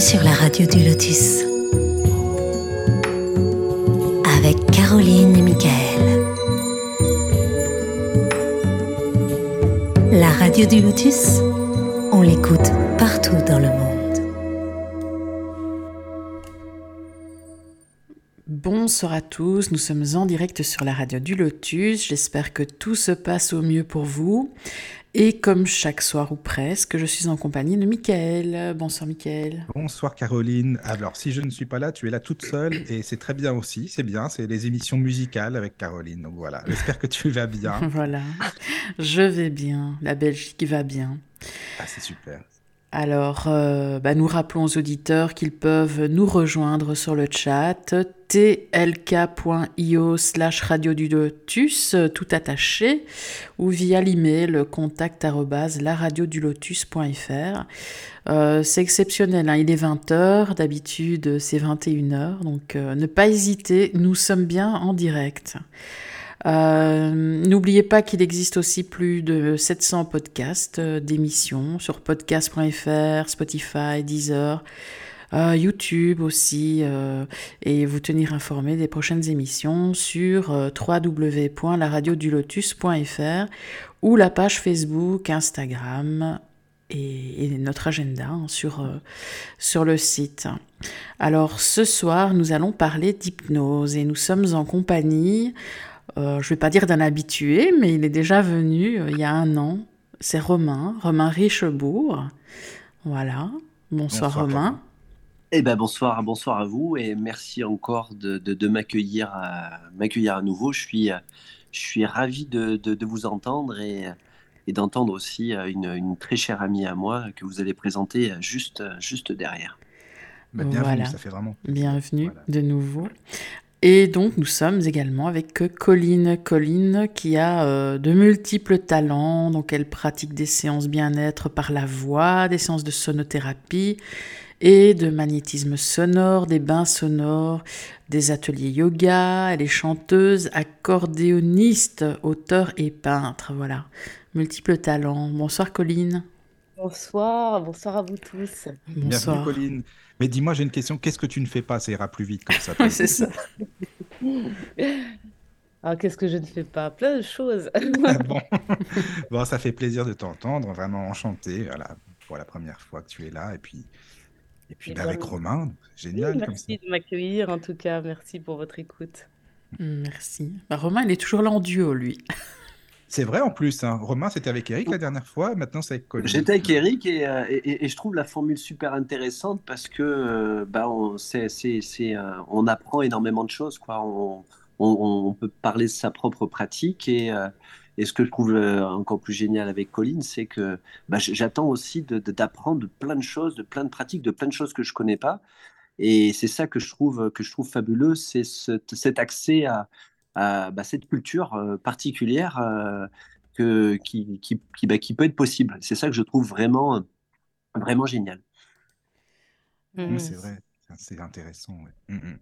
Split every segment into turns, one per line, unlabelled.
Sur la radio du Lotus avec Caroline et Michael. La radio du Lotus, on l'écoute partout dans le monde.
Bonsoir à tous, nous sommes en direct sur la radio du Lotus. J'espère que tout se passe au mieux pour vous. Et comme chaque soir ou presque, je suis en compagnie de Mickaël. Bonsoir Mickaël.
Bonsoir Caroline. Alors si je ne suis pas là, tu es là toute seule et c'est très bien aussi. C'est bien, c'est les émissions musicales avec Caroline. Donc voilà, j'espère que tu vas bien.
voilà, je vais bien. La Belgique va bien.
Ah, c'est super.
Alors, euh, bah, nous rappelons aux auditeurs qu'ils peuvent nous rejoindre sur le chat tlk.io slash radio du lotus, tout attaché, ou via l'email contact lotus.fr. Euh, c'est exceptionnel, hein, il est 20h, d'habitude c'est 21h, donc euh, ne pas hésiter, nous sommes bien en direct. Euh, n'oubliez pas qu'il existe aussi plus de 700 podcasts euh, d'émissions sur podcast.fr, Spotify, Deezer, euh, YouTube aussi, et vous tenir informé des prochaines émissions sur www.laradiodulotus.fr ou la page Facebook, Instagram et, notre agenda hein, sur, sur le site. Alors ce soir, nous allons parler d'hypnose et nous sommes en compagnie euh, je ne vais pas dire d'un habitué, mais il est déjà venu euh, il y a un an. C'est Romain, Romain Richebourg. Voilà. Bonsoir, Romain.
Eh ben bonsoir, bonsoir à vous et merci encore de, de, m'accueillir à, m'accueillir à nouveau. Je suis, je suis ravi de, de vous entendre et, et d'entendre aussi une, une, très chère amie à moi que vous allez présenter juste, juste derrière.
Bah, bienvenue, voilà. ça fait vraiment
Bienvenue de nouveau. Et donc nous sommes également avec Colline. Colline qui a euh, de multiples talents, donc elle pratique des séances bien-être par la voix, des séances de sonothérapie et de magnétisme sonore, des bains sonores, des ateliers yoga, elle est chanteuse, accordéoniste, auteur et peintre, voilà. Multiples talents. Bonsoir Colline.
Bonsoir, bonsoir à vous tous.
Bonsoir. Bienvenue Colline. Mais dis-moi, j'ai une question. Qu'est-ce que tu ne fais pas Ça ira plus vite comme ça.
c'est ça.
Alors, qu'est-ce que je ne fais pas? Plein de choses.
Ah bon? bon, ça fait plaisir de t'entendre. Vraiment enchanté voilà, pour la première fois que tu es là. Et puis, et puis bah, avec Romain, génial.
merci de m'accueillir, en tout cas. Merci pour votre écoute.
Merci. Bah, Romain, il est toujours là en duo, lui.
C'est vrai en plus. Hein. Romain, c'était avec Eric la dernière fois. Maintenant, c'est avec Colin.
J'étais avec Eric euh, et, et, je trouve la formule super intéressante parce que euh, bah, on, euh, on apprend énormément de choses. Quoi. On, peut parler de sa propre pratique et, ce que je trouve encore plus génial avec Colline, c'est que bah, j'attends aussi d'apprendre de, de, plein de choses, de plein de pratiques, de plein de choses que je connais pas. Et c'est ça que je trouve, que je trouve fabuleux, c'est cet accès à, à bah, cette culture euh, particulière euh, que, qui, qui, qui, bah, qui, peut être possible. C'est ça que je trouve vraiment, vraiment génial.
Mmh. C'est vrai, c'est intéressant. Mmh, mmh.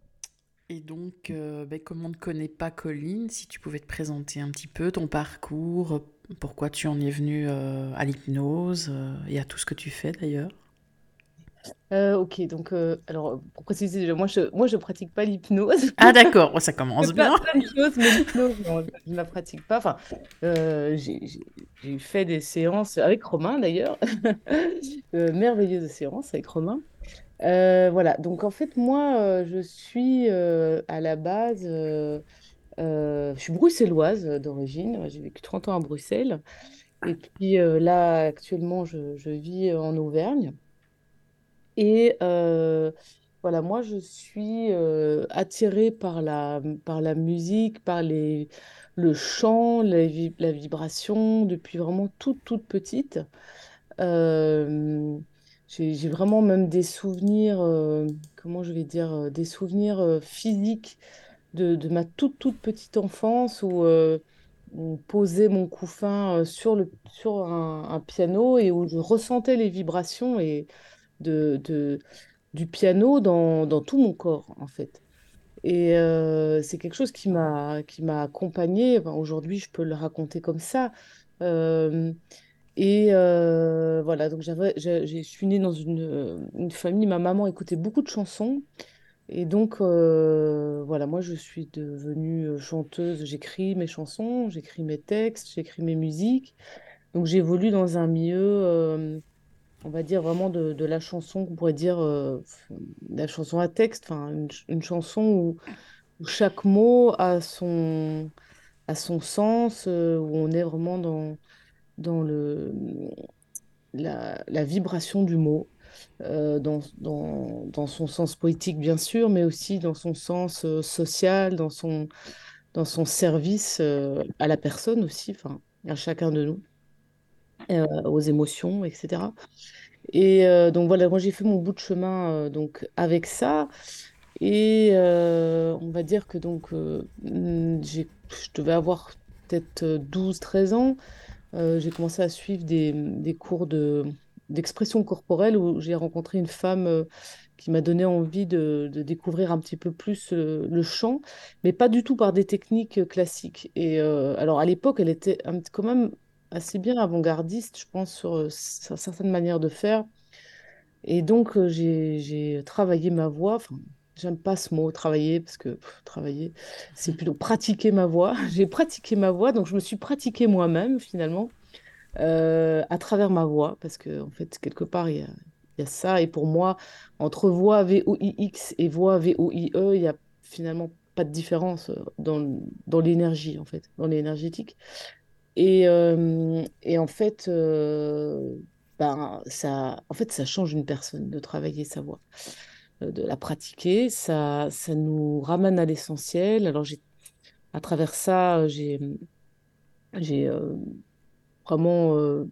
Et donc, euh, bah, comme on ne connaît pas Colline, si tu pouvais te présenter un petit peu ton parcours, pourquoi tu en es venu à l'hypnose et à tout ce que tu fais d'ailleurs?
Euh, ok, donc, euh, alors, pour préciser, moi, je, moi, je pratique pas l'hypnose.
Ah, d'accord, ça commence bien.
mais l'hypnose, je ne la pratique pas. Enfin, euh, j'ai fait des séances avec Romain, d'ailleurs. merveilleuses séances avec Romain. voilà, donc, en fait, moi, je suis à la base, je suis bruxelloise d'origine. J'ai vécu 30 ans à Bruxelles. Et puis là, actuellement, je, je vis en Auvergne. Et euh, voilà, moi, je suis euh, attirée par la, par la musique, par les, le chant, la, la vibration depuis vraiment toute, toute petite. Euh, j'ai vraiment même des souvenirs, comment je vais dire, des souvenirs physiques de, de ma toute, toute petite enfance où on posait mon couffin sur, le, sur un, un piano et où je ressentais les vibrations et de, du piano dans, dans, tout mon corps, en fait. Et euh, c'est quelque chose qui m'a qui m'a accompagnée. Aujourd'hui, je peux le raconter comme ça. Euh, Et euh, voilà, donc j'avais, je suis née dans une, une famille, ma maman écoutait beaucoup de chansons. Et donc, voilà, moi, je suis devenue chanteuse. J'écris mes chansons, j'écris mes textes, j'écris mes musiques. Donc, j'évolue dans un milieu, on va dire, vraiment de, la chanson, qu'on pourrait dire, euh, la chanson à texte, enfin, une, ch- une chanson où, chaque mot a son, sens, euh, où on est vraiment dans, la, vibration du mot euh, dans, son sens poétique, bien sûr, mais aussi dans son sens social, dans son, dans son service à la personne aussi, enfin, à chacun de nous, euh, aux émotions, etc. Et euh, donc voilà, moi j'ai fait mon bout de chemin euh, donc avec ça. Et on va dire que donc hmm, j'ai, je devais avoir peut-être euh, douze treize ans j'ai commencé à suivre des, des cours de, d'expression corporelle où j'ai rencontré une femme qui m'a donné envie de, de découvrir un petit peu plus le chant, mais pas du tout par des techniques classiques. Et alors à l'époque, elle était quand même assez bien avant-gardiste, je pense, sur, euh, certaines manières de faire. Et donc euh, j'ai, travaillé ma voix. Enfin, j'aime pas ce mot, travailler, parce que travailler, c'est plutôt pratiquer ma voix. J'ai pratiqué ma voix, donc je me suis pratiquée moi-même finalement euh, à travers ma voix, parce que en fait, quelque part, il y a, ça. Et pour moi, entre voix V-O-I-X et voix V-O-I-E, il y a finalement pas de différence dans, dans l'énergie, en fait, dans l'énergétique. Et, euh, et en fait, euh, ben, ça, en fait, ça change une personne de travailler sa voix, euh, de la pratiquer. Ça, ça nous ramène à l'essentiel. Alors, j'ai, à travers ça, j'ai, j'ai vraiment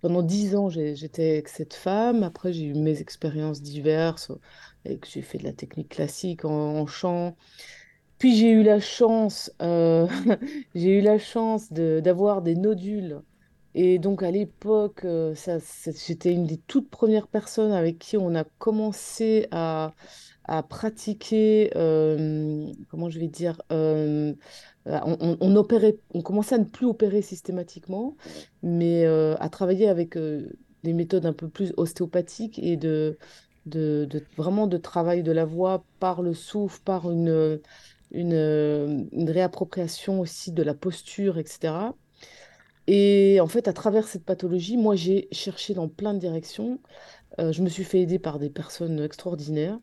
Pendant dix ans, j'étais avec cette femme. Après, j'ai eu mes expériences diverses. J'ai fait de la technique classique en chant. Puis j'ai eu la chance, euh, j'ai eu la chance d'avoir des nodules. Et donc à l'époque, euh, une des toutes premières personnes avec qui on a commencé à, pratiquer, euh, comment je vais dire, euh, on, opérait, on commençait à ne plus opérer systématiquement, mais à travailler avec des méthodes un peu plus ostéopathiques et de- vraiment de travail de la voix par le souffle, par une une, euh, une réappropriation aussi de la posture, etc. Et en fait, à travers cette pathologie, moi, j'ai cherché dans plein de directions. Euh, je me suis fait aider par des personnes extraordinaires.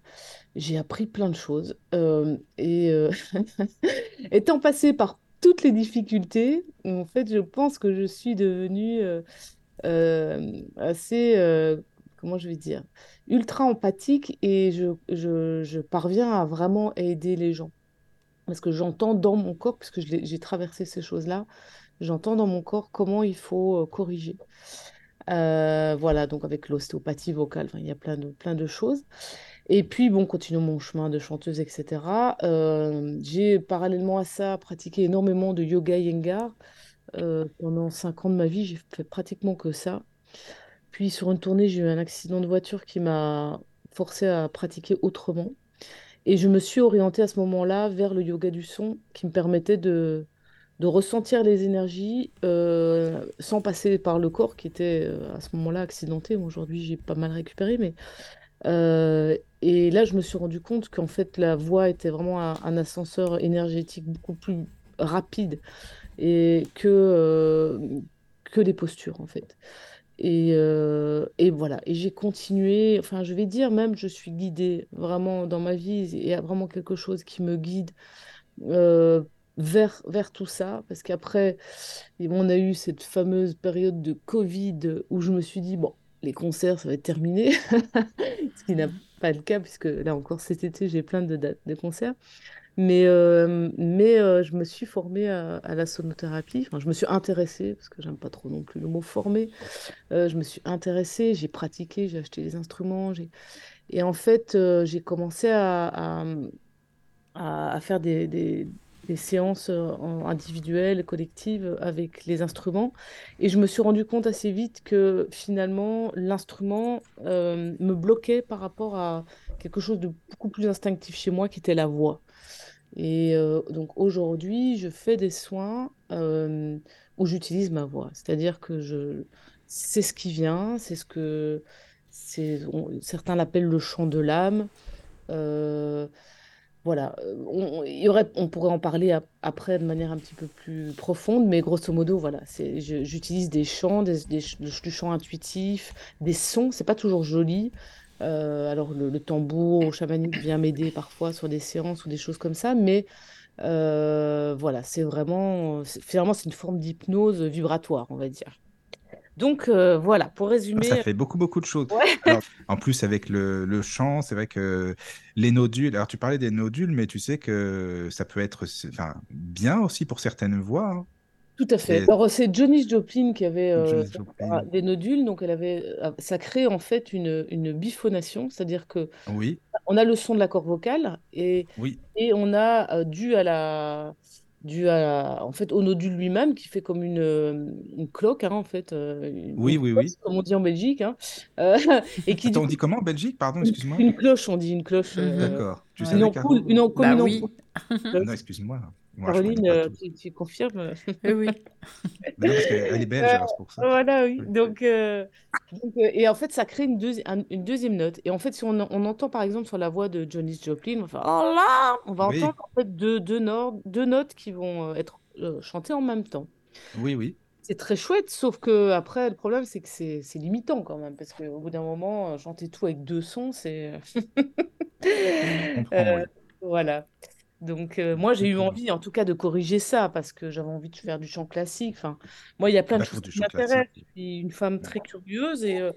J'ai appris plein de choses. Euh, et étant passée par toutes les difficultés, en fait, je pense que je suis devenue assez, comment je vais dire, ultra empathique et je, je parviens à vraiment aider les gens. Parce que j'entends dans mon corps, puisque j'ai traversé ces choses-là, j'entends dans mon corps comment il faut euh, corriger. Euh, voilà, donc avec l'ostéopathie vocale, il y a plein de, plein de choses. Et puis, bon, continuons mon chemin de chanteuse, etc. Euh, j'ai parallèlement à ça pratiqué énormément de yoga Iyengar. Euh, pendant cinq ans de ma vie, j'ai fait pratiquement que ça. Puis sur une tournée, j'ai eu un accident de voiture qui m'a forcé à pratiquer autrement. Et je me suis orientée à ce moment-là vers le yoga du son qui me permettait de, ressentir les énergies euh, sans passer par le corps qui était euh, à ce moment-là accidenté. Aujourd'hui, j'ai pas mal récupéré, mais euh, et là, je me suis rendu compte qu'en fait, la voix était vraiment un, ascenseur énergétique beaucoup plus rapide et que, que les postures, en fait. Et, euh, et voilà, et j'ai continué, enfin je vais dire même, je suis guidée vraiment dans ma vie, il y a vraiment quelque chose qui me guide euh, vers, vers tout ça, parce qu'après, et bon, on a eu cette fameuse période de Covid où je me suis dit, bon, les concerts, ça va être terminé, ce qui n'a pas le cas, puisque là encore cet été, j'ai plein de dates de concerts. Mais, euh, mais euh, je me suis formée à, la sonothérapie, enfin, je me suis intéressée, parce que j'aime pas trop non plus le mot formée, euh, je me suis intéressée, j'ai pratiqué, j'ai acheté des instruments, et en fait, j'ai commencé à, à, faire des, des- des séances individuelles, collectives avec les instruments. Et je me suis rendu compte assez vite que finalement, l'instrument me bloquait par rapport à quelque chose de beaucoup plus instinctif chez moi, qui était la voix. Et euh, donc aujourd'hui, je fais des soins euh, où j'utilise ma voix. C'est-à-dire que je, c'est ce qui vient, c'est ce que, certains l'appellent le chant de l'âme. Euh, voilà, on, pourrait en parler après de manière un petit peu plus profonde, mais grosso modo, voilà, j'utilise des chants, du chant intuitif, des sons, c'est pas toujours joli. Euh, alors le, tambour chamanique vient m'aider parfois sur des séances ou des choses comme ça, mais euh, voilà, c'est vraiment, finalement, c'est une forme d'hypnose vibratoire, on va dire. Donc euh, voilà, pour résumer.
Ça fait beaucoup, beaucoup de choses. en plus, avec le, le chant, c'est vrai que les nodules. Alors, tu parlais des nodules, mais tu sais que ça peut être enfin, bien aussi pour certaines voix. Hein.
Tout à fait. Alors, c'est Johnny Joplin qui avait euh, des nodules, donc elle avait, euh, ça crée en fait une, une biphonation, c'est-à-dire que
oui.
on a le son de l'accord vocal et,
oui.
et on a, dû à la, dû à, en fait, au nodule lui-même qui fait comme une, une cloque, hein, en fait.
Une, oui, oui, oui.
Comme on dit en Belgique. Hein,
et qui, Attends, on dit comment en Belgique? Pardon, excuse-moi.
Une cloche, on dit une cloche.
D'accord.
Tu une ampoule, une, comme bah,
une oui.
non, excuse-moi.
Caroline, euh, tu, confirmes
eh Oui.
non, parce qu'elle est belge, euh, c'est pour ça.
Voilà, oui. Donc, euh, et en fait, ça crée une, une, deuxième note. Et en fait, si on, on, entend par exemple sur la voix de Johnny Joplin, on va faire Oh là On va entendre en fait deux, deux, deux, notes qui vont être chantées en même temps.
Oui, oui.
C'est très chouette, sauf que après, le problème, c'est que c'est limitant quand même, parce qu'au bout d'un moment, chanter tout avec deux sons, c'est.
euh,
Voilà. Donc, euh, moi, j'ai eu envie, en tout cas, de corriger ça parce que j'avais envie de faire du chant classique. Enfin, moi, il y a plein de choses qui m'intéressent. Je suis une femme très curieuse et, euh,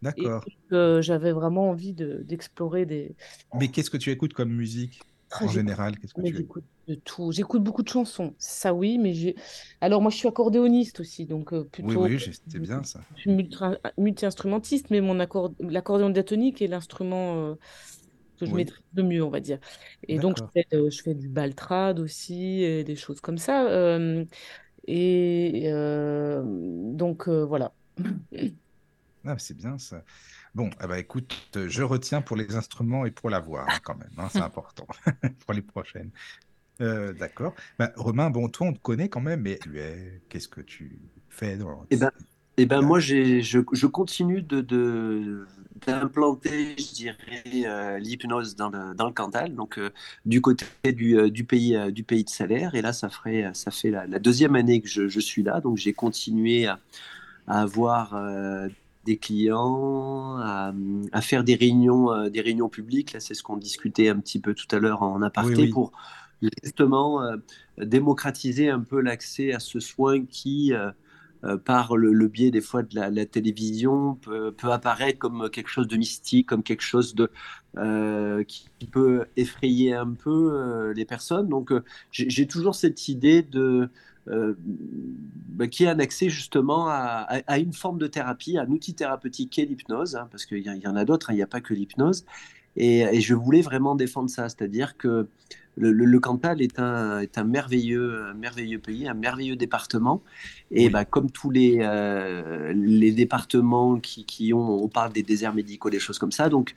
D'accord.
Euh, j'avais vraiment envie d'explorer des.
Mais qu'est-ce que tu écoutes comme musique en général? Qu'est-ce que tu
J'écoute de tout. J'écoute beaucoup de chansons, ça oui, mais j'ai. Alors, moi, je suis accordéoniste aussi, donc plutôt.
Oui, oui, c'était bien ça.
Je suis multi-instrumentiste, mais mon accord... l'accordéon diatonique est l'instrument que je maîtrise de mieux, on va dire. Et donc, je fais, euh, je fais, du baltrade aussi, et des choses comme ça. et donc, voilà.
Ah, c'est bien ça. Bon, eh ben, écoute, je retiens pour les instruments et pour la voix hein, quand même, hein, c'est important pour les prochaines. Euh, d'accord. Bah, Romain, bon, toi, on te connaît quand même, mais tu es, qu'est-ce que tu fais dans...
Eh ben, eh ben moi, je, je, continue de, d'implanter, je dirais, euh, l'hypnose dans le, dans le Cantal, donc euh, du côté du, euh, du, pays, du pays de salaire. Et là, ça, ferait, ça fait la, deuxième année que je, je suis là, donc j'ai continué à, à avoir des clients, à, à, faire des réunions, des réunions publiques. Là, c'est ce qu'on discutait un petit peu tout à l'heure en aparté pour justement démocratiser un peu l'accès à ce soin qui euh, par le, biais des fois de la, télévision peut, apparaître comme quelque chose de mystique, comme quelque chose de euh, qui peut effrayer un peu euh, les personnes. Donc j'ai toujours cette idée de bah, qui est un accès justement à, une forme de thérapie, un outil thérapeutique qui est l'hypnose, hein, parce qu'il y, en a d'autres, hein, il n'y a pas que l'hypnose. Et, je voulais vraiment défendre ça, c'est-à-dire que le, Cantal est un, est un merveilleux, merveilleux pays, un merveilleux département. Et bah, comme tous les, euh, les départements qui, qui, ont, on parle des déserts médicaux, des choses comme ça, donc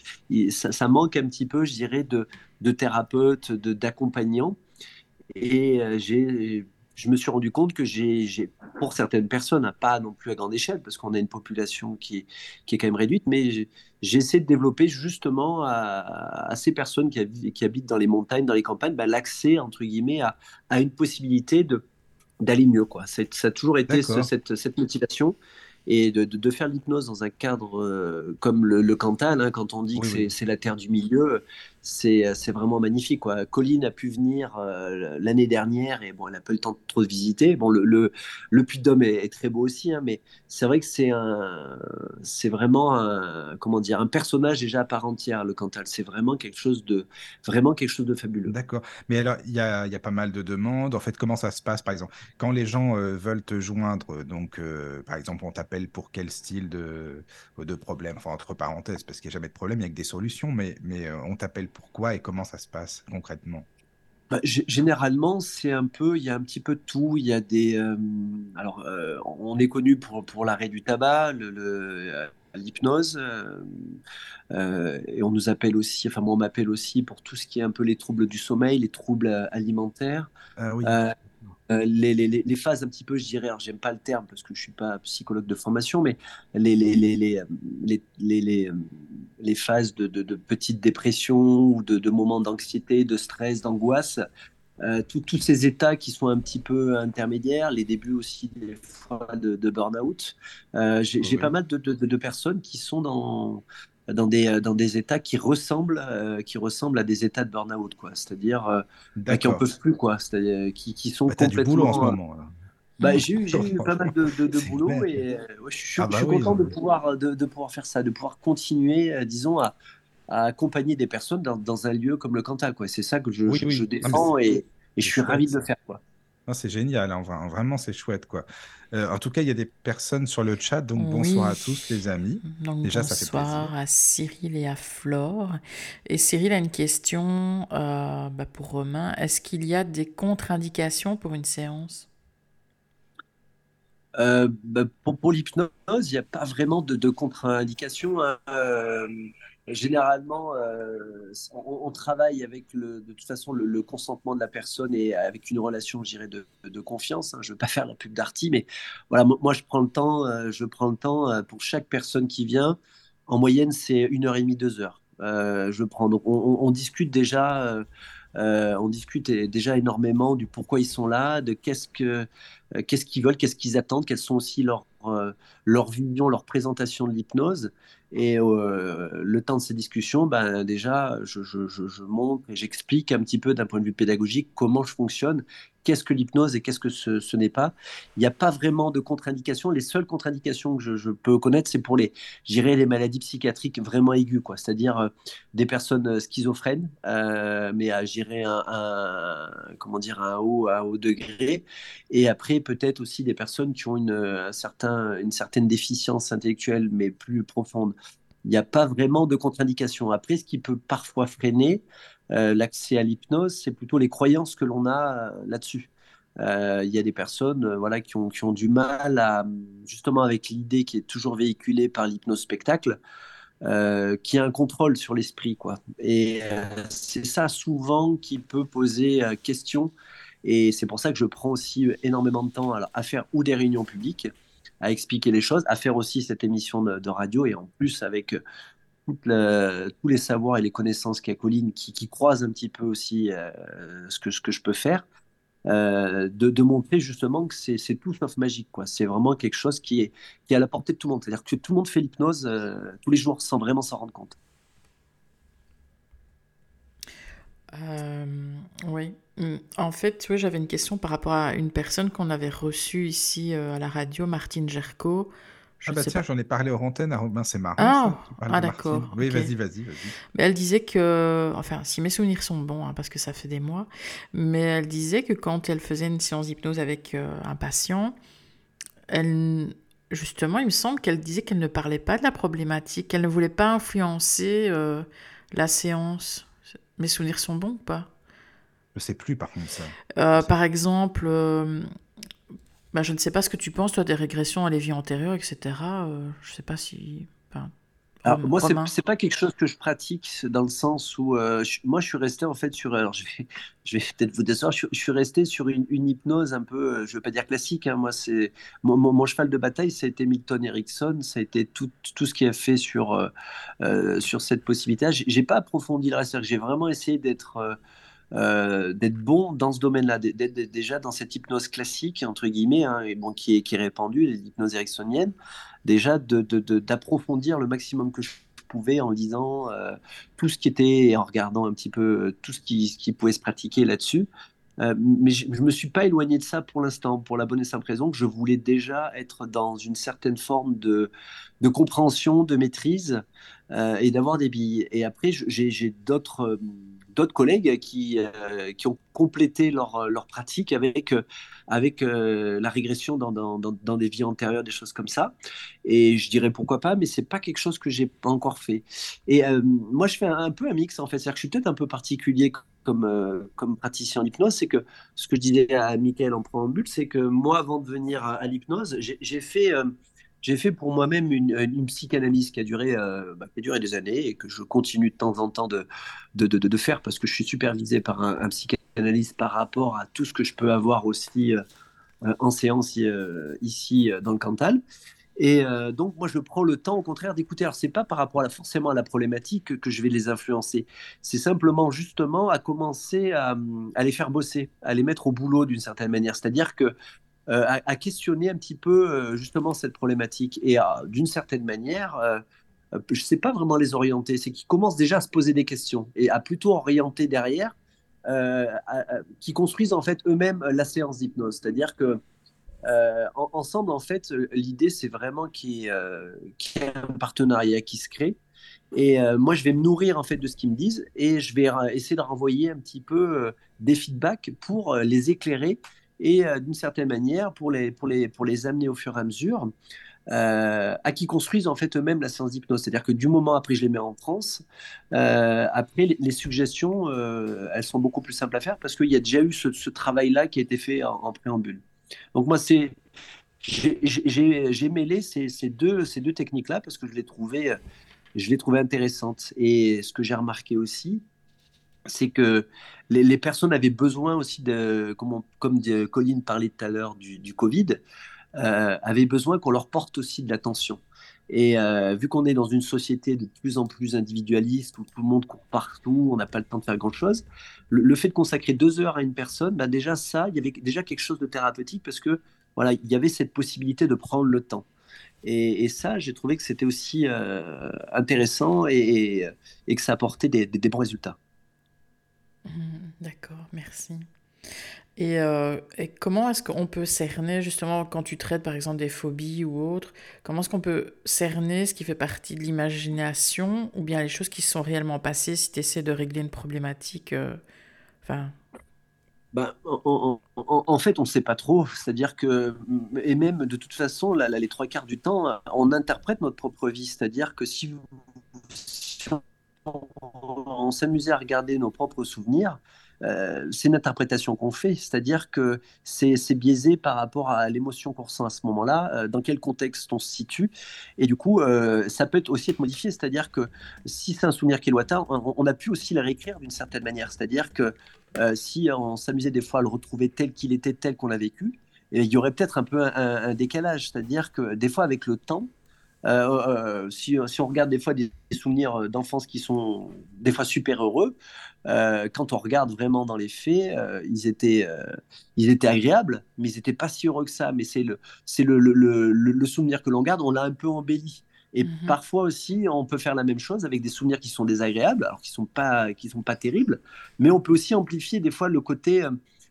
ça, ça manque un petit peu, je dirais, de, de thérapeutes, d'accompagnants. Et euh, j'ai je me suis rendu compte que j'ai, pour certaines personnes, pas non plus à grande échelle, parce qu'on a une population qui est, qui est quand même réduite, mais j'essaie de développer justement à, ces personnes qui, qui, habitent dans les montagnes, dans les campagnes, bah, l'accès, entre guillemets, à, à, une possibilité de, d'aller mieux. Quoi. ça a toujours été cette, cette motivation et de, de, faire l'hypnose dans un cadre euh, comme le, le Cantal, hein, quand on dit que c'est la terre du milieu, c'est vraiment magnifique. Quoi. Colline a pu venir euh, l'année dernière et bon, elle n'a pas le temps de trop visiter. Bon, le, le, le Puy de Dôme est, très beau aussi, hein, mais c'est vrai que c'est vraiment un, comment dire, un personnage déjà à part entière. Le Cantal, c'est vraiment quelque chose de, vraiment quelque chose de fabuleux.
D'accord. Mais alors, il y a, pas mal de demandes. En fait, comment ça se passe, par exemple, quand les gens euh, veulent te joindre, donc, par exemple, on t'appelle pour quel style de, de problème? Enfin, entre parenthèses, parce qu'il n'y a jamais de problème, il n'y a que des solutions, mais, mais euh, on t'appelle pourquoi et comment ça se passe concrètement?
Bah, généralement, c'est un peu, il y a un petit peu de tout. Il y a des, euh, alors, euh, on est connu pour, pour l'arrêt du tabac, le, l'hypnose, et on nous appelle aussi, enfin moi on m'appelle aussi pour tout ce qui est un peu les troubles du sommeil, les troubles alimentaires.
Ah oui.
Les, les, les, phases un petit peu, je dirais, alors j'aime pas le terme parce que je suis pas psychologue de formation, mais les, les, les, les, les phases de, de, de, petite dépression ou de, de moments d'anxiété, de stress, d'angoisse, euh, tous ces états qui sont un petit peu intermédiaires, les débuts aussi des fois de, de burn-out. Euh, J'ai pas mal de, de, de, personnes qui sont dans, dans, des, dans des états qui ressemblent, euh, qui ressemblent à des états de burn-out, quoi. C'est-à-dire euh, bah, qui n'en peuvent plus, quoi. C'est-à-dire qui, qui sont
bah, complètement. Du boulot en ce moment.
Bah, j'ai eu, eu, pas mal de, de, de boulot et ouais, je, suis, ah bah je suis oui, content de pouvoir, de, de, pouvoir faire ça, de pouvoir continuer, disons, à, à accompagner des personnes dans, dans, un lieu comme le Cantal. C'est ça que je, oui, je, je défends et, et, je suis ravi de le faire. Quoi.
C'est génial, hein, vraiment c'est chouette. quoi. Euh, en tout cas, il y a des personnes sur le chat, donc bonsoir à tous les amis.
Donc, Déjà, bonsoir ça fait plaisir. à Cyril et à Flore. Et Cyril a une question euh, bah, pour Romain. Est-ce qu'il y a des contre-indications pour une séance?
Euh, bah, pour, pour l'hypnose, il n'y a pas vraiment de, de contre-indication. Hein. Généralement, euh, on, travaille avec le, de toute façon le, consentement de la personne et avec une relation, je dirais, de, de confiance. Hein. Je ne veux pas faire la pub d'Arty, mais voilà, moi je prends le temps, euh, je prends le temps euh, pour chaque personne qui vient. En moyenne, c'est une heure et demie, deux heures. Je prends. Donc, on, discute déjà. On discute déjà énormément du pourquoi ils sont là, de qu'est-ce que qu'est-ce qu'ils veulent, qu'est-ce qu'ils attendent, quelles sont aussi leurs leur vision, leur présentation de l'hypnose. Et euh, le temps de ces discussions, ben, déjà, je, montre et j'explique un petit peu d'un point de vue pédagogique comment je fonctionne qu'est-ce que l'hypnose et qu'est-ce que ce, n'est pas. Il n'y a pas vraiment de contre-indications. Les seules contre-indications que je, peux connaître, c'est pour les, les maladies psychiatriques vraiment aiguës, quoi. C'est-à-dire euh, des personnes euh, schizophrènes, euh, mais à gérer un, comment dire, un haut, un haut degré. Et après, peut-être aussi des personnes qui ont une, une certaine déficience intellectuelle, mais plus profonde. Il n'y a pas vraiment de contre-indication. Après, ce qui peut parfois freiner, l'accès à l'hypnose, c'est plutôt les croyances que l'on a euh, là-dessus. Euh, il y a des personnes voilà, qui, ont, du mal à, justement avec l'idée qui est toujours véhiculée par l'hypnose spectacle, euh, qui a un contrôle sur l'esprit. quoi. Et euh, c'est ça souvent qui peut poser euh, question. Et c'est pour ça que je prends aussi énormément de temps à faire ou des réunions publiques, à expliquer les choses, à faire aussi cette émission de radio et en plus avec tous les savoirs et les connaissances qu'a Colline qui, croisent un petit peu aussi euh, ce, que, je peux faire, euh, de, montrer justement que c'est tout sauf magique. C'est vraiment quelque chose qui est, à la portée de tout le monde. C'est-à-dire que tout le monde fait l'hypnose euh, tous les jours sans vraiment s'en rendre compte.
Oui. Mm. En fait, oui, j'avais une question par rapport à une personne qu'on avait reçue ici à la radio, Martine Gerco,
je ah bah tiens, j'en ai parlé aux antennes à Robin, c'est marrant.
Ah, ah d'accord.
Oui, okay. vas-y, vas-y, vas
Mais elle disait que, enfin, si mes souvenirs sont bons, hein, parce que ça fait des mois, mais elle disait que quand elle faisait une séance d'hypnose avec euh, un patient, elle, justement, il me semble qu'elle disait qu'elle ne parlait pas de la problématique, qu'elle ne voulait pas influencer euh, la séance. Mes souvenirs sont bons ou pas?
Je sais plus, par contre, ça.
Euh, par exemple bah, je ne sais pas ce que tu penses, toi, des régressions à les vies antérieures, etc. Euh, je ne sais pas si. Enfin,
alors, moi, ce n'est pas quelque chose que je pratique dans le sens où. Euh, je, moi, je suis resté en fait sur. Alors, je vais, je vais peut-être vous décevoir. Je, je, suis resté sur une, une, hypnose un peu, euh, je ne veux pas dire classique. Hein, moi, c'est. Mon, mon, mon, cheval de bataille, ça a été Milton Erickson. Ça a été tout, tout ce qui a fait sur, sur cette possibilité. Je n'ai pas approfondi le reste. J'ai vraiment essayé d'être euh, d'être bon dans ce domaine-là, d'être déjà dans cette hypnose classique, entre guillemets, hein, bon, qui, est, qui est répandue, l'hypnose ericksonienne, déjà d'approfondir le maximum que je pouvais en lisant euh, tout ce qui était, et en regardant un petit peu euh, tout ce qui, pouvait se pratiquer là-dessus. Mais je ne me suis pas éloigné de ça pour l'instant, pour la bonne et simple raison que je voulais déjà être dans une certaine forme de, de compréhension, de maîtrise et d'avoir des billes. Et après, j'ai d'autres d'autres collègues qui, euh, qui ont complété leur, leur pratique avec, euh, avec euh, la régression dans, dans, des vies antérieures, des choses comme ça. Et je dirais pourquoi pas, mais c'est pas quelque chose que j'ai pas encore fait. Et moi, je fais un, peu un mix en fait. C'est-à-dire que je suis peut-être un peu particulier comme, comme praticien en hypnose. C'est que ce que je disais à Michael en préambule, c'est que moi, avant de venir à l'hypnose, j'ai fait j'ai fait pour moi-même une, une, psychanalyse qui a, duré, euh, bah, qui a duré des années et que je continue de temps en temps de, de, de, faire parce que je suis supervisé par un, un psychanalyste par rapport à tout ce que je peux avoir aussi en séance ici dans le Cantal. Et euh, donc, moi, je prends le temps, au contraire, d'écouter. Alors, c'est pas par rapport à forcément à la problématique que, je vais les influencer. C'est simplement, justement, à commencer à, les faire bosser, à les mettre au boulot d'une certaine manière. C'est-à-dire que euh, à, questionner un petit peu euh, justement cette problématique et d'une certaine manière, je sais pas vraiment les orienter. C'est qu'ils commencent déjà à se poser des questions et à plutôt orienter derrière, qui construisent en fait eux-mêmes la séance d'hypnose. C'est-à-dire que euh, ensemble, en fait, euh, l'idée, c'est vraiment qu'il y, ait euh, un partenariat qui se crée. Et moi, je vais me nourrir en fait de ce qu'ils me disent et je vais essayer de renvoyer un petit peu des feedbacks pour les éclairer et d'une certaine manière pour les, pour, les, pour les amener au fur et à mesure à qui construisent en fait eux-mêmes la séance d'hypnose. C'est-à-dire que du moment après je les mets en France, après les, suggestions, elles sont beaucoup plus simples à faire parce qu'il y a déjà eu ce, travail-là qui a été fait en préambule. Donc moi, c'est j'ai mêlé ces, deux, ces deux techniques-là parce que je les trouvais, je les trouvais intéressantes. Et ce que j'ai remarqué aussi, c'est que les, personnes avaient besoin aussi de, comme, comme Colline parlait tout à l'heure du, Covid, euh, avaient besoin qu'on leur porte aussi de l'attention. Et euh, vu qu'on est dans une société de plus en plus individualiste, où tout le monde court partout, on n'a pas le temps de faire grand-chose, le, fait de consacrer deux heures à une personne, bah déjà ça, il y avait déjà quelque chose de thérapeutique parce que voilà, il y avait cette possibilité de prendre le temps. Et, ça, j'ai trouvé que c'était aussi euh, intéressant et, que ça apportait des bons résultats.
Mmh, d'accord, merci. Euh, et, comment est-ce qu'on peut cerner, justement, quand tu traites par exemple des phobies ou autres, comment est-ce qu'on peut cerner ce qui fait partie de l'imagination ou bien les choses qui sont réellement passées si tu essaies de régler une problématique euh, enfin...
Ben, en, fait, on ne sait pas trop. C'est-à-dire que, et même de toute façon, là, les trois quarts du temps, on interprète notre propre vie. C'est-à-dire que si, si on s'amusait à regarder nos propres souvenirs, euh, c'est une interprétation qu'on fait, c'est-à-dire que c'est biaisé par rapport à l'émotion qu'on ressent à ce moment-là, euh, dans quel contexte on se situe, et du coup, euh, ça peut aussi être modifié, c'est-à-dire que si c'est un souvenir qui est lointain, on, a pu aussi le réécrire d'une certaine manière, c'est-à-dire que si on s'amusait des fois à le retrouver tel qu'il était, tel qu'on l'a vécu, il y aurait peut-être un peu un décalage, c'est-à-dire que des fois, avec le temps, euh, euh, si, on regarde des fois des, souvenirs d'enfance qui sont des fois super heureux, euh, quand on regarde vraiment dans les faits, ils, étaient, ils étaient agréables, mais ils n'étaient pas si heureux que ça. Mais c'est le, le, le, le, souvenir que l'on garde, on l'a un peu embelli. Et mmh parfois aussi, on peut faire la même chose avec des souvenirs qui sont désagréables, alors qui sont pas, qui sont pas terribles, mais on peut aussi amplifier des fois le côté,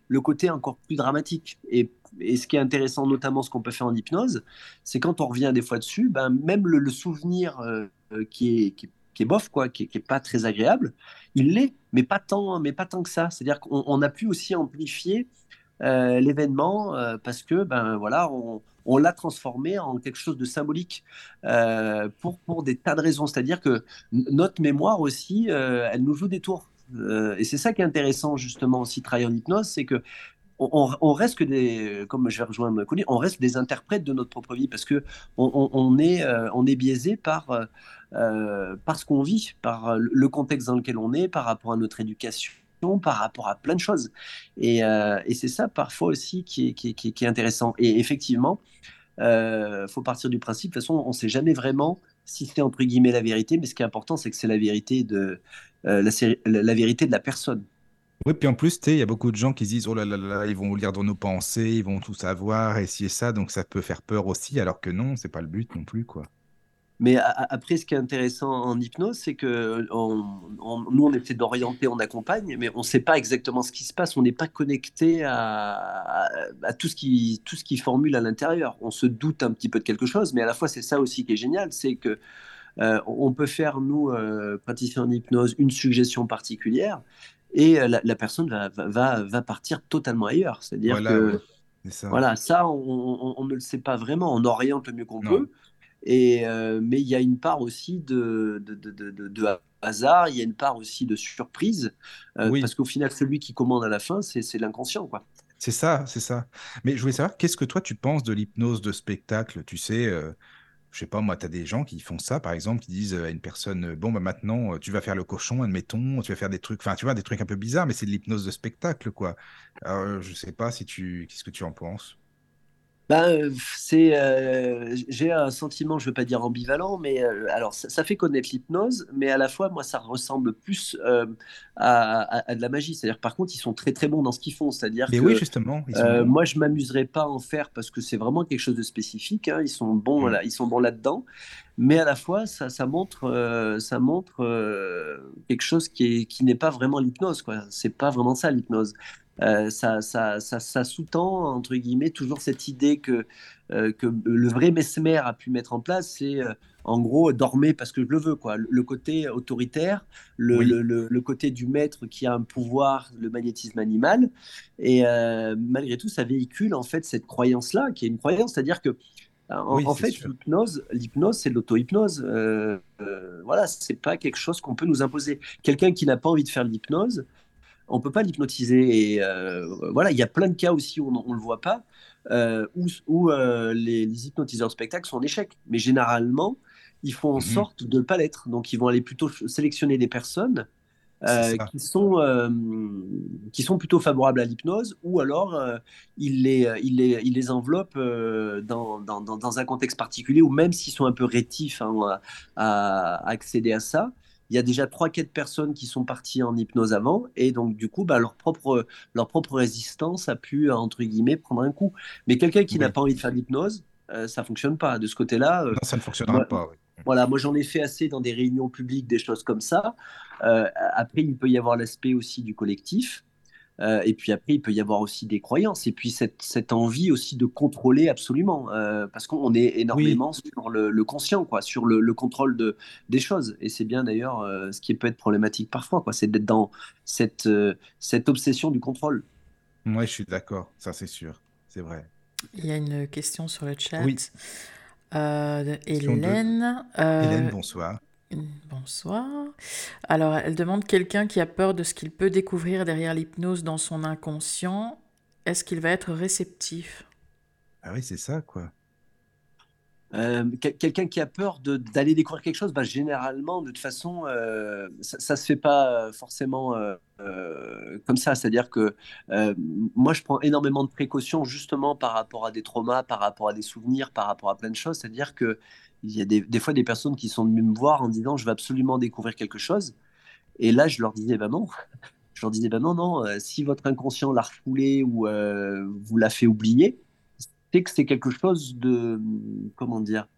le côté encore plus dramatique. Et et ce qui est intéressant, notamment ce qu'on peut faire en hypnose, c'est quand on revient des fois dessus, ben, même le, souvenir euh, qui, est, qui, est bof, quoi, qui, est pas très agréable, il l'est, mais pas tant, mais pas tant que ça. C'est-à-dire qu'on a pu aussi amplifier euh, l'événement euh, parce que ben voilà, on, l'a transformé en quelque chose de symbolique pour, pour des tas de raisons. C'est-à-dire que notre mémoire aussi, elle nous joue des tours. et c'est ça qui est intéressant justement aussi travailler en hypnose, c'est que on, reste que des, comme je on reste des interprètes de notre propre vie parce que on, est, euh, est biaisé par, euh, euh, par ce qu'on vit, par le contexte dans lequel on est, par rapport à notre éducation par rapport à plein de choses. Et, c'est ça parfois aussi qui est, intéressant. Et effectivement, il faut partir du principe, de toute façon, on ne sait jamais vraiment si c'est entre guillemets la vérité, mais ce qui est important, c'est que c'est la vérité de la, vérité de la personne.
Oui, puis en plus, il y a beaucoup de gens qui se disent, oh là là là, ils vont lire dans nos pensées, ils vont tout savoir, et ci et ça, donc ça peut faire peur aussi, alors que non, c'est pas le but non plus, quoi.
Mais après, ce qui est intéressant en hypnose, c'est que nous, on essaie d'orienter, on accompagne, mais on ne sait pas exactement ce qui se passe. On n'est pas connecté à, tout, ce qui, tout ce qui formule à l'intérieur. On se doute un petit peu de quelque chose, mais à la fois, c'est ça aussi qui est génial, c'est que euh, on peut faire, nous, euh, praticiens en hypnose, une suggestion particulière, et euh, la, personne va, va, va, partir totalement ailleurs. C'est-à-dire que ça. Voilà, ça, on, ne le sait pas vraiment. On oriente le mieux qu'on peut. Et, euh, mais il y a une part aussi de, de, de, de, hasard, il y a une part aussi de surprise, euh, parce qu'au final, celui qui commande à la fin, c'est l'inconscient. quoi.
C'est ça, c'est ça. Mais je voulais savoir, qu'est-ce que toi tu penses de l'hypnose de spectacle? Tu sais, je sais pas, moi, tu des gens qui font ça, par exemple, qui disent à une personne, bon, bah, maintenant, tu vas faire le cochon, admettons, tu vas faire des trucs, enfin, tu vois, des trucs un peu bizarres, mais c'est de l'hypnose de spectacle, quoi. Alors, je sais pas si tu, qu'est-ce que tu en penses?
Ben, c'est, euh, j'ai un sentiment, je veux pas dire ambivalent, mais euh, alors ça, ça fait connaître l'hypnose, mais à la fois, moi, ça ressemble plus euh, à, à- à de la magie. C'est-à-dire, par contre, ils sont très très bons dans ce qu'ils font. C'est-à-dire
Mais oui, justement, ils sont
euh,
bons.
moi, je m'amuserais pas à en faire parce que c'est vraiment quelque chose de spécifique. hein. Ils sont bons
Mm.
là, ils sont bons là-dedans, mais à la fois, ça, ça montre, euh, ça montre euh, quelque chose qui est, qui n'est pas vraiment l'hypnose, quoi. C'est pas vraiment ça l'hypnose. Euh, ça, ça, ça, ça sous-tend, entre guillemets, toujours cette idée que, euh, que le vrai Mesmer a pu mettre en place, c'est euh, en gros dormez parce que je le veux, quoi. Le, le côté autoritaire, le,
Oui.
le, le, le côté du maître qui a un pouvoir, le magnétisme animal, et malgré tout, ça véhicule en fait cette croyance-là, qui est une croyance, c'est-à-dire que en,
Oui,
en
c'est
fait, l'hypnose, l'hypnose, c'est de l'auto-hypnose. Euh, euh, voilà, c'est pas quelque chose qu'on peut nous imposer. Quelqu'un qui n'a pas envie de faire de l'hypnose, on peut pas l'hypnotiser. Et euh, voilà, il y a plein de cas aussi où on ne le voit pas, euh, où, où, euh, les, les hypnotiseurs de spectacle sont en échec. Mais généralement, ils font en
Mhm.
sorte de ne pas l'être. Donc, ils vont aller plutôt sélectionner des personnes qui sont, qui sont plutôt favorables à l'hypnose, ou alors ils, les, ils, les, ils les enveloppent dans, dans, dans, dans un contexte particulier, ou même s'ils sont un peu rétifs hein, à, à accéder à ça, il y a déjà trois, quatre personnes qui sont parties en hypnose avant, et donc du coup, bah, leur, propre, leur propre résistance a pu, entre guillemets, prendre un coup. Mais quelqu'un qui n'a pas envie de faire de l'hypnose, euh, ça fonctionne pas. De ce côté-là, euh,
Non, ça ne fonctionnera
moi,
pas. oui.
voilà, moi j'en ai fait assez dans des réunions publiques, des choses comme ça. Euh, après, il peut y avoir l'aspect aussi du collectif. Euh, et puis après, il peut y avoir aussi des croyances. Et puis cette, cette envie aussi de contrôler absolument. euh, parce qu'on est
Oui,
énormément sur le, le conscient, quoi, sur le, le contrôle de, des choses. Et c'est bien d'ailleurs euh, ce qui peut être problématique parfois, quoi, c'est d'être dans cette, euh, cette obsession du contrôle.
moi, je suis d'accord, ça c'est sûr, c'est vrai.
Il y a une question sur le chat
Oui,
euh, Hélène.
Hélène, bonsoir.
Bonsoir. Alors, elle demande quelqu'un qui a peur de ce qu'il peut découvrir derrière l'hypnose dans son inconscient. Est-ce qu'il va être réceptif?
Ah oui, c'est ça, quoi.
Euh, quel- quelqu'un qui a peur de- d'aller découvrir quelque chose, bah, généralement, de toute façon, euh, ça, ça se fait pas euh, forcément euh, euh, comme ça. C'est-à-dire que euh, moi, je prends énormément de précautions justement par rapport à des traumas, par rapport à des souvenirs, par rapport à plein de choses. C'est-à-dire que il y a des, fois des personnes qui sont venues me voir en disant je veux absolument découvrir quelque chose. Et là, je leur disais bah non. Je leur disais bah non, non. euh, si votre inconscient l'a refoulé ou euh, vous l'a fait oublier, c'est que c'est quelque chose de comment dire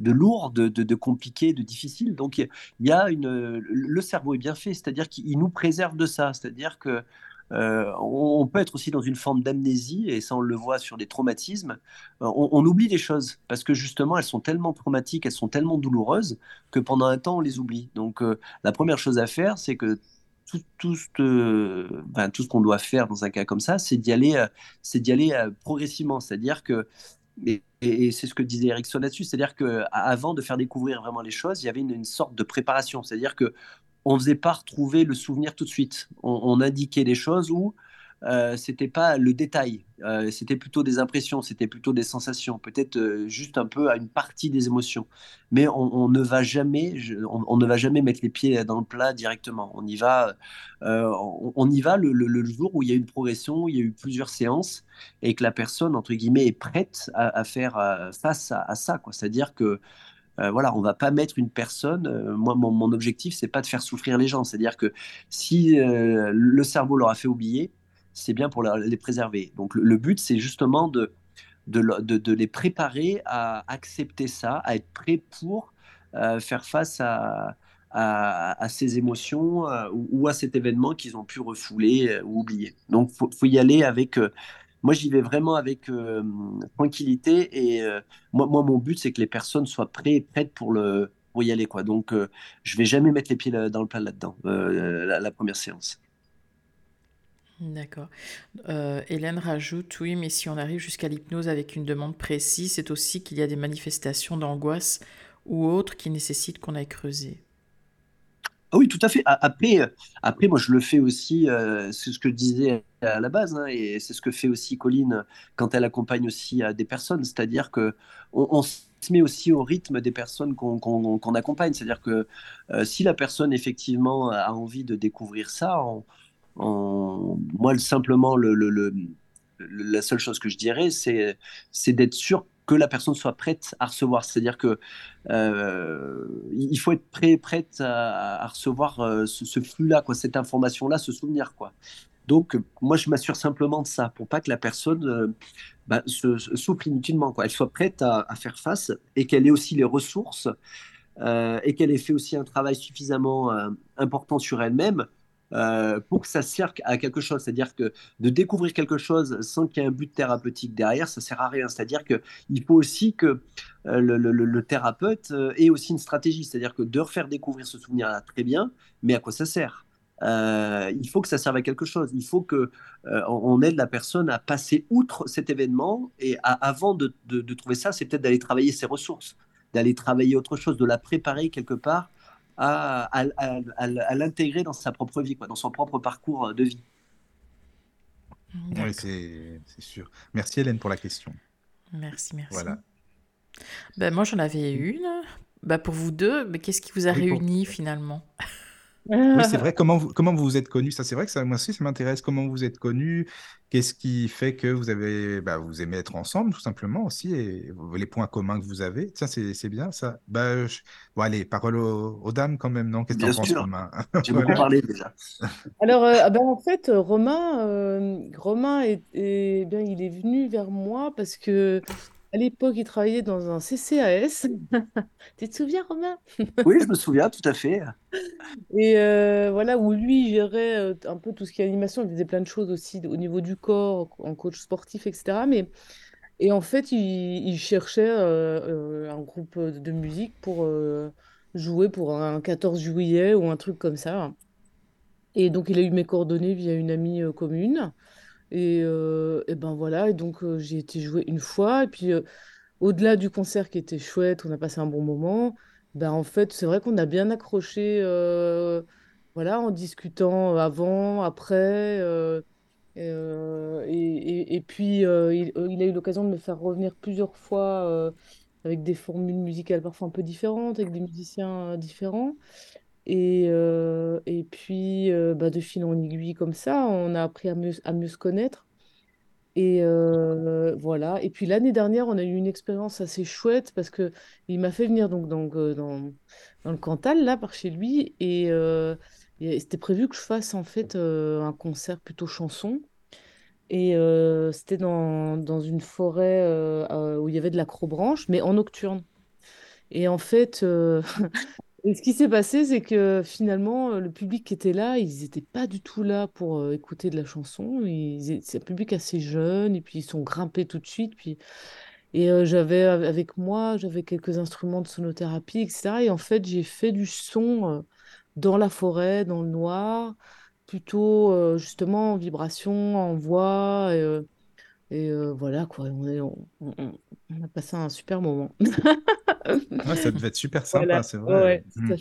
de lourd, de, de, de compliqué, de difficile. Donc il y a une, le cerveau est bien fait, c'est-à-dire qu'il nous préserve de ça, c'est-à-dire que euh, on, peut être aussi dans une forme d'amnésie et ça on le voit sur des traumatismes. Euh, On, oublie des choses parce que justement elles sont tellement traumatiques, elles sont tellement douloureuses que pendant un temps on les oublie. Donc euh, la première chose à faire, c'est que tout, ce- qu'on doit faire dans un cas comme ça, c'est d'y aller, c'est d'y aller progressivement. C'est-à-dire que et, c'est ce que disait Erickson là-dessus, c'est-à-dire que a- avant de faire découvrir vraiment les choses, il y avait une, une sorte de préparation, c'est-à-dire que on faisait pas retrouver le souvenir tout de suite. On, indiquait des choses où euh, c'était pas le détail, euh, c'était plutôt des impressions, c'était plutôt des sensations, peut-être euh, juste un peu à une partie des émotions. Mais on, ne va jamais, on, ne va jamais mettre les pieds dans le plat directement. On y va, euh, on, y va le, jour où il y a une progression, où il y a eu plusieurs séances et que la personne entre guillemets est prête à, faire face à, à ça. C'est-à-dire que euh, voilà, on va pas mettre une personne. euh, moi, mon, mon objectif, c'est pas de faire souffrir les gens. C'est-à-dire que si euh, le cerveau leur a fait oublier, c'est bien pour les préserver. Donc le, but, c'est justement de, de, de- les préparer à accepter ça, à être prêts pour euh, faire face à, à, ces émotions ou, à cet événement qu'ils ont pu refouler ou oublier. Donc faut, faut y aller avec. Moi, j'y vais vraiment avec euh, tranquillité et euh, moi, moi, mon but, c'est que les personnes soient prêtes, prêtes pour le pour y aller, quoi. Donc, euh, je vais jamais mettre les pieds dans le plat là-dedans, euh, la, la première séance.
D'accord. Hélène rajoute, oui, mais si on arrive jusqu'à l'hypnose avec une demande précise, c'est aussi qu'il y a des manifestations d'angoisse ou autres qui nécessitent qu'on aille creuser.
Ah oui, tout à fait. Après, euh, après moi, je le fais aussi, euh, c'est ce que je disais à la base, hein, et c'est ce que fait aussi Colline quand elle accompagne aussi euh, des personnes. C'est-à-dire que on, se met aussi au rythme des personnes qu'on accompagne. C'est-à-dire que si la personne effectivement a envie de découvrir ça, moi simplement le, le, la seule chose que je dirais, c'est d'être sûr que la personne soit prête à recevoir. C'est-à-dire que euh, il faut être prêt, prête à, recevoir euh, ce, flux-là, quoi, cette information-là, ce souvenir, quoi. Donc, moi, je m'assure simplement de ça pour pas que la personne euh, bah, souffre inutilement, quoi. Elle soit prête à, faire face et qu'elle ait aussi les ressources et qu'elle ait fait aussi un travail suffisamment important sur elle-même euh, pour que ça serve à quelque chose. C'est-à-dire que de découvrir quelque chose sans qu'il y ait un but thérapeutique derrière, ça sert à rien. C'est-à-dire qu'il faut aussi que euh, le, thérapeute euh, ait aussi une stratégie. C'est-à-dire que de refaire découvrir ce souvenir-là, très bien, mais à quoi ça sert? Il faut que ça serve à quelque chose. Il faut que on aide la personne à passer outre cet événement et avant de, de trouver ça, c'est peut-être d'aller travailler ses ressources, d'aller travailler autre chose, de la préparer quelque part à, l'intégrer dans sa propre vie, quoi, dans son propre parcours de vie.
Oui, c'est sûr. Merci Hélène pour la question.
Merci, merci. Voilà. Ben, moi, j'en avais une. Ben, pour vous deux, mais qu'est-ce qui vous a réuni finalement?
Oui, c'est vrai. Comment vous, comment vous vous êtes connus? Ça, c'est vrai que ça, moi aussi, ça m'intéresse. Comment vous vous êtes connus? Qu'est-ce qui fait que vous avez, bah, vous aimez être ensemble, tout simplement aussi, et les points communs que vous avez? Tiens, c'est bien ça. Bah, bon, allez, parole aux, dames quand même, non? Qu'est-ce que tu en penses, Romain?
J'ai beaucoup parlé déjà.
Alors, euh, ah ben, en fait, Romain, euh, Romain est, bien, il est venu vers moi parce que à l'époque, il travaillait dans un CCAS. tu te souviens, Romain?
Oui, je me souviens, tout à fait.
Et euh, voilà, où lui gérait euh, un peu tout ce qui est animation. Il faisait plein de choses aussi au niveau du corps, en coach sportif, etc. Mais, et en fait, il, cherchait euh, un groupe de musique pour jouer pour un 14 juillet ou un truc comme ça. Et donc, il a eu mes coordonnées via une amie commune. Et, et ben voilà, et donc j'ai été jouer une fois. Et puis, au-delà du concert qui était chouette, on a passé un bon moment. Ben en fait, c'est vrai qu'on a bien accroché, voilà, en discutant avant, après. et, puis, il a eu l'occasion de me faire revenir plusieurs fois avec des formules musicales parfois un peu différentes, avec des musiciens différents. Et, euh, et puis, euh, bah, de fil en aiguille, comme ça, on a appris à mieux, à mieux se connaître. Et euh, voilà. Et puis l'année dernière, on a eu une expérience assez chouette parce que il m'a fait venir donc, dans, dans le Cantal, là, par chez lui. Et, c'était prévu que je fasse en fait un concert plutôt chanson. Et c'était dans, dans, une forêt où il y avait de l'acrobranche, mais en nocturne. Et en fait, Et ce qui s'est passé, c'est que finalement, euh, le public qui était là, ils n'étaient pas du tout là pour euh, écouter de la chanson. C'est un public assez jeune, et puis ils sont grimpés tout de suite. Et euh, j'avais avec moi, j'avais quelques instruments de sonothérapie, etc. Et en fait, j'ai fait du son dans la forêt, dans le noir, plutôt justement en vibration, en voix. Voilà, quoi. On, on a passé un super moment.
Ouais, ça devait être super sympa, c'est vrai.
Ouais,
mmh.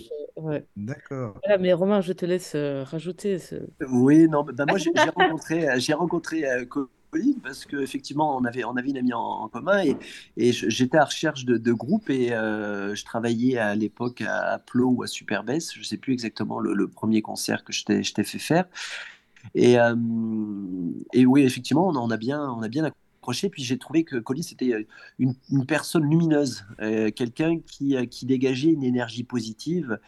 D'accord.
mais Romain, je te laisse euh, rajouter ce.
Oui, non, bah, moi j'ai rencontré, euh, j'ai rencontré euh, Colline parce qu'effectivement on avait, on avait une amie en, commun et, et j'étais à recherche de, de groupes et je travaillais à l'époque à Plo ou à Superbest, je sais plus exactement le, premier concert que je t'ai fait faire. Et, et oui, effectivement, on, a bien, on a bien puis j'ai trouvé que Colin, c'était euh, une, personne lumineuse, euh, quelqu'un qui, euh, qui, dégageait une énergie positive,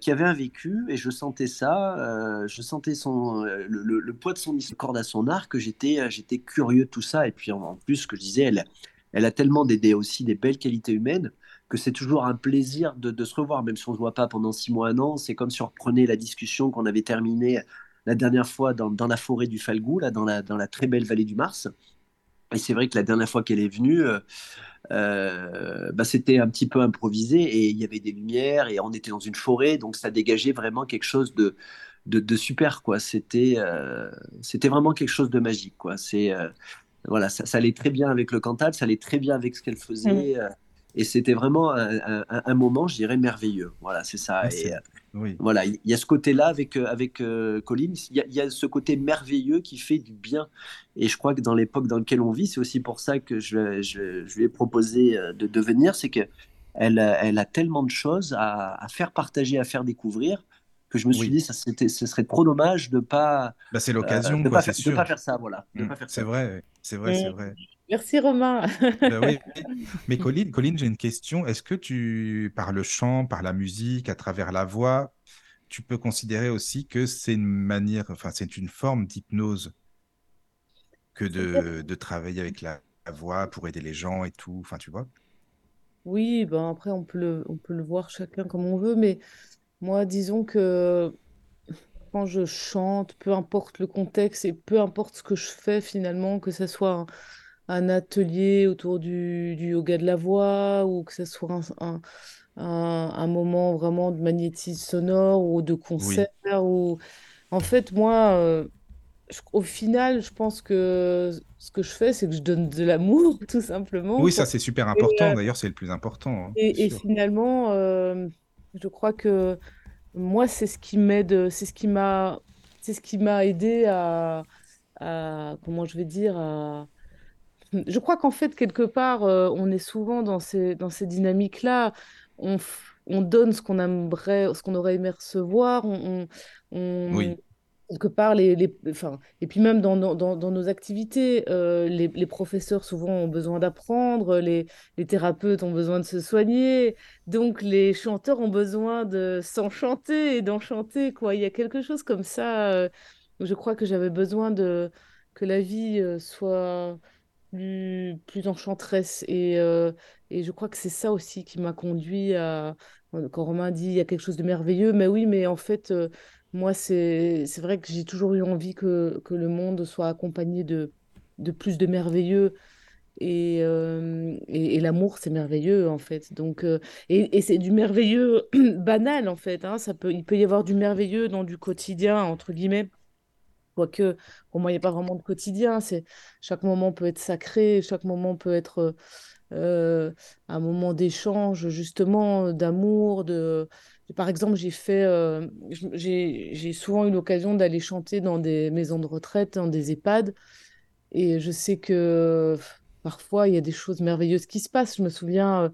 qui avait un vécu, et je sentais ça, je sentais son, le, poids de son corde à son arc, que j'étais, j'étais curieux de tout ça. Et puis en, plus, ce que je disais, elle, elle a tellement des, aussi des belles qualités humaines que c'est toujours un plaisir de, se revoir, même si on ne se voit pas pendant six mois, un an. C'est comme si on reprenait la discussion qu'on avait terminée la dernière fois dans, dans, la forêt du Falgou, là, dans, la, dans la très belle vallée du Mars. Et c'est vrai que la dernière fois qu'elle est venue, euh, euh, bah, c'était un petit peu improvisé et il y avait des lumières et on était dans une forêt, donc ça dégageait vraiment quelque chose de, de, super. quoi. C'était euh, c'était vraiment quelque chose de magique. quoi. C'est voilà, ça, allait très bien avec le Cantal, ça allait très bien avec ce qu'elle faisait. Et c'était vraiment un, un, moment, je dirais, merveilleux. Voilà, c'est ça. et, oui. Voilà, il y a ce côté-là avec, avec Colline, il y, a, il y, a ce côté merveilleux qui fait du bien. Et je crois que dans l'époque dans laquelle on vit, c'est aussi pour ça que je, je, je lui ai proposé de devenir, c'est que elle, elle, a tellement de choses à, à, faire partager, à faire découvrir, que je me suis dit, ça, ce serait trop dommage de pas.
Bah, c'est l'occasion,
euh, de, pas, de pas faire ça, voilà.
Mmh, c'est vrai, c'est vrai, c'est vrai.
Merci Romain.
bah, oui. Mais Colline, Colline j'ai une question. Est-ce que tu, par le chant, par la musique, à travers la voix, tu peux considérer aussi que c'est une manière, enfin, c'est une forme d'hypnose que de, de, travailler avec la, la, voix pour aider les gens et tout, enfin, tu vois?
Oui, ben après, on peut, le, on peut le voir chacun comme on veut, mais moi, disons que quand je chante, peu importe le contexte et peu importe ce que je fais finalement, que ce soit un, atelier autour du, yoga de la voix ou que ce soit un, un, moment vraiment de magnétisme sonore ou de concert. Ou... En fait, moi, euh, au final, je pense que ce que je fais, c'est que je donne de l'amour, tout simplement.
Oui, ça c'est super important. Euh, D'ailleurs, c'est le plus important.
Hein, et, finalement, euh, je crois que moi, c'est ce qui m'aide, c'est ce qui m'a, c'est ce qui m'a aidé à, comment je vais dire, je crois qu'en fait, quelque part, euh, on est souvent dans ces, dans ces dynamiques-là. On, on donne ce qu'on aimerait, ce qu'on aurait aimé recevoir. On, on,
oui
quelque part, les, les, enfin, et puis même dans, dans, dans nos activités, euh, les, les, professeurs souvent ont besoin d'apprendre, les, les, thérapeutes ont besoin de se soigner, donc les chanteurs ont besoin de s'enchanter et d'enchanter, quoi. Il y a quelque chose comme ça. Euh, je crois que j'avais besoin de que la vie euh, soit plus, enchanteresse et, et je crois que c'est ça aussi qui m'a conduit à quand Romain dit il y a quelque chose de merveilleux, mais oui, mais en fait moi, c'est vrai que j'ai toujours eu envie que, que le monde soit accompagné de, de plus de merveilleux. Et, euh, et, l'amour, c'est merveilleux, en fait. Donc, euh, et, et c'est du merveilleux banal, en fait. Hein. Ça peut, il peut y avoir du merveilleux dans du quotidien, entre guillemets. Quoique, pour moi, il n'y a pas vraiment de quotidien. C'est, chaque moment peut être sacré, chaque moment peut être euh, un moment d'échange, justement, d'amour, de par exemple, j'ai fait, euh, j'ai souvent eu l'occasion d'aller chanter dans des maisons de retraite, dans des EHPAD, et je sais que parfois il y a des choses merveilleuses qui se passent. Je me souviens, euh,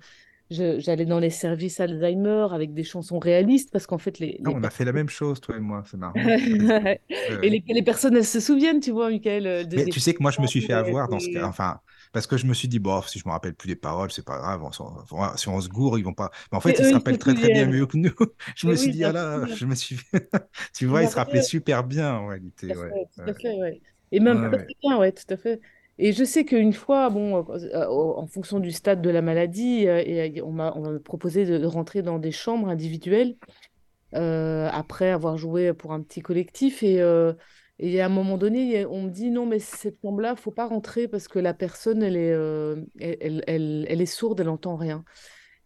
j'allais dans les services Alzheimer avec des chansons réalistes parce qu'en fait les,
ah, on a fait la même chose toi et moi, c'est marrant.
et les, les, personnes elles se souviennent, tu vois, Michael. Euh,
Mais tu sais que moi je me suis fait avoir dans ce cas, enfin parce que je me suis dit, bon, si je me rappelle plus des paroles, c'est pas grave. si on se gourre, ils vont pas. Mais en fait, ils se rappellent très très bien mieux que nous. je me suis dit, ah là, je me suis. tu vois, ils se rappelaient super bien en réalité.
Tout à fait, ouais. Et même très bien, ouais, tout à fait. Et je sais qu'une fois, bon, euh, en fonction du stade de la maladie, euh, on m'a proposé de, rentrer dans des chambres individuelles euh, après avoir joué pour un petit collectif. Et, à un moment donné, on me dit non, mais cette chambre-là, faut pas rentrer parce que la personne, elle est, euh, elle, elle, elle, est sourde, elle n'entend rien.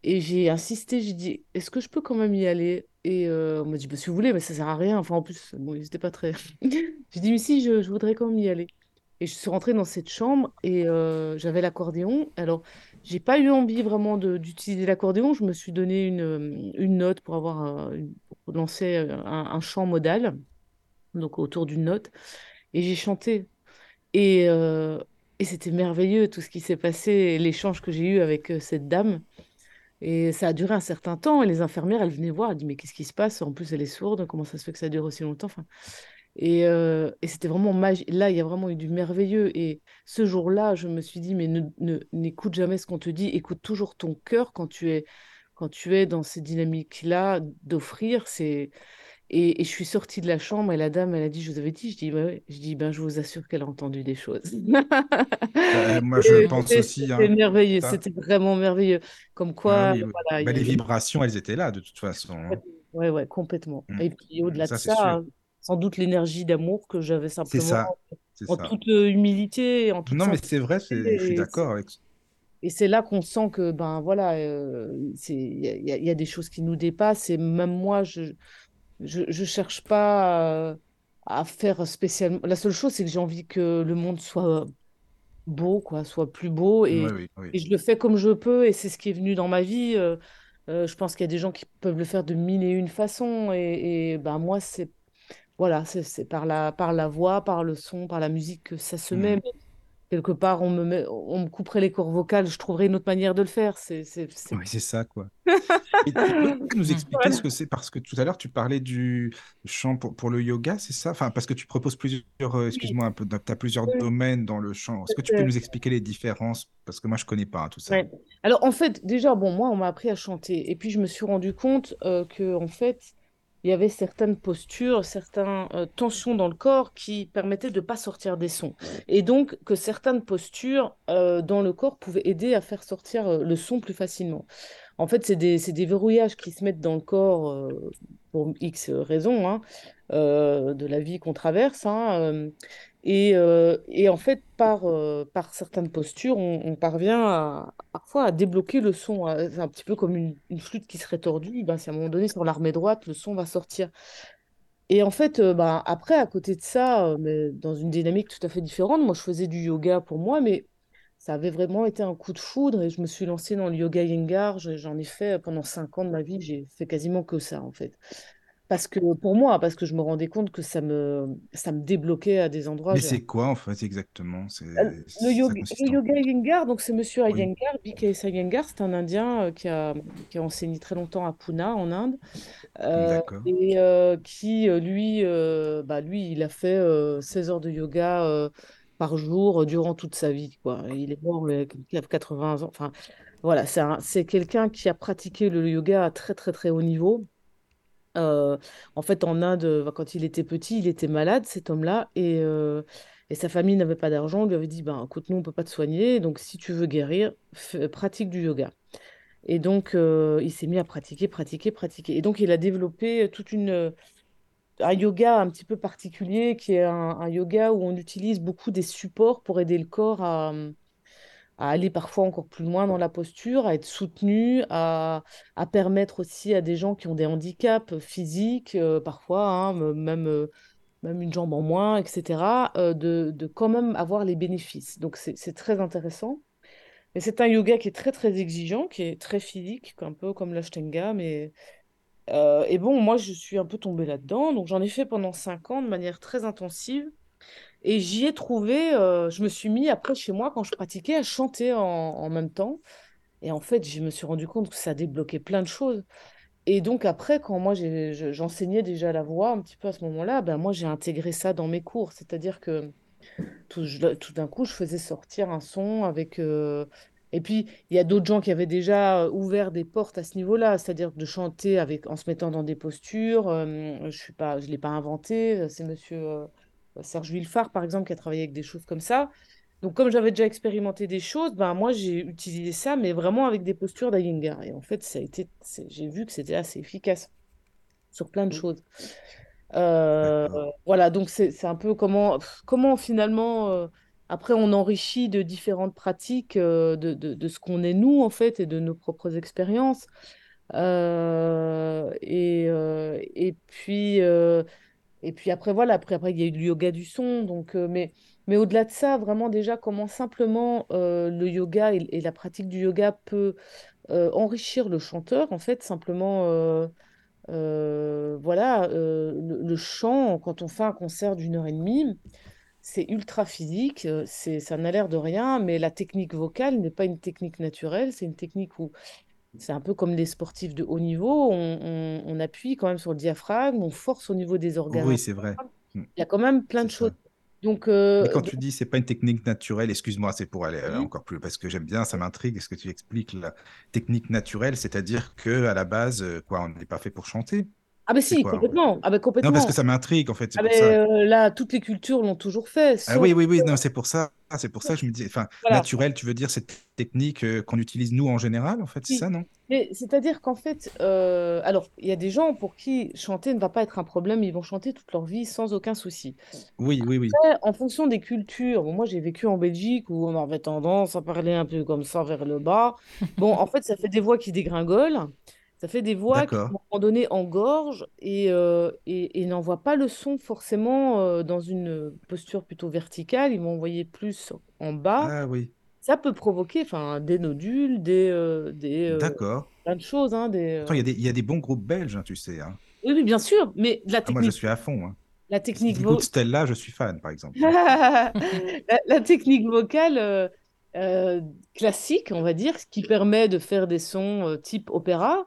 Et j'ai insisté, j'ai dit, est-ce que je peux quand même y aller? Et euh, on m'a dit, bah, si vous voulez, mais ça sert à rien. Enfin, en plus, bon, ils n'étaient pas très. j'ai dit, mais si, je, voudrais quand même y aller. Et je suis rentrée dans cette chambre et euh, j'avais l'accordéon. Alors, j'ai pas eu envie vraiment d'utiliser l'accordéon. Je me suis donné une, une note pour avoir pour lancer un, chant modal donc autour d'une note. Et j'ai chanté. Et, euh, et c'était merveilleux tout ce qui s'est passé, l'échange que j'ai eu avec euh, cette dame. Et ça a duré un certain temps. Et les infirmières, elles venaient voir, elles disaient, mais qu'est-ce qui se passe? En plus, elle est sourde, comment ça se fait que ça dure aussi longtemps? Enfin, Et, euh, et c'était vraiment magique. Là, il y a vraiment eu du merveilleux. Et ce jour-là, je me suis dit, mais ne, n'écoute jamais ce qu'on te dit, écoute toujours ton cœur quand tu es, quand tu es dans ces dynamiques-là d'offrir. C'est et, je suis sortie de la chambre et la dame, elle a dit, je vous avais dit, je dis, ouais, je dis, ben, je vous assure qu'elle a entendu des choses.
moi, je pense aussi.
C'était hein, merveilleux, c'était vraiment merveilleux. Comme quoi, ah
voilà, bah, les vibrations, elles étaient là de toute façon. Hein.
Ouais, ouais, complètement. Mmh. Et puis au-delà de ça, sans doute l'énergie d'amour que j'avais simplement ça. en toute euh, humilité. En toute
non, mais c'est vrai, je suis d'accord avec ça.
Et c'est là qu'on sent que, ben voilà, euh, il y, y, a des choses qui nous dépassent. Et même moi, je, je ne cherche pas à, faire spécialement. La seule chose, c'est que j'ai envie que le monde soit beau, quoi, soit plus beau.
Oui,
Et,
oui, oui.
et je le fais comme je peux, et c'est ce qui est venu dans ma vie. euh, euh, je pense qu'il y a des gens qui peuvent le faire de mille et une façons, et, et ben moi, c'est voilà, c'est par la, par la voix, par le son, par la musique que ça se met.
Hmm.
Mais quelque part, on me met, on me couperait les cordes vocales, je trouverais une autre manière de le faire. C'est, c'est, c'est
ça, quoi. Et tu peux nous expliquer
Voilà.
ce que c'est, parce que tout à l'heure, tu parlais du chant pour, pour le yoga, c'est ça? Enfin, parce que tu proposes plusieurs, euh, excuse-moi un peu, tu as plusieurs
oui,
domaines dans le chant. Est-ce que tu peux nous expliquer les différences? Parce que moi, je connais pas hein, tout ça.
ouais. Alors, en fait, déjà, bon, moi, on m'a appris à chanter. Et puis, je me suis rendu compte euh, que, en fait, il y avait certaines postures, certaines euh, tensions dans le corps qui permettaient de ne pas sortir des sons. Et donc, que certaines postures euh, dans le corps pouvaient aider à faire sortir euh, le son plus facilement. En fait, c'est des, des verrouillages qui se mettent dans le corps pour X raisons hein, de la vie qu'on traverse. hein, et, euh, et en fait, par, euh, certaines postures, on, parvient à, parfois à débloquer le son. C'est un petit peu comme une, flûte qui serait tordue. Ben, si à un moment donné, sur l'armée droite, le son va sortir. Et en fait, euh, ben, après, à côté de ça, mais dans une dynamique tout à fait différente, moi, je faisais du yoga pour moi, mais ça avait vraiment été un coup de foudre et je me suis lancée dans le yoga Iyengar. Je- J'en ai fait pendant cinq ans de ma vie, j'ai fait quasiment que ça, en fait. Parce que pour moi, parce que je me rendais compte que ça me, ça me débloquait à des endroits.
Mais c'est quoi, en fait, exactement?
Euh, Le yoga, le yoga? Iyengar, donc c'est Monsieur
Oui,
Iyengar, B.K.S. Iyengar, c'est un Indien euh, qui a, qui a enseigné très longtemps à Pune, en Inde, euh, et euh, qui, lui, euh, bah, lui, il a fait euh, 16 heures de yoga par jour durant toute sa vie, quoi. Et Il est mort, il a 80 ans. Enfin, voilà, c'est quelqu'un qui a pratiqué le yoga à très, très, très haut niveau. Euh, en fait, en Inde, euh, quand il était petit, il était malade, cet homme-là, et, euh, sa famille n'avait pas d'argent. On lui avait dit, ben, écoute, nous, on peut pas te soigner, donc si tu veux guérir, fais- pratique du yoga. Et donc, euh, il s'est mis à pratiquer, pratiquer, pratiquer. Et donc, il a développé toute une, euh, un yoga un petit peu particulier, qui est un, un yoga où on utilise beaucoup des supports pour aider le corps à, à aller parfois encore plus loin dans la posture, à être soutenu, à, permettre aussi à des gens qui ont des handicaps physiques, euh, parfois, hein, euh, même une jambe en moins, etc., euh, de, quand même avoir les bénéfices. Donc c'est très intéressant. Mais c'est un yoga qui est très très exigeant, qui est très physique, un peu comme l'Ashtanga. Mais et bon, moi je suis un peu tombée là-dedans, donc j'en ai fait pendant cinq ans de manière très intensive. Et j'y ai trouvé, euh, je me suis mis après chez moi quand je pratiquais à chanter en, même temps. Et en fait, je me suis rendu compte que ça débloquait plein de choses. Et donc après, quand moi j'enseignais déjà la voix un petit peu à ce moment-là, ben moi j'ai intégré ça dans mes cours. C'est-à-dire que tout, d'un coup, je faisais sortir un son avec... euh, Et puis, il y a d'autres gens qui avaient déjà euh, ouvert des portes à ce niveau-là, c'est-à-dire de chanter avec... en se mettant dans des postures. euh, je ne l'ai pas inventé. C'est monsieur Serge Villefard, par exemple, qui a travaillé avec des choses comme ça. Donc, comme j'avais déjà expérimenté des choses, ben, moi, j'ai utilisé ça, mais vraiment avec des postures d'Iyengar. Et en fait, ça a été... j'ai vu que c'était assez efficace sur plein de choses. Euh, voilà, donc c'est un peu comment, comment finalement, euh, après on enrichit de différentes pratiques euh, de, de, de ce qu'on est nous en fait et de nos propres expériences. Et, et puis, et puis après, voilà, après, après il y a eu le yoga du son. Donc, euh, mais mais au-delà de ça, vraiment déjà comment simplement euh, le yoga et, la pratique du yoga peut euh, enrichir le chanteur, en fait, simplement. voilà, le, le chant, quand on fait un concert d'une heure et demie, c'est ultra physique, c'est, ça n'a l'air de rien, mais la technique vocale n'est pas une technique naturelle, c'est une technique où c'est un peu comme les sportifs de haut niveau, on, on- on appuie quand même sur le diaphragme, on force au niveau des organes.
Oui, c'est vrai. Mm,
Il y a quand même plein de choses.
ça.
Donc,
Mais
euh,
quand
donc,
tu dis c'est pas une technique naturelle, excuse-moi, c'est pour aller euh, encore plus, parce que j'aime bien, ça m'intrigue, ce que tu expliques, la technique naturelle, c'est-à-dire que à la base, euh, quoi, on n'est pas fait pour chanter?
Ah ben si,
quoi?
complètement. Ah ben
Non, parce
complètement.
que ça m'intrigue, en fait,
Ah ben,
ça.
euh, là, toutes les cultures l'ont toujours fait,
Ah oui, oui, oui, non, c'est pour ça, c'est pour ça que je me dis, enfin,
Voilà.
naturel, tu veux dire cette technique euh, qu'on utilise nous en général, en fait, c'est
Oui.
ça, non?
C'est-à-dire qu'en fait, euh, alors, il y a des gens pour qui chanter ne va pas être un problème, ils vont chanter toute leur vie sans aucun souci.
Oui, oui, oui.
En fonction des cultures, bon, moi j'ai vécu en Belgique où on avait tendance à parler un peu comme ça vers le bas. Bon, en fait, ça fait des voix qui dégringolent. Ça fait des voix qui, à un
D'accord.
moment donné, engorgent et, euh, et, et n'envoient pas le son forcément euh, dans une posture plutôt verticale. Ils vont envoyer plus en bas.
Ah oui,
Ça peut provoquer enfin, des nodules, des, euh, des, euh,
d'accord.
plein de choses. Hein, des,
Pourtant, il y a des, il y a des bons groupes belges, hein, tu sais. hein.
Oui, oui, bien sûr, mais de la
Ah, moi, je
technique,
suis à fond. Hein.
la technique,
tu
vo-
écoutes Stella, je suis fan, par exemple.
la, la technique vocale euh, euh, classique, on va dire, ce qui permet de faire des sons euh, type opéra.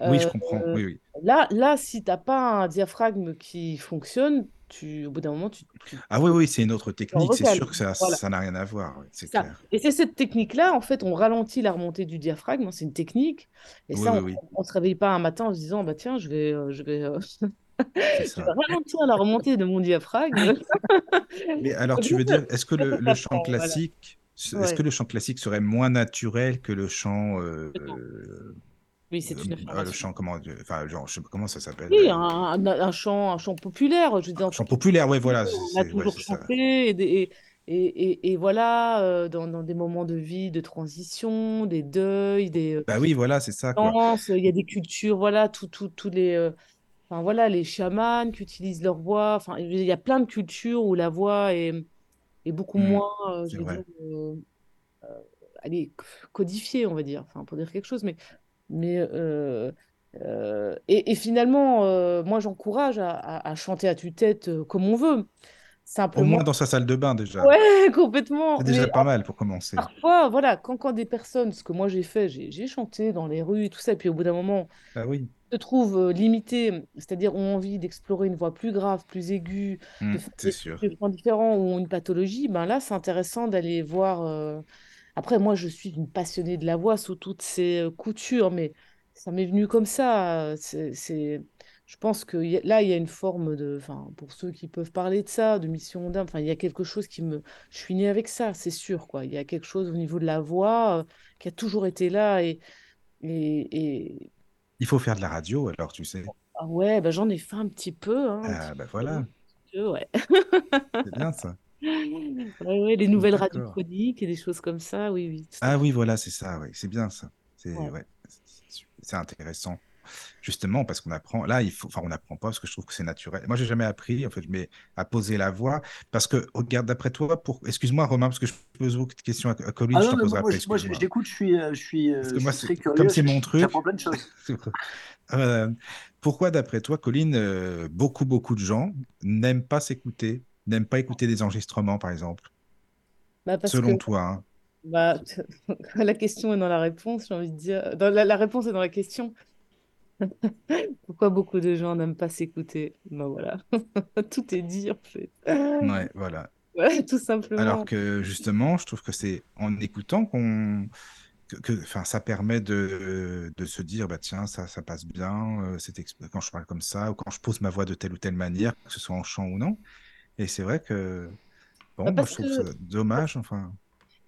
Oui, je
euh,
comprends. Oui, oui.
là, là, si t'as pas un diaphragme qui fonctionne, tu, au bout d'un moment, tu, tu
Ah oui, oui, c'est une autre technique. C'est sûr que ça,
Voilà.
ça n'a rien à voir. c'est clair.
Et c'est cette technique-là, en fait, on ralentit la remontée du diaphragme, hein, c'est une technique. Et
Oui,
ça,
oui,
on, on se réveille pas un matin en se disant, bah tiens, je vais, euh, je vais, euh, je ralentir la remontée de mon diaphragme.
Mais alors, tu veux dire, est-ce que le, chant
voilà.
classique, est-ce
Ouais,
que le chant classique serait moins naturel que le chant, euh, euh,
Oui, c'est une
euh, le chant, comment, euh, enfin, genre, je sais pas comment ça s'appelle,
Oui,
euh,
un, un- un chant, un chant populaire. Je veux dire, dans
chant populaire, ouais, voilà,
on a
ouais,
toujours
ça.
chanté et, et, et, et- voilà, euh, dans, dans des moments de vie, de transition, des deuils, des euh,
Bah oui, voilà, c'est ça, quoi.
il y a des cultures, voilà, tout, tout, tous les, euh, enfin voilà, les chamans qui utilisent leur voix. Enfin, il y a plein de cultures où la voix est, est beaucoup
Hmm,
moins, euh, je dire, euh, allez, codifiée, on va dire, enfin, pour dire quelque chose, mais mais euh, euh, et, et finalement, euh, moi, j'encourage à, à- à chanter à tue-tête comme on veut.
Au moins
Simplement,
dans sa salle de bain, déjà.
ouais, complètement.
C'est déjà
Mais
pas mal pour commencer.
parfois, voilà, quand, quand des personnes, ce que moi j'ai fait, j'ai chanté dans les rues et tout ça, et puis au bout d'un moment,
Ah oui,
se trouvent limités, c'est-à-dire ont envie d'explorer une voix plus grave, plus aiguë,
Hmm,
de faire des
sûr.
différents ou une pathologie, ben là, c'est intéressant d'aller voir. Euh, Après, moi, je suis une passionnée de la voix sous toutes ses euh, coutures, mais ça m'est venu comme ça. C'est, c'est... Je pense que a- là, il y a une forme de, enfin, pour ceux qui peuvent parler de ça, de mission d'âme, enfin, il y a quelque chose qui me, je suis née avec ça, c'est sûr, quoi. Il y a quelque chose au niveau de la voix euh, qui a toujours été là et, et, et...
Il faut faire de la radio, alors, tu sais.
Ah ouais, bah, j'en ai fait un petit peu, hein,
Ah, bah voilà,
peu, ouais.
c'est bien ça.
Ouais, ouais, les nouvelles chroniques et des choses comme ça, oui, oui,
Ah oui, voilà, c'est ça, oui, c'est bien ça. C'est
Ouais.
intéressant. Justement, parce qu'on apprend, là, il faut, enfin, on n'apprend pas parce que je trouve que c'est naturel. Moi, j'ai jamais appris, en fait, mais à poser la voix. Parce que, regarde, d'après toi, pour... excuse-moi, Romain, parce que je pose beaucoup de questions à, à Colin,
Ah
je t'en
mais
poserai
moi,
après,
je, moi, je- je
excuse-moi.
l'écoute, je suis, euh, je suis, euh,
Parce que
je
moi,
suis très
comme
curieux,
c'est mon truc,
plein de choses.
euh, pourquoi, d'après toi, Colline, euh, beaucoup, beaucoup de gens n'aiment pas s'écouter, n'aiment pas écouter des enregistrements, par exemple,
Bah, parce que
selon toi, hein.
bah, la question est dans la réponse, j'ai envie de dire. Dans la, la réponse est dans la question. Pourquoi beaucoup de gens n'aiment pas s'écouter? Ben voilà, tout est dit en fait.
Ouais, voilà.
Ouais, tout
Alors
simplement.
que justement, je trouve que c'est en écoutant qu'on que, ça permet de, de se dire, bah tiens, ça, ça passe bien, euh, exp- quand je parle comme ça, ou quand je pose ma voix de telle ou telle manière, que ce soit en chant ou non. Et c'est vrai que,
Bah,
bon, moi,
parce
je
que
trouve ça dommage, enfin.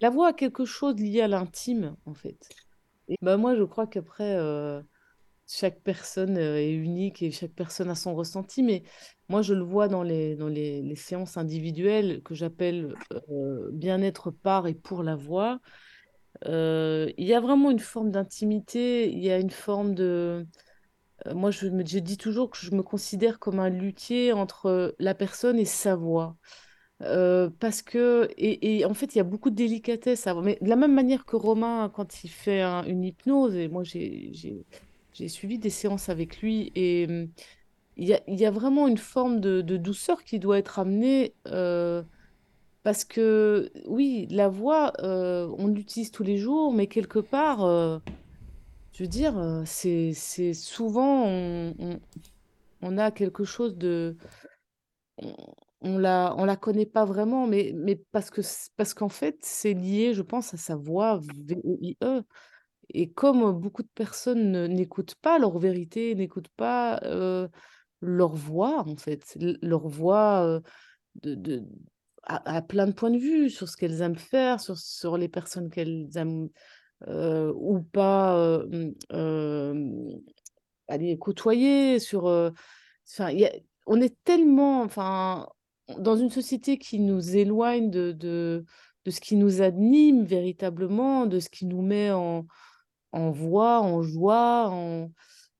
la voix a quelque chose lié à l'intime en fait. Et bah, moi, je crois qu'après, euh, chaque personne euh, est unique et chaque personne a son ressenti, mais moi, je le vois dans les, dans les, les séances individuelles que j'appelle euh, bien-être par et pour la voix. Euh, il y a vraiment une forme d'intimité, il y a une forme de... euh, Moi, je me, dis toujours que je me considère comme un luthier entre la personne et sa voix. Euh, parce que, et, en fait, il y a beaucoup de délicatesse à Mais de la même manière que Romain, quand il fait un- une hypnose, et moi, j'ai, suivi des séances avec lui, et hum, il y a, y a vraiment une forme de, douceur qui doit être amenée, euh, parce que, oui, la voix, euh, on l'utilise tous les jours, mais quelque part, euh, je veux dire, euh, c'est, souvent, on, a quelque chose de on, on la, on la connaît pas vraiment, mais, mais parce que, parce qu'en fait, c'est lié, je pense, à sa voix V-O-I-E. Et comme beaucoup de personnes ne- n'écoutent pas leur vérité, n'écoutent pas euh, leur voix, en fait, leur voix euh, de, de, à, à plein de points de vue sur ce qu'elles aiment faire, sur, sur les personnes qu'elles aiment euh, ou pas euh, mm, euh, aller côtoyer, sur... euh, Enfin, on est tellement, enfin, dans une société qui nous éloigne de, de, de ce qui nous anime véritablement, de ce qui nous met en, en voix, en joie, en,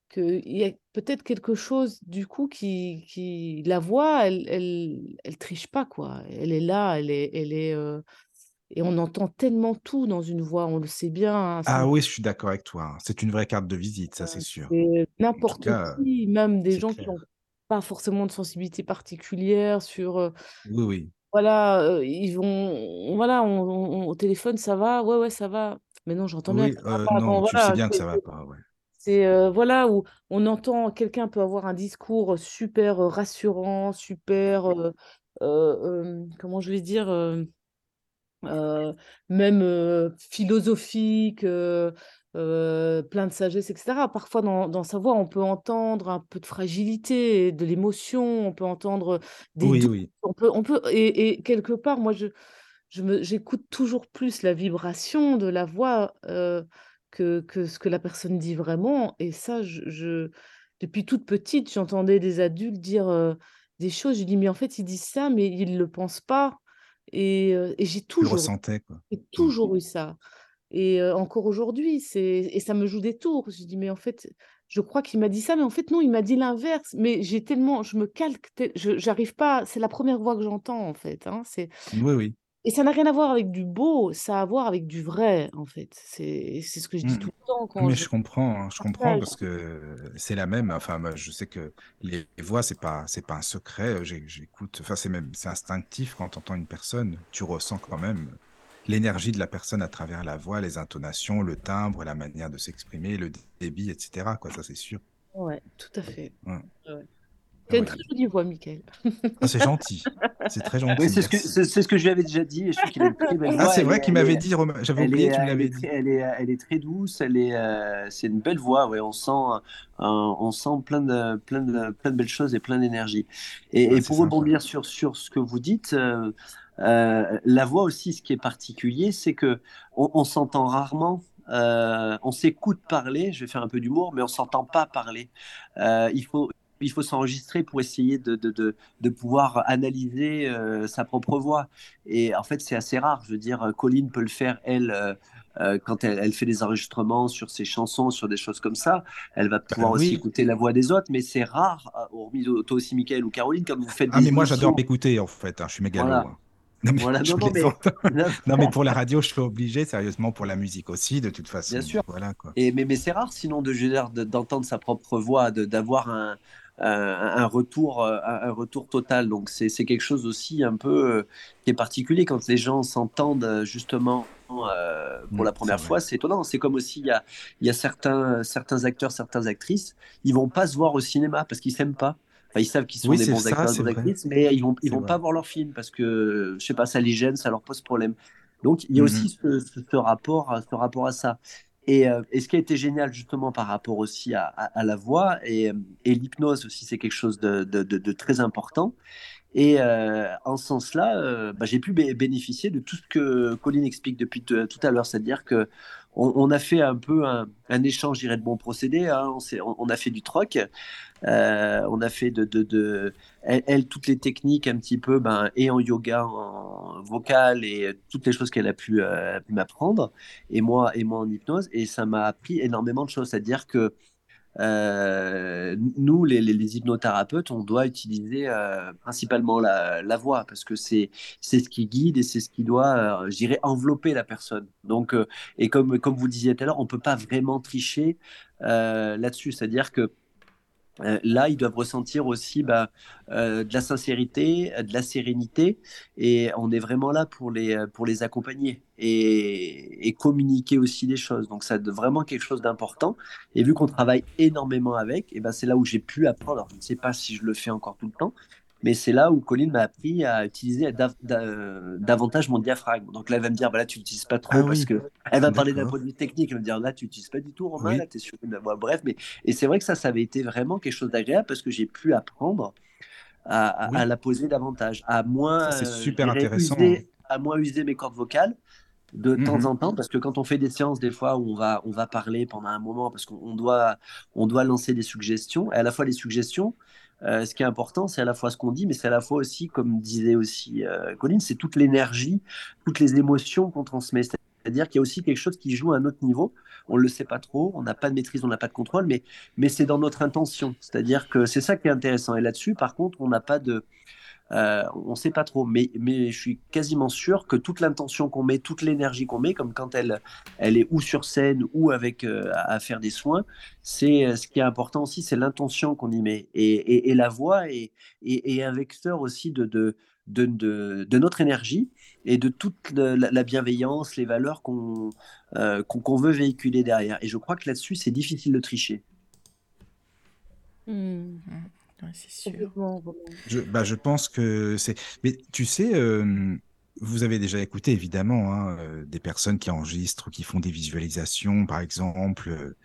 qu'il y a peut-être quelque chose du coup qui, qui la voix, elle, elle, elle triche pas quoi. Elle est là, elle est, elle est, euh, et on entend tellement tout dans une voix, on le sait bien. hein,
Ah oui, je suis d'accord avec toi. hein. C'est une vraie carte de visite, ça, c'est sûr.
c'est n'importe
cas,
qui, même des
c'est
gens qui
clair.
n'ont pas forcément de sensibilité particulière sur, euh,
Oui, oui.
voilà, euh, ils vont, voilà, on, on- au téléphone, ça va, ouais, ouais, ça va. Mais non, j'entends bien
Oui,
que ça va
euh,
pas. Bon,
non, tu le
voilà,
sais bien que
c'est-
ça va pas, ouais.
c'est euh, voilà où on entend quelqu'un peut avoir un discours super euh, rassurant, super euh, euh, euh, comment je vais dire même euh, philosophique, euh, euh, plein de sagesse, etc. Parfois dans, dans sa voix, on peut entendre un peu de fragilité, de l'émotion, on peut entendre des
Oui,
doutes,
oui.
on peut, on peut et, et quelque part, moi je je j'écoute toujours plus la vibration de la voix euh, que, que ce que la personne dit vraiment. Et ça, je, je- depuis toute petite, j'entendais des adultes dire euh, des choses. Je dis, mais en fait, ils disent ça, mais ils ne le pensent pas. Et, euh, et j'ai toujours, j'ai toujours eu ça. Et euh, encore aujourd'hui, c'est et ça me joue des tours. Je dis, mais en fait, je crois qu'il m'a dit ça, mais en fait, non, il m'a dit l'inverse. Mais j'ai tellement, je me calque, tel- j'arrive pas, c'est la première voix que j'entends, en fait. hein. C'est,
Oui, oui.
Et ça n'a rien à voir avec du beau, ça a à voir avec du vrai, en fait. C'est ce que je dis
Mm.
tout le temps quand
Mais
je
je comprends, hein, je comprends
partage.
parce que c'est la même. Enfin, moi, je sais que les voix, c'est pas, c'est pas un secret. J'écoute. Enfin, c'est même, c'est instinctif quand tu entends une personne. Tu ressens quand même l'énergie de la personne à travers la voix, les intonations, le timbre, la manière de s'exprimer, le débit, etc. Quoi, ça, c'est sûr.
Ouais, tout à fait.
Ouais.
Ouais.
Ah
Tu as une
oui.
très jolie voix, Michael.
Ah, c'est gentil. C'est très gentil.
Oui, c'est ce, que,
merci.
c'est, c'est ce que je lui avais déjà dit. Et je trouve qu'il a une très belle
Ah, c'est
Elle
vrai
est-
qu'il m'avait
est-
dit, Romain. J'avais oublié que tu me l'avais dit.
très, elle, est, elle est très douce, elle est, euh, c'est une belle voix, ouais, on sent, euh, on sent plein de, plein, de, plein de belles choses et plein d'énergie. Et,
Ouais,
et
c'est
pour rebondir sur, sur ce que vous dites, euh, euh, la voix aussi, ce qui est particulier, c'est que on, on s'entend rarement. euh, on s'écoute parler, je vais faire un peu d'humour, mais on s'entend pas parler. Euh, il faut, il faut s'enregistrer pour essayer de, de, de, de pouvoir analyser euh, sa propre voix. Et en fait, c'est assez rare. Je veux dire, Colline peut le faire, elle, euh, euh, quand elle, elle fait des enregistrements sur ses chansons, sur des choses comme ça. Elle va pouvoir
Bah
aussi
oui.
écouter la voix des autres, mais c'est rare, hormis toi aussi, Michael ou Caroline, quand vous faites
Ah,
des
mais moi, j'adore m'écouter, en fait. hein, Je suis mégalo.
Voilà.
hein. Non, mais
Voilà, non, non, mais-. Non,
mais pour la radio, je suis obligé, sérieusement, pour la musique aussi, de toute façon.
Bien sûr.
Voilà, quoi.
Et, mais mais c'est rare sinon de d'entendre sa propre voix, d'avoir un, un, retour, euh, un, retour total. Donc c'est quelque chose aussi un peu euh, qui est particulier quand les gens s'entendent euh, justement euh, pour
Mm,
la première fois. C'est étonnant. C'est comme aussi il y a, y a certains, certains acteurs, certaines actrices, ils vont pas se voir au cinéma parce qu'ils s'aiment pas. Enfin, ils savent qu'ils sont
Oui,
des bons
ça,
acteurs, des actrices, mais ils vont, ils vont
vrai.
pas voir leur film parce que je sais pas, ça les gêne, ça leur pose problème. Donc il y a
Mhm.
aussi ce, ce- ce rapport, ce rapport à ça. Et, euh, et ce qui a été génial justement par rapport aussi à, à- à la voix et, euh, et l'hypnose aussi, c'est quelque chose de, de- de- de très important. Et euh, en ce sens-là, euh, bah, j'ai pu bé- bénéficier de tout ce que Colline explique depuis tout à l'heure, c'est-à-dire que on, a fait un peu un, échange, je de bons procédés. hein. On, a fait du troc, euh, on a fait de, elle, toutes les techniques un petit peu, ben, et en yoga, en vocal et toutes les choses qu'elle a pu, euh, pu m'apprendre, et moi, et moi en hypnose, et ça m'a appris énormément de choses, c'est-à-dire que euh, nous, les, les, les hypnothérapeutes, on doit utiliser euh, principalement la, la voix parce que c'est c'est ce qui guide et c'est ce qui doit, euh, je dirais, envelopper la personne. Donc, euh, et comme comme vous disiez tout à l'heure, on peut pas vraiment tricher euh, là-dessus, c'est-à-dire que euh, là, ils doivent ressentir aussi bah, euh, de la sincérité, de la sérénité, et on est vraiment là pour les, pour les accompagner et, et communiquer aussi des choses. Donc, c'est vraiment quelque chose d'important. Et vu qu'on travaille énormément avec, et ben, c'est là où j'ai pu apprendre. Alors, je ne sais pas si je le fais encore tout le temps, mais c'est là où Colline m'a appris à utiliser dav dav davantage mon diaphragme. Donc là, elle va me dire, bah là, tu n'utilises pas trop
Ah
parce
oui.
que elle va parler d'un point de vue technique. Elle va me dire, là, tu n'utilises pas du tout, Romain,
Oui.
là, tu es sur une voie. Bref, mais et c'est vrai que ça, ça avait été vraiment quelque chose d'agréable parce que j'ai pu apprendre à, à-
Oui.
à la poser davantage, à moins,
Ça,
euh,
intéressant.
user- à moins user mes cordes vocales de temps
Mhm.
en temps, parce que quand on fait des séances, des fois, où on va, on va parler pendant un moment, parce qu'on on doit, on doit lancer des suggestions, et à la fois les suggestions, euh, ce qui est important, c'est à la fois ce qu'on dit, mais c'est à la fois aussi, comme disait aussi euh, Colline, c'est toute l'énergie, toutes les émotions qu'on transmet. C'est-à-dire qu'il y a aussi quelque chose qui joue à un autre niveau. On ne le sait pas trop, on n'a pas de maîtrise, on n'a pas de contrôle, mais, mais c'est dans notre intention. C'est-à-dire que c'est ça qui est intéressant. Et là-dessus, par contre, on n'a pas de, euh, on ne sait pas trop, mais, je suis quasiment sûr que toute l'intention qu'on met, toute l'énergie qu'on met, comme quand elle, est ou sur scène ou avec euh, à faire des soins, c'est euh, ce qui est important aussi, c'est l'intention qu'on y met. Et, la voix est, un vecteur aussi de, notre énergie et de toute la, bienveillance, les valeurs qu'on veut véhiculer derrière. Et je crois que là-dessus, c'est difficile de tricher.
Mmh.
C'est sûr.
Je, bah, je pense que c'est. Mais tu sais, euh, vous avez déjà écouté évidemment hein, euh, des personnes qui enregistrent, qui font des visualisations, par exemple. Euh,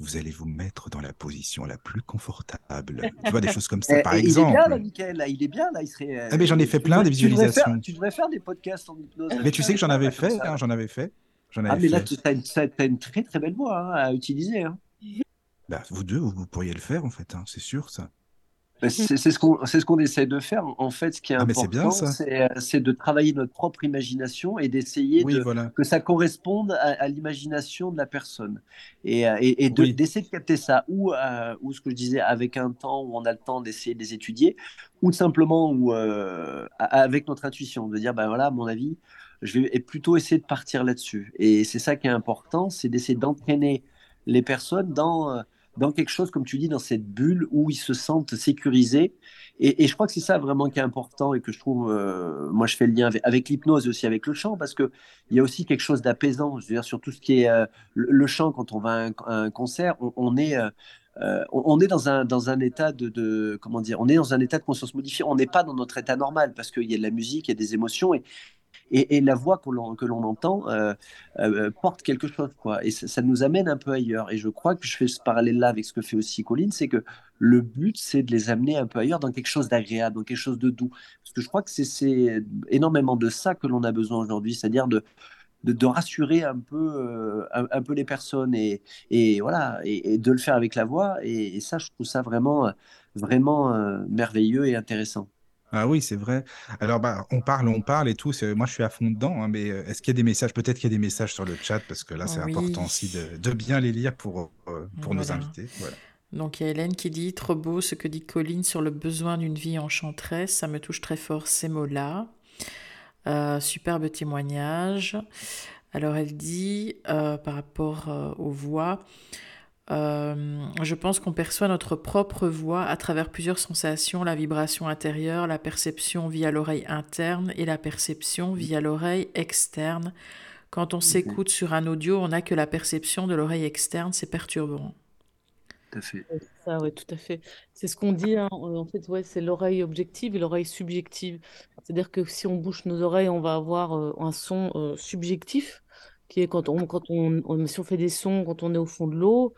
vous allez vous mettre dans la position la plus confortable. tu vois, des choses comme ça, par exemple.
Il est bien, là, Michael, là, il est bien, là, il serait...
Ah, mais j'en ai fait plein, des visualisations.
Tu devrais, faire, des podcasts en hypnose.
Mais tu sais que j'en avais fait, hein, j'en avais fait.
ah, mais là, tu as, as, une très très belle voix hein, à utiliser. Hein.
Bah, vous deux, vous, pourriez le faire, en fait, hein, c'est sûr, ça.
Bah, c'est ce qu'on ce qu'on essaie de faire. En fait, ce qui est ah, important, euh, c'est de travailler notre propre imagination et d'essayer que ça corresponde à, l'imagination de la personne. Et, euh, et, d'essayer de, capter ça, ou, euh, ou ce que je disais, avec un temps où on a le temps d'essayer de les étudier, ou simplement ou, avec notre intuition, de dire, ben voilà, à mon avis, je vais plutôt essayer de partir là-dessus. Et c'est ça qui est important, c'est d'essayer d'entraîner les personnes dans dans quelque chose, comme tu dis, dans cette bulle où ils se sentent sécurisés. Et, je crois que c'est ça vraiment qui est important et que je trouve, euh, moi je fais le lien avec, l'hypnose et aussi avec le chant, parce qu'il y a aussi quelque chose d'apaisant. Je veux dire, sur tout ce qui est euh, le, chant, quand on va à un, concert, on, est... Euh, on est dans un, dans un état de, comment dire on est dans un état de conscience modifié on n'est pas dans notre état normal parce qu'il y a de la musique il y a des émotions et, la voix que l'on entend euh, euh, porte quelque chose, quoi. Et ça, nous amène un peu ailleurs. Et je crois que je fais ce parallèle-là avec ce que fait aussi Colline, c'est que le but, c'est de les amener un peu ailleurs, dans quelque chose d'agréable, dans quelque chose de doux. Parce que je crois que c'est énormément de ça que l'on a besoin aujourd'hui, c'est-à-dire de, de, rassurer un peu, euh, un, peu les personnes et, et voilà, et, de le faire avec la voix. Et, ça, je trouve ça vraiment, vraiment merveilleux et intéressant.
Ah oui, c'est vrai. Alors, bah, on parle, on parle et tout. Moi, je suis à fond dedans. Hein, mais euh, est-ce qu'il y a des messages Peut-être qu'il y a des messages sur le chat parce que là, c'est important aussi de, bien les lire pour, euh, pour nos invités.
Donc, il y a Hélène qui dit Trop beau ce que dit Colline sur le besoin d'une vie enchanteresse. Ça me touche très fort ces mots-là. Euh, superbe témoignage. Alors, elle dit par rapport aux voix. Euh, je pense qu'on perçoit notre propre voix à travers plusieurs sensations, la vibration intérieure, la perception via l'oreille interne et la perception via l'oreille externe. Quand on s'écoute sur un audio, on n'a que la perception de l'oreille externe, c'est perturbant.
Tout à fait.
Ça, ouais, tout à fait. C'est ce qu'on dit, hein, en fait, ouais, c'est l'oreille objective et l'oreille subjective. C'est-à-dire que si on bouche nos oreilles, on va avoir euh, un son euh, subjectif, qui est quand on, quand on, si on fait des sons, quand on est au fond de l'eau,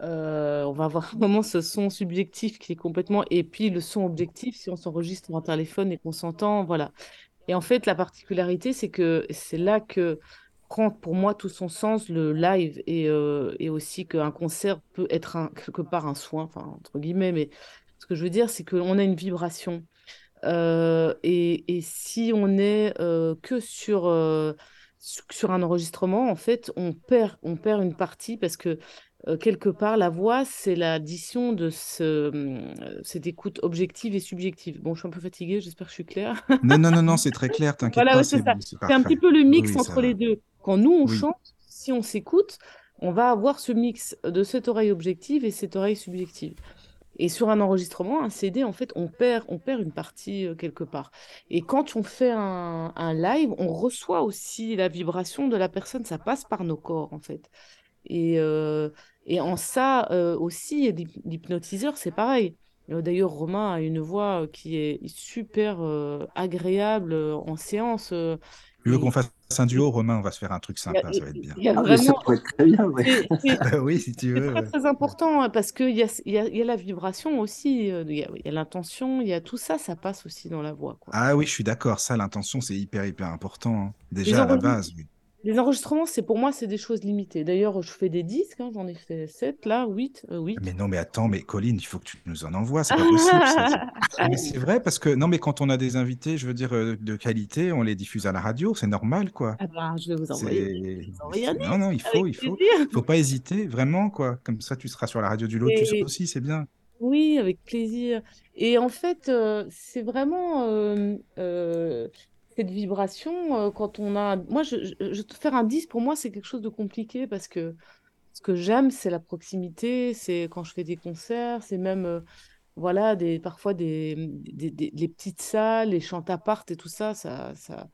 euh, on va avoir vraiment ce son subjectif qui est complètement. Et puis le son objectif, si on s'enregistre en téléphone et qu'on s'entend, voilà. Et en fait, la particularité, c'est que c'est là que prend pour moi tout son sens le live et, euh, et aussi qu'un concert peut être un, quelque part un soin, enfin, entre guillemets. Mais ce que je veux dire, c'est qu'on a une vibration. Euh, et, et, si on est que sur sur un enregistrement, en fait, on perd, on perd une partie parce que euh, quelque part, la voix, c'est l'addition de ce, hum, cette écoute objective et subjective. Bon, je suis un peu fatiguée, j'espère que je suis claire.
non, non, non, non, c'est très clair, t'inquiète
voilà,
pas.
c'est C'est un petit peu le mix entre les deux. Quand nous, on chante, si on s'écoute, on va avoir ce mix de cette oreille objective et cette oreille subjective. Et sur un enregistrement, un CD, en fait, on perd, on perd une partie euh, quelque part. Et quand on fait un, live, on reçoit aussi la vibration de la personne. Ça passe par nos corps, en fait. Et, euh, et en ça euh, aussi, l'hypnotiseur, c'est pareil. D'ailleurs, Romain a une voix qui est super agréable en séance.
Tu veux qu'on fasse un duo, Romain? On va se faire un truc sympa, ça va être bien.
Il y a ah, vraiment... Ça très bien,
oui, si tu veux.
C'est très important hein, parce qu'il y a, y, a, y a la vibration aussi, euh, il y a, l'intention, il y a tout ça, ça passe aussi dans la voix. Quoi.
Ah oui, je suis d'accord. Ça, l'intention, c'est hyper, hyper important. Hein. Déjà, à la base. Oui.
Les enregistrements, c'est pour moi, c'est des choses limitées. D'ailleurs, je fais des disques, hein, j'en ai fait 7, là, 8, 8.
Mais non, mais attends, mais Colline, il faut que tu nous en envoies, c'est pas possible. ça. Mais c'est vrai, parce que non, mais quand on a des invités, je veux dire, euh, de qualité, on les diffuse à la radio, c'est normal, quoi.
Ah ben, je vais vous envoyer.
Non, non, il faut, il faut.
plaisir.
Faut pas hésiter, vraiment, quoi. Comme ça, tu seras sur la radio du Lotus
Et-
aussi, c'est bien.
Oui, avec plaisir. Et en fait, euh, c'est vraiment euh, euh, cette vibration euh, quand on a. Moi, je, je- faire un disque, pour moi, c'est quelque chose de compliqué parce que ce que j'aime, c'est la proximité, c'est quand je fais des concerts, c'est même, euh, voilà, des, parfois des, des, des- petites salles, les chants à part et tout ça, ça, ça,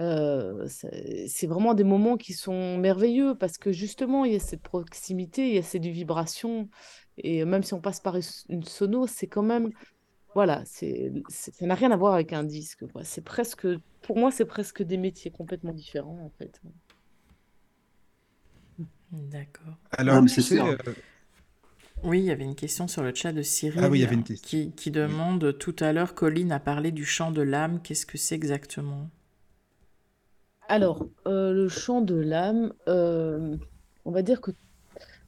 euh, c'est c'est vraiment des moments qui sont merveilleux parce que justement, il y a cette proximité, il y a cette vibration. Et même si on passe par une sono, c'est quand même, voilà, c'est, ça n'a rien à voir avec un disque, quoi. C'est presque, pour moi, c'est presque des métiers complètement différents, en fait.
D'accord.
Alors,
c'est
euh,
Oui, il y avait une question sur le chat de Cyril
Ah oui, il y avait une question.
qui, qui demande tout à l'heure, Colline a parlé du chant de l'âme, qu'est-ce que c'est exactement?
Alors, euh, le chant de l'âme, euh, on va dire que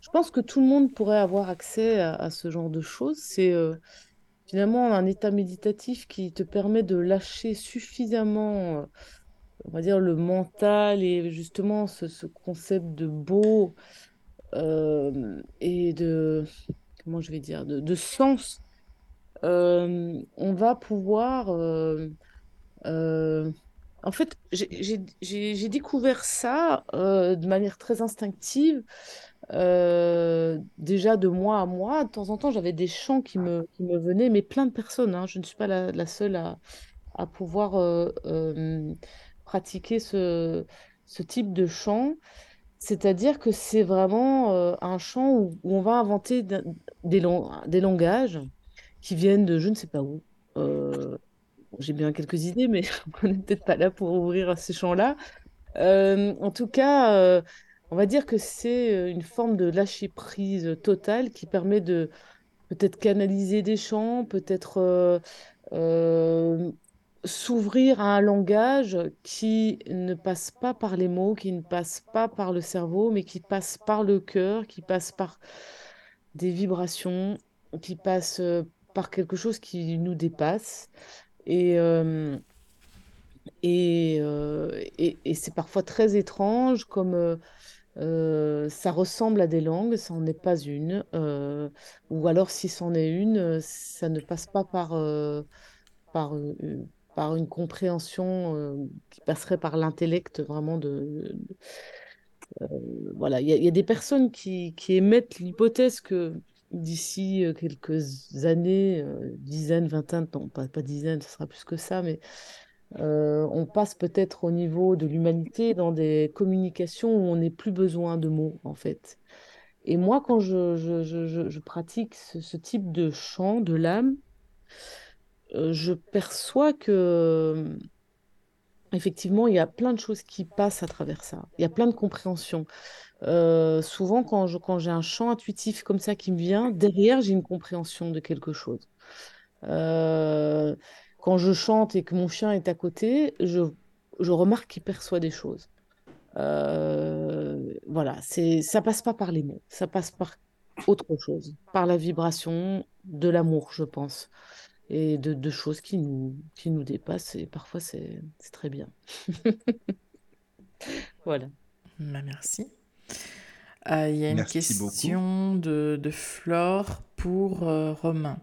je pense que tout le monde pourrait avoir accès à, à ce genre de choses. C'est euh, finalement un état méditatif qui te permet de lâcher suffisamment, euh, on va dire, le mental et justement ce, ce concept de beau euh, et de, comment je vais dire, de, sens. Euh, on va pouvoir... en fait, j'ai découvert ça de manière très instinctive, euh, déjà de mois à mois. De temps en temps, j'avais des chants qui me, qui me venaient, mais plein de personnes. hein. Je ne suis pas la, seule à, à pouvoir euh, euh, pratiquer ce, ce type de chant. C'est-à-dire que c'est vraiment un chant où, où on va inventer des, lang- des langages qui viennent de je ne sais pas où. J'ai bien quelques idées, mais on n'est peut-être pas là pour ouvrir ces champs-là. Euh, en tout cas, on va dire que c'est euh, une forme de lâcher-prise totale qui permet de peut-être canaliser des chants, peut-être euh, euh, s'ouvrir à un langage qui ne passe pas par les mots, qui ne passe pas par le cerveau, mais qui passe par le cœur, qui passe par des vibrations, qui passe par quelque chose qui nous dépasse. Et, et, et, c'est parfois très étrange, comme euh, ça ressemble à des langues, ça n'en est pas une. euh, ou alors, si c'en est une, euh, ça ne passe pas par, par, une compréhension qui passerait par l'intellect vraiment de, voilà, il y, a des personnes qui, émettent l'hypothèse que d'ici quelques années, dizaines, vingtaines, non, pas dizaines, ce sera plus que ça, mais euh, on passe peut-être au niveau de l'humanité dans des communications où on n'est plus besoin de mots, en fait. Et moi, quand je, pratique ce, type de chant de l'âme, euh, je perçois que, effectivement, il y a plein de choses qui passent à travers ça. Il y a plein de compréhensions. Euh, souvent, quand j'ai un chant intuitif comme ça qui me vient, derrière, j'ai une compréhension de quelque chose. Quand je chante et que mon chien est à côté, je, je remarque qu'il perçoit des choses. Euh, voilà, c'est, ça passe pas par les mots, ça passe par autre chose, par la vibration de l'amour, je pense, et de, de choses qui nous, qui nous dépassent, et parfois c'est, c'est très bien. Voilà.
Bah, merci. Euh, Il y a une
Merci
question de, de Flore pour euh, Romain.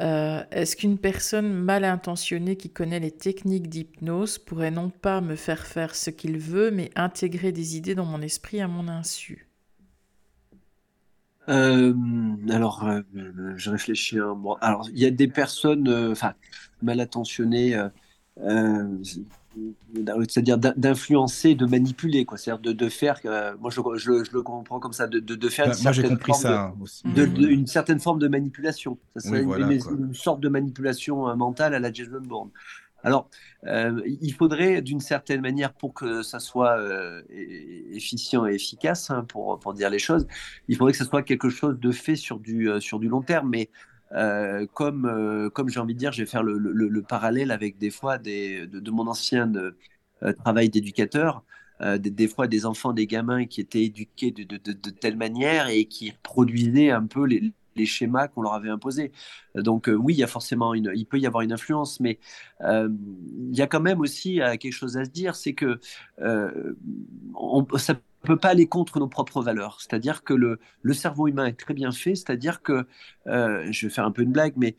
Euh, est-ce qu'une personne mal intentionnée qui connaît les techniques d'hypnose pourrait non pas me faire faire ce qu'il veut, mais intégrer des idées dans mon esprit à mon insu?
Euh, alors, euh, je réfléchis. hein. Bon, alors, il y a des personnes, enfin, mal intentionnées, c'est-à-dire d'in- d'influencer, de manipuler, quoi. C'est-à-dire de, de faire. euh, moi, je, je- je le comprends comme ça, de, de, de faire une
Bah, moi,
certaine forme de-
ça aussi.
de, de- une certaine forme de manipulation. Ça serait
Oui,
une,
voilà,
une-
quoi.
une sorte de manipulation euh, mentale à la Jason Bourne. Alors, euh, il faudrait d'une certaine manière, pour que ça soit euh, efficient et efficace, hein, pour, pour dire les choses, il faudrait que ce soit quelque chose de fait sur du, euh, sur du long terme. Mais euh, comme, euh, comme j'ai envie de dire, je vais faire le, le- le parallèle avec des fois de, mon ancien euh, travail d'éducateur. des, fois des enfants, des gamins qui étaient éduqués de, telle manière et qui produisaient un peu les, les schémas qu'on leur avait imposés. Donc oui, il y a forcément une, il peut y avoir une influence, mais il y a quand même aussi quelque chose à se dire, c'est que on, ça peut pas aller contre nos propres valeurs. C'est-à-dire que le, le, cerveau humain est très bien fait, c'est-à-dire que, je vais faire un peu une blague, mais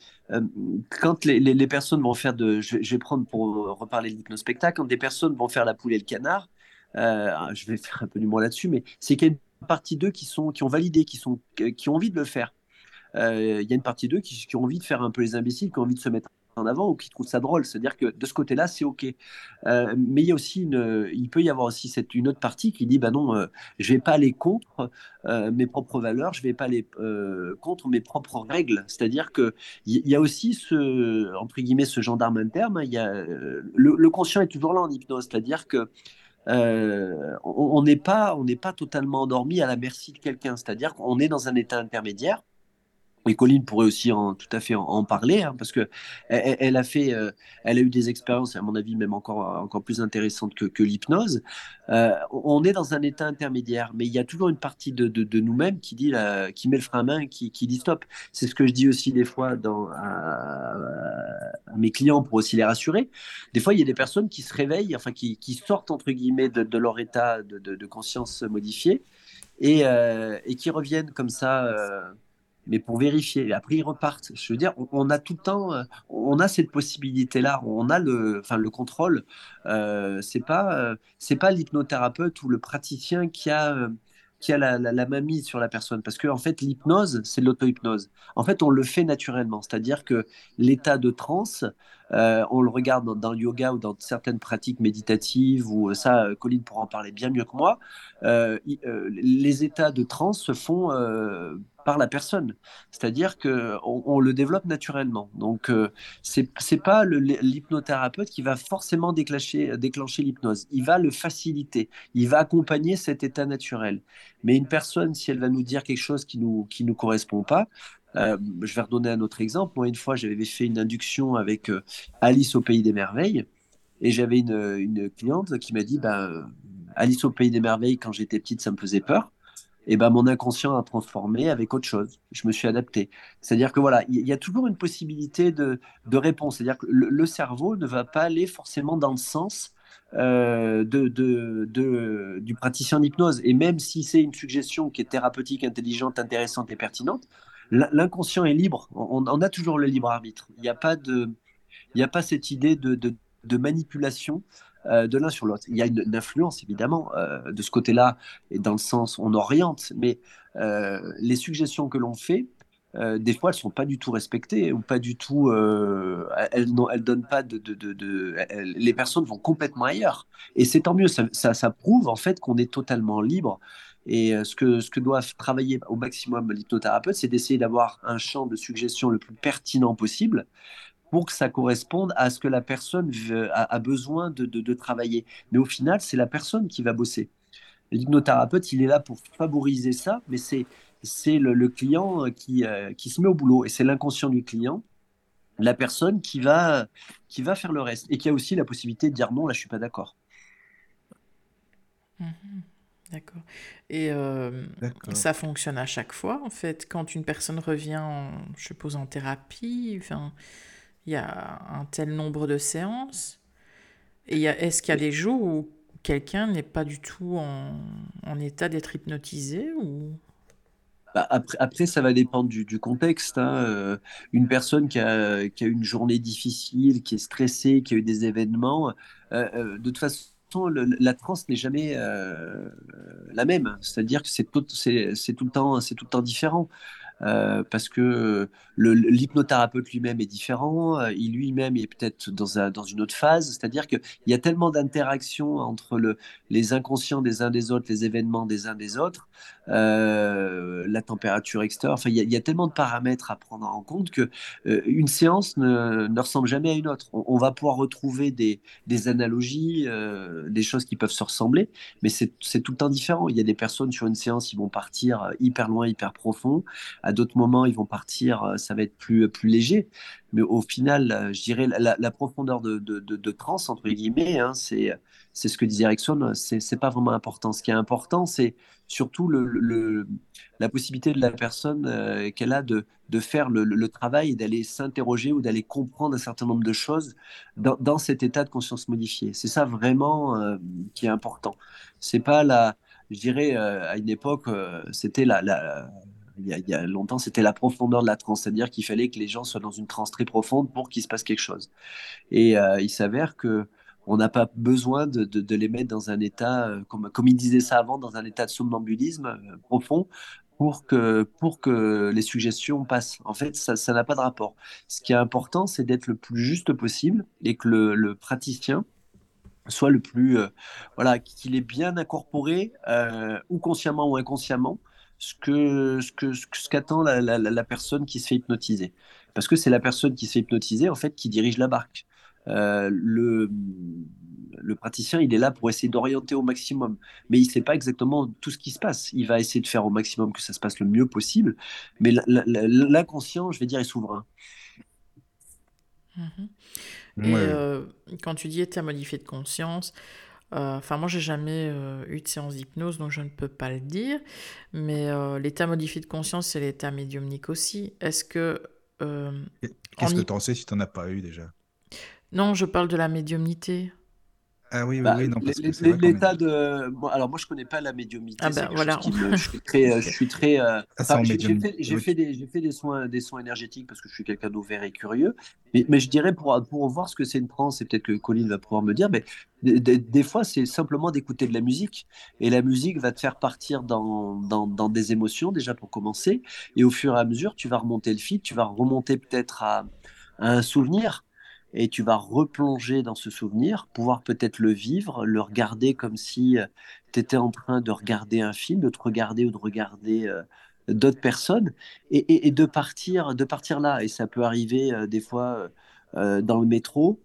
quand les, les, personnes vont faire de, je, vais prendre pour reparler de l'hypnospectacle, quand des personnes vont faire la poule et le canard, je vais faire un peu du moins là-dessus, mais c'est qu'il y a une partie d'eux qui, sont, qui ont validé, qui, sont, qui ont envie de le faire. Euh, il y a une partie d'eux qui, qui, ont envie de faire un peu les imbéciles, qui ont envie de se mettre en avant ou qui trouvent ça drôle. C'est-à-dire que de ce côté-là, c'est OK. Euh, mais il y a aussi une, il peut y avoir aussi cette, une autre partie qui dit, bah non, euh, je vais pas aller contre mes propres valeurs, je vais pas aller contre mes propres règles. C'est-à-dire que il y, a aussi ce, entre guillemets, ce gendarme interne. Hein. Y a, le, conscient est toujours là en hypnose. C'est-à-dire que on n'est on n'est pas totalement endormi à la merci de quelqu'un. C'est-à-dire qu'on est dans un état intermédiaire et Colline pourrait aussi tout à fait en, parler, hein, parce que elle, a fait, euh, elle a eu des expériences, à mon avis même encore encore plus intéressantes que, l'hypnose. Euh, on est dans un état intermédiaire, mais il y a toujours une partie de, nous-mêmes qui dit, qui met le frein à main, qui, dit stop. C'est ce que je dis aussi des fois dans, à, mes clients pour aussi les rassurer. Des fois, il y a des personnes qui se réveillent, enfin qui, sortent entre guillemets de, leur état de, conscience modifié et, euh, et qui reviennent comme ça mais pour vérifier. Et après, ils repartent. Je veux dire, on, a tout le temps, euh, on a cette possibilité-là, on a le, enfin, le contrôle. Euh, c'est pas, euh, pas l'hypnothérapeute ou le praticien qui a, euh, qui a la, la, sur la personne. Parce que, en fait, l'hypnose, c'est l'auto-hypnose. En fait, on le fait naturellement. C'est-à-dire que l'état de transe, on le regarde dans, le yoga ou dans certaines pratiques méditatives, ou ça, Colline pourra en parler bien mieux que moi. Les états de transe se font par la personne. C'est-à-dire que on, le développe naturellement. Donc euh, c'est c'est pas l'hypnothérapeute qui va forcément déclencher déclencher l'hypnose. Il va le faciliter. Il va accompagner cet état naturel. Mais une personne, si elle va nous dire quelque chose qui nous qui nous correspond pas, euh, je vais redonner un autre exemple. Moi, une fois, j'avais fait une induction avec euh, Alice au pays des merveilles, et j'avais une, cliente qui m'a dit, ben, Alice au pays des merveilles, quand j'étais petite, ça me faisait peur et ben mon inconscient a transformé avec autre chose. Je me suis adapté. C'est-à-dire que voilà, il y, a toujours une possibilité de, réponse. C'est-à-dire que le, cerveau ne va pas aller forcément dans le sens euh, de, du praticien d'hypnose. Et même si c'est une suggestion qui est thérapeutique, intelligente, intéressante et pertinente, l'inconscient est libre. On, a toujours le libre arbitre. Il n'y a pas de, il n'y a pas cette idée de manipulation euh, de l'un sur l'autre. Il y a une, influence évidemment euh, de ce côté-là, et dans le sens on oriente, mais euh, les suggestions que l'on fait, des fois, elles sont pas du tout respectées ou pas du tout. elles, elles donnent pas de. de, de, les personnes vont complètement ailleurs. Et c'est tant mieux. Ça, ça, ça, prouve en fait qu'on est totalement libre. Et ce que, ce que doivent travailler au maximum l'hypnothérapeute, c'est d'essayer d'avoir un champ de suggestion le plus pertinent possible pour que ça corresponde à ce que la personne a, besoin de, travailler. Mais au final, c'est la personne qui va bosser. L'hypnothérapeute, il est là pour favoriser ça, mais c'est c'est le, client qui, euh, qui se met au boulot et c'est l'inconscient du client, la personne qui va, qui va faire le reste et qui a aussi la possibilité de dire non, là je suis pas d'accord.
Mhm. D'accord. Et euh, ça fonctionne à chaque fois, en fait, quand une personne revient, en, je suppose, en thérapie, enfin, il y a un tel nombre de séances. Et est-ce qu'il y a des jours où quelqu'un n'est pas du tout en, en état d'être hypnotisé ou...
Bah, après, après, ça va dépendre du, du contexte. Hein. Euh, une personne qui a, qui a, une journée difficile, qui est stressée, qui a eu des événements, euh, euh, de toute façon, la transe n'est jamais la même. C'est-à-dire que c'est tout, tout, le temps, c'est tout le temps différent. Euh, parce que l'hypnothérapeute lui-même est différent, euh, il lui-même est peut-être dans, dans, une autre phase, c'est-à-dire qu'il y a tellement d'interactions entre le, les inconscients des uns des autres, les événements des uns des autres, euh, la température extérieure. Enfin, il y, a tellement de paramètres à prendre en compte que euh, une séance ne, ne, ressemble jamais à une autre. On, va pouvoir retrouver des, des analogies, euh, des choses qui peuvent se ressembler, mais c'est tout le temps différent. Il y a des personnes sur une séance, ils vont partir hyper loin, hyper profond. À d'autres moments, ils vont partir, ça va être plus, plus léger. Mais au final, je dirais la, profondeur de, de, trans, entre guillemets, hein, c'est c'est ce que disait Erickson, c'est pas vraiment important. Ce qui est important, c'est surtout la possibilité de la personne euh, qu'elle a de, de, faire le, travail et d'aller s'interroger ou d'aller comprendre un certain nombre de choses dans, dans cet état de conscience modifié. C'est ça vraiment euh, qui est important. C'est pas la, je dirais, euh, à une époque, c'était la, la il y, a, longtemps, c'était la profondeur de la transe, c'est-à-dire qu'il fallait que les gens soient dans une transe très profonde pour qu'il se passe quelque chose. Et il s'avère que on n'a pas besoin de, les mettre dans un état, euh, comme, comme il disait ça avant, dans un état de somnambulisme euh, profond pour que, les suggestions passent. En fait, ça n'a pas de rapport. Ce qui est important, c'est d'être le plus juste possible et que le, praticien soit le plus, euh, voilà, qu'il ait bien incorporé, ou consciemment ou inconsciemment, ce que ce que ce qu'attend la, la, personne qui se fait hypnotiser. Parce que c'est la personne qui se fait hypnotiser en fait qui dirige la barque. Euh, le, le praticien, il est là pour essayer d'orienter au maximum. Mais il ne sait pas exactement tout ce qui se passe. Il va essayer de faire au maximum que ça se passe le mieux possible. Mais l'inconscient, je vais dire, est souverain.
Mhm. Et euh, quand tu dis état modifié de conscience, enfin moi j'ai jamais eu de séance d'hypnose donc je ne peux pas le dire, mais l'état modifié de conscience c'est l'état médiumnique aussi. Est-ce que
Qu'est-ce que tu en sais si tu n'en as pas eu déjà?
Non, je parle de la médiumnité.
Ah oui, oui, bah, oui, non,
parce que l'état de. Bon, alors moi, je connais pas la médiumnité.
Ah ben voilà.
je suis très, je suis très. Euh, ah, j'ai fait, fait, des, j'ai fait des soins, des soins énergétiques parce que je suis quelqu'un d'ouvert et curieux. Mais, mais, je dirais pour pour voir ce que c'est une transe, et peut-être que Colline va pouvoir me dire, mais des, des fois, c'est simplement d'écouter de la musique et la musique va te faire partir dans, dans, dans, des émotions déjà pour commencer, et au fur et à mesure, tu vas remonter le fil, tu vas remonter peut-être à, à un souvenir et tu vas replonger dans ce souvenir, pouvoir peut-être le vivre, le regarder comme si euh, tu étais en train de regarder un film, de te regarder ou de regarder euh, d'autres personnes, et, de partir, de partir là. Et ça peut arriver euh, des fois dans le métro,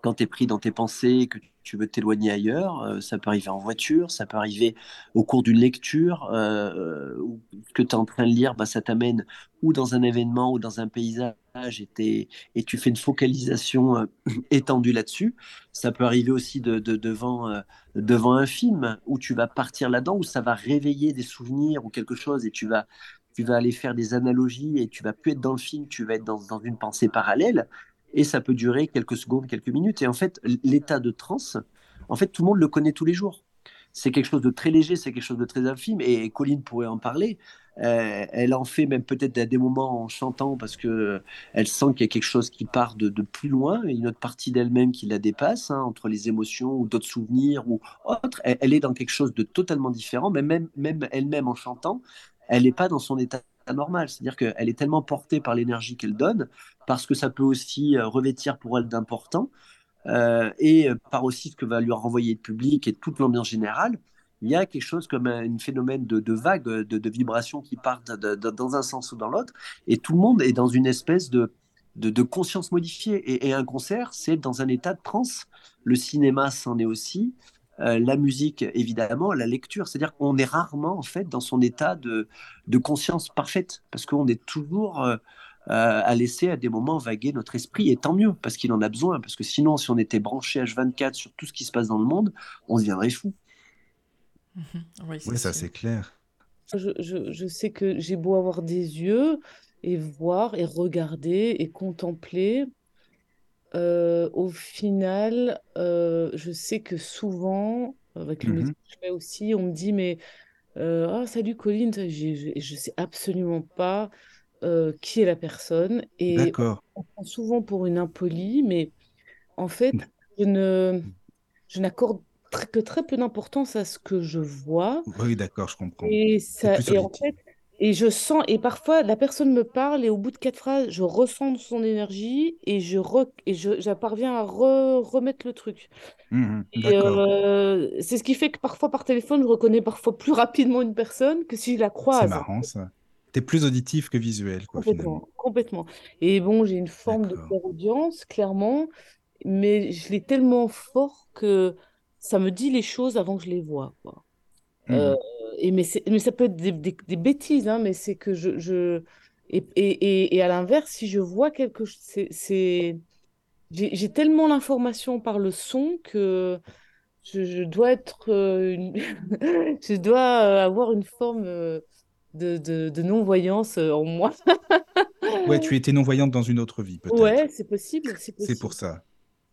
quand tu es pris dans tes pensées, que tu veux t'éloigner ailleurs, euh, ça peut arriver en voiture, ça peut arriver au cours d'une lecture, euh, que tu es en train de lire, bah, ça t'amène ou dans un événement ou dans un paysage et, tu fais une focalisation euh, étendue là-dessus. Ça peut arriver aussi de, devant, devant un film où tu vas partir là-dedans, où ça va réveiller des souvenirs ou quelque chose et tu vas, tu vas aller faire des analogies et tu vas plus être dans le film, tu vas être dans, dans une pensée parallèle et ça peut durer quelques secondes, quelques minutes. Et en fait, l'état de transe, en fait, tout le monde le connaît tous les jours. C'est quelque chose de très léger, c'est quelque chose de très infime, et Colline pourrait en parler. Euh, elle en fait même peut-être à des moments en chantant parce que elle sent qu'il y a quelque chose qui part de, plus loin, une autre partie d'elle-même qui la dépasse, hein, entre les émotions ou d'autres souvenirs ou autres. Elle, est dans quelque chose de totalement différent, mais même, même elle-même en chantant, elle n'est pas dans son état normal. C'est-à-dire qu'elle est tellement portée par l'énergie qu'elle donne, parce que ça peut aussi euh, revêtir pour elle d'important, euh, et euh, par aussi ce que va lui renvoyer le public et toute l'ambiance générale. Il y a quelque chose comme un, phénomène de, de vague, de, de vibrations qui partent dans un sens ou dans l'autre, et tout le monde est dans une espèce de, de, conscience modifiée. Et, et un concert, c'est dans un état de transe. Le cinéma s'en est aussi. Euh, la musique, évidemment, la lecture. C'est-à-dire qu'on est rarement, en fait, dans son état de, conscience parfaite, parce qu'on est toujours euh, euh, à laisser à des moments vaguer notre esprit, et tant mieux, parce qu'il en a besoin, parce que sinon, si on était branché H24 sur tout ce qui se passe dans le monde, on deviendrait fou.
Mhm. Oui, ça c'est clair.
Je, sais que j'ai beau avoir des yeux et voir et regarder et contempler, euh, au final, euh, je sais que souvent, avec le mmh métier que je fais aussi, on me dit, mais ah, salut Colline, je ne sais absolument pas qui est la personne. Et on prend souvent pour une impolie, mais en fait, je ne, je n'accorde que très peu d'importance à ce que je vois.
Oui, d'accord, je comprends.
Et, ça, et en fait, Et je sens, et parfois la personne me parle et au bout de quatre phrases, je ressens son énergie et je re, et je, j'apparviens à re- remettre le truc. Et
d'accord.
euh, c'est ce qui fait que parfois par téléphone, je reconnais parfois plus rapidement une personne que si je la
C'est
croise.
marrant ça. T'es plus auditif que visuel, quoi, finalement.
Complètement, complètement. Et bon, j'ai une forme de clairaudience, clairement, mais je l'ai tellement fort que ça me dit les choses avant que je les vois, quoi. Euh,
Mhm.
et mais, ça peut être des, des- des bêtises, hein, mais c'est que je, je... Et, et, et, et à l'inverse, si je vois quelque chose, c'est. J'ai tellement l'information par le son que je, je dois être... euh, une- je dois euh, avoir une forme euh, de, de, de non-voyance euh, en moi.
Ouais, tu étais non-voyante dans une autre vie, peut-être.
Ouais, c'est possible, c'est
pour ça.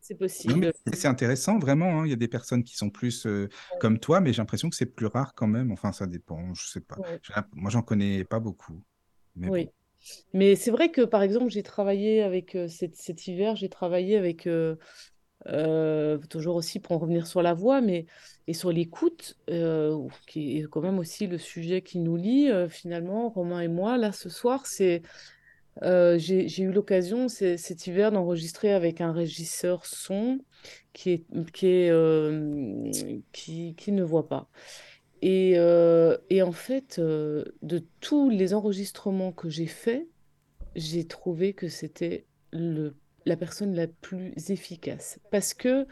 C'est possible.
c'est intéressant, vraiment. hein. Il y a des personnes qui sont plus euh, comme toi, mais j'ai l'impression que c'est plus rare quand même. Enfin, ça dépend, je sais pas.
Ouais,
Moi, j'en connais pas beaucoup. Mais bon.
oui. Mais c'est vrai que, par exemple, j'ai travaillé avec, euh, cet, cet hiver, j'ai travaillé avec, euh, toujours aussi pour en revenir sur la voix, mais et sur l'écoute, qui est quand même aussi le sujet qui nous lie, finalement, Romain et moi, là, ce soir, c'est, j'ai, eu l'occasion cet hiver d'enregistrer avec un régisseur son qui est, qui ne voit pas. Et, en fait, de tous les enregistrements que j'ai faits, j'ai trouvé que c'était la personne la plus efficace. Parce que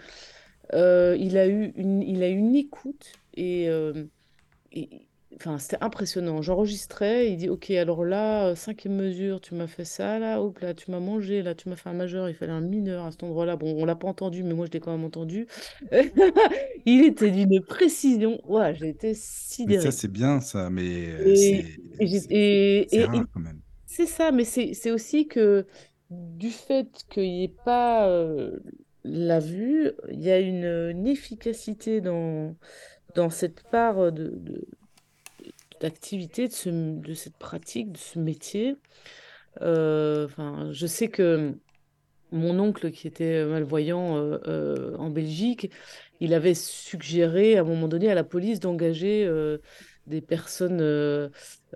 il a eu une, il a une écoute et- enfin, c'était impressionnant. J'enregistrais, il dit, OK, alors là, euh, cinquième mesure, tu m'as fait ça, là, hop, là, tu m'as mangé, là, tu m'as fait un majeur, il fallait un mineur à cet endroit-là. Bon, on l'a pas entendu, mais moi, je l'ai quand même entendu. Il était d'une précision. Ouais, j'ai été
Mais ça,
sidérée.
c'est bien, ça, mais euh,
Et,
c'est
et, j'ai-
c'est-
et-
c'est
et- et
rare quand même.
c'est ça, mais c'est c'est aussi que du fait qu'il n'y ait pas euh, la vue, il y a une, une efficacité dans, dans cette part de, de- d'activité, de, ce, de cette pratique, de ce métier. Euh, enfin, je sais que mon oncle, qui était malvoyant euh, euh, en Belgique, il avait suggéré à un moment donné à la police d'engager euh, des personnes,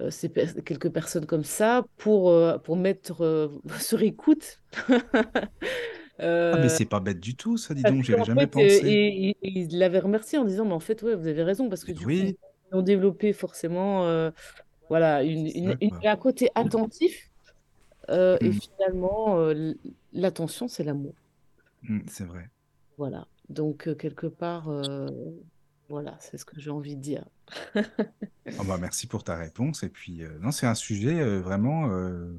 ces per- quelques personnes comme ça, pour, pour mettre sur écoute.
Ah, mais c'est pas bête du tout, ça, dis donc, j'y avais
qu'en
jamais
fait,
pensé.
et- et- et il l'avait remercié en disant, mais en fait, ouais, vous avez raison, parce que coup,
oui,
ils ont développé forcément euh, voilà, une, un côté attentif. euh, et
Mm,
finalement, euh, l'attention, c'est l'amour.
mm, c'est vrai.
Voilà. Donc, quelque part, voilà, c'est ce que j'ai envie de dire.
Oh, bah, merci pour ta réponse. Et puis, non, c'est un sujet vraiment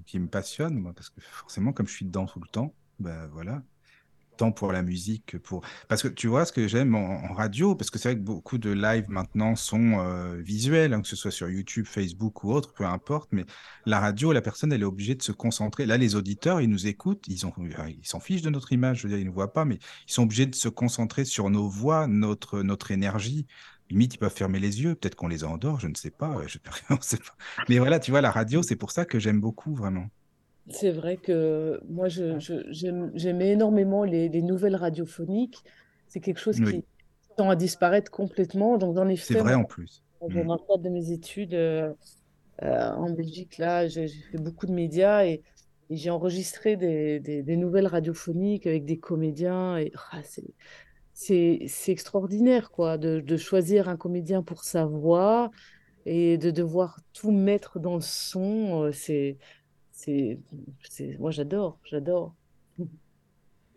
qui me passionne, moi, parce que forcément, comme je suis dedans tout le temps, bah voilà. Tant pour la musique que pour... Parce que tu vois, ce que j'aime en, radio, parce que c'est vrai que beaucoup de lives maintenant sont euh, visuels, hein, que ce soit sur YouTube, Facebook ou autre, peu importe, mais la radio, la personne, elle est obligée de se concentrer. Là, les auditeurs, ils nous écoutent, ils ont, ils s'en fichent de notre image, je veux dire, ils ne voient pas, mais ils sont obligés de se concentrer sur nos voix, notre, notre énergie. Limite, ils peuvent fermer les yeux, peut-être qu'on les endort, je ne sais pas, ouais, je on sait pas. Mais voilà, tu vois, la radio, c'est pour ça que j'aime beaucoup, vraiment.
C'est vrai que moi, je, je- j'aime, j'aimais énormément les, les nouvelles radiophoniques. C'est quelque chose
Oui,
qui tend à disparaître complètement. Donc, j'en ai
c'est
fait,
vrai en plus.
dans dans le cadre de mes études euh, euh, en Belgique, là, j'ai j'ai fait beaucoup de médias et, et j'ai enregistré des, des- des nouvelles radiophoniques avec des comédiens. Et ah, c'est, c'est, c'est extraordinaire, quoi, de, de choisir un comédien pour sa voix et de devoir tout mettre dans le son. euh, C'est, c'est, moi, j'adore, j'adore.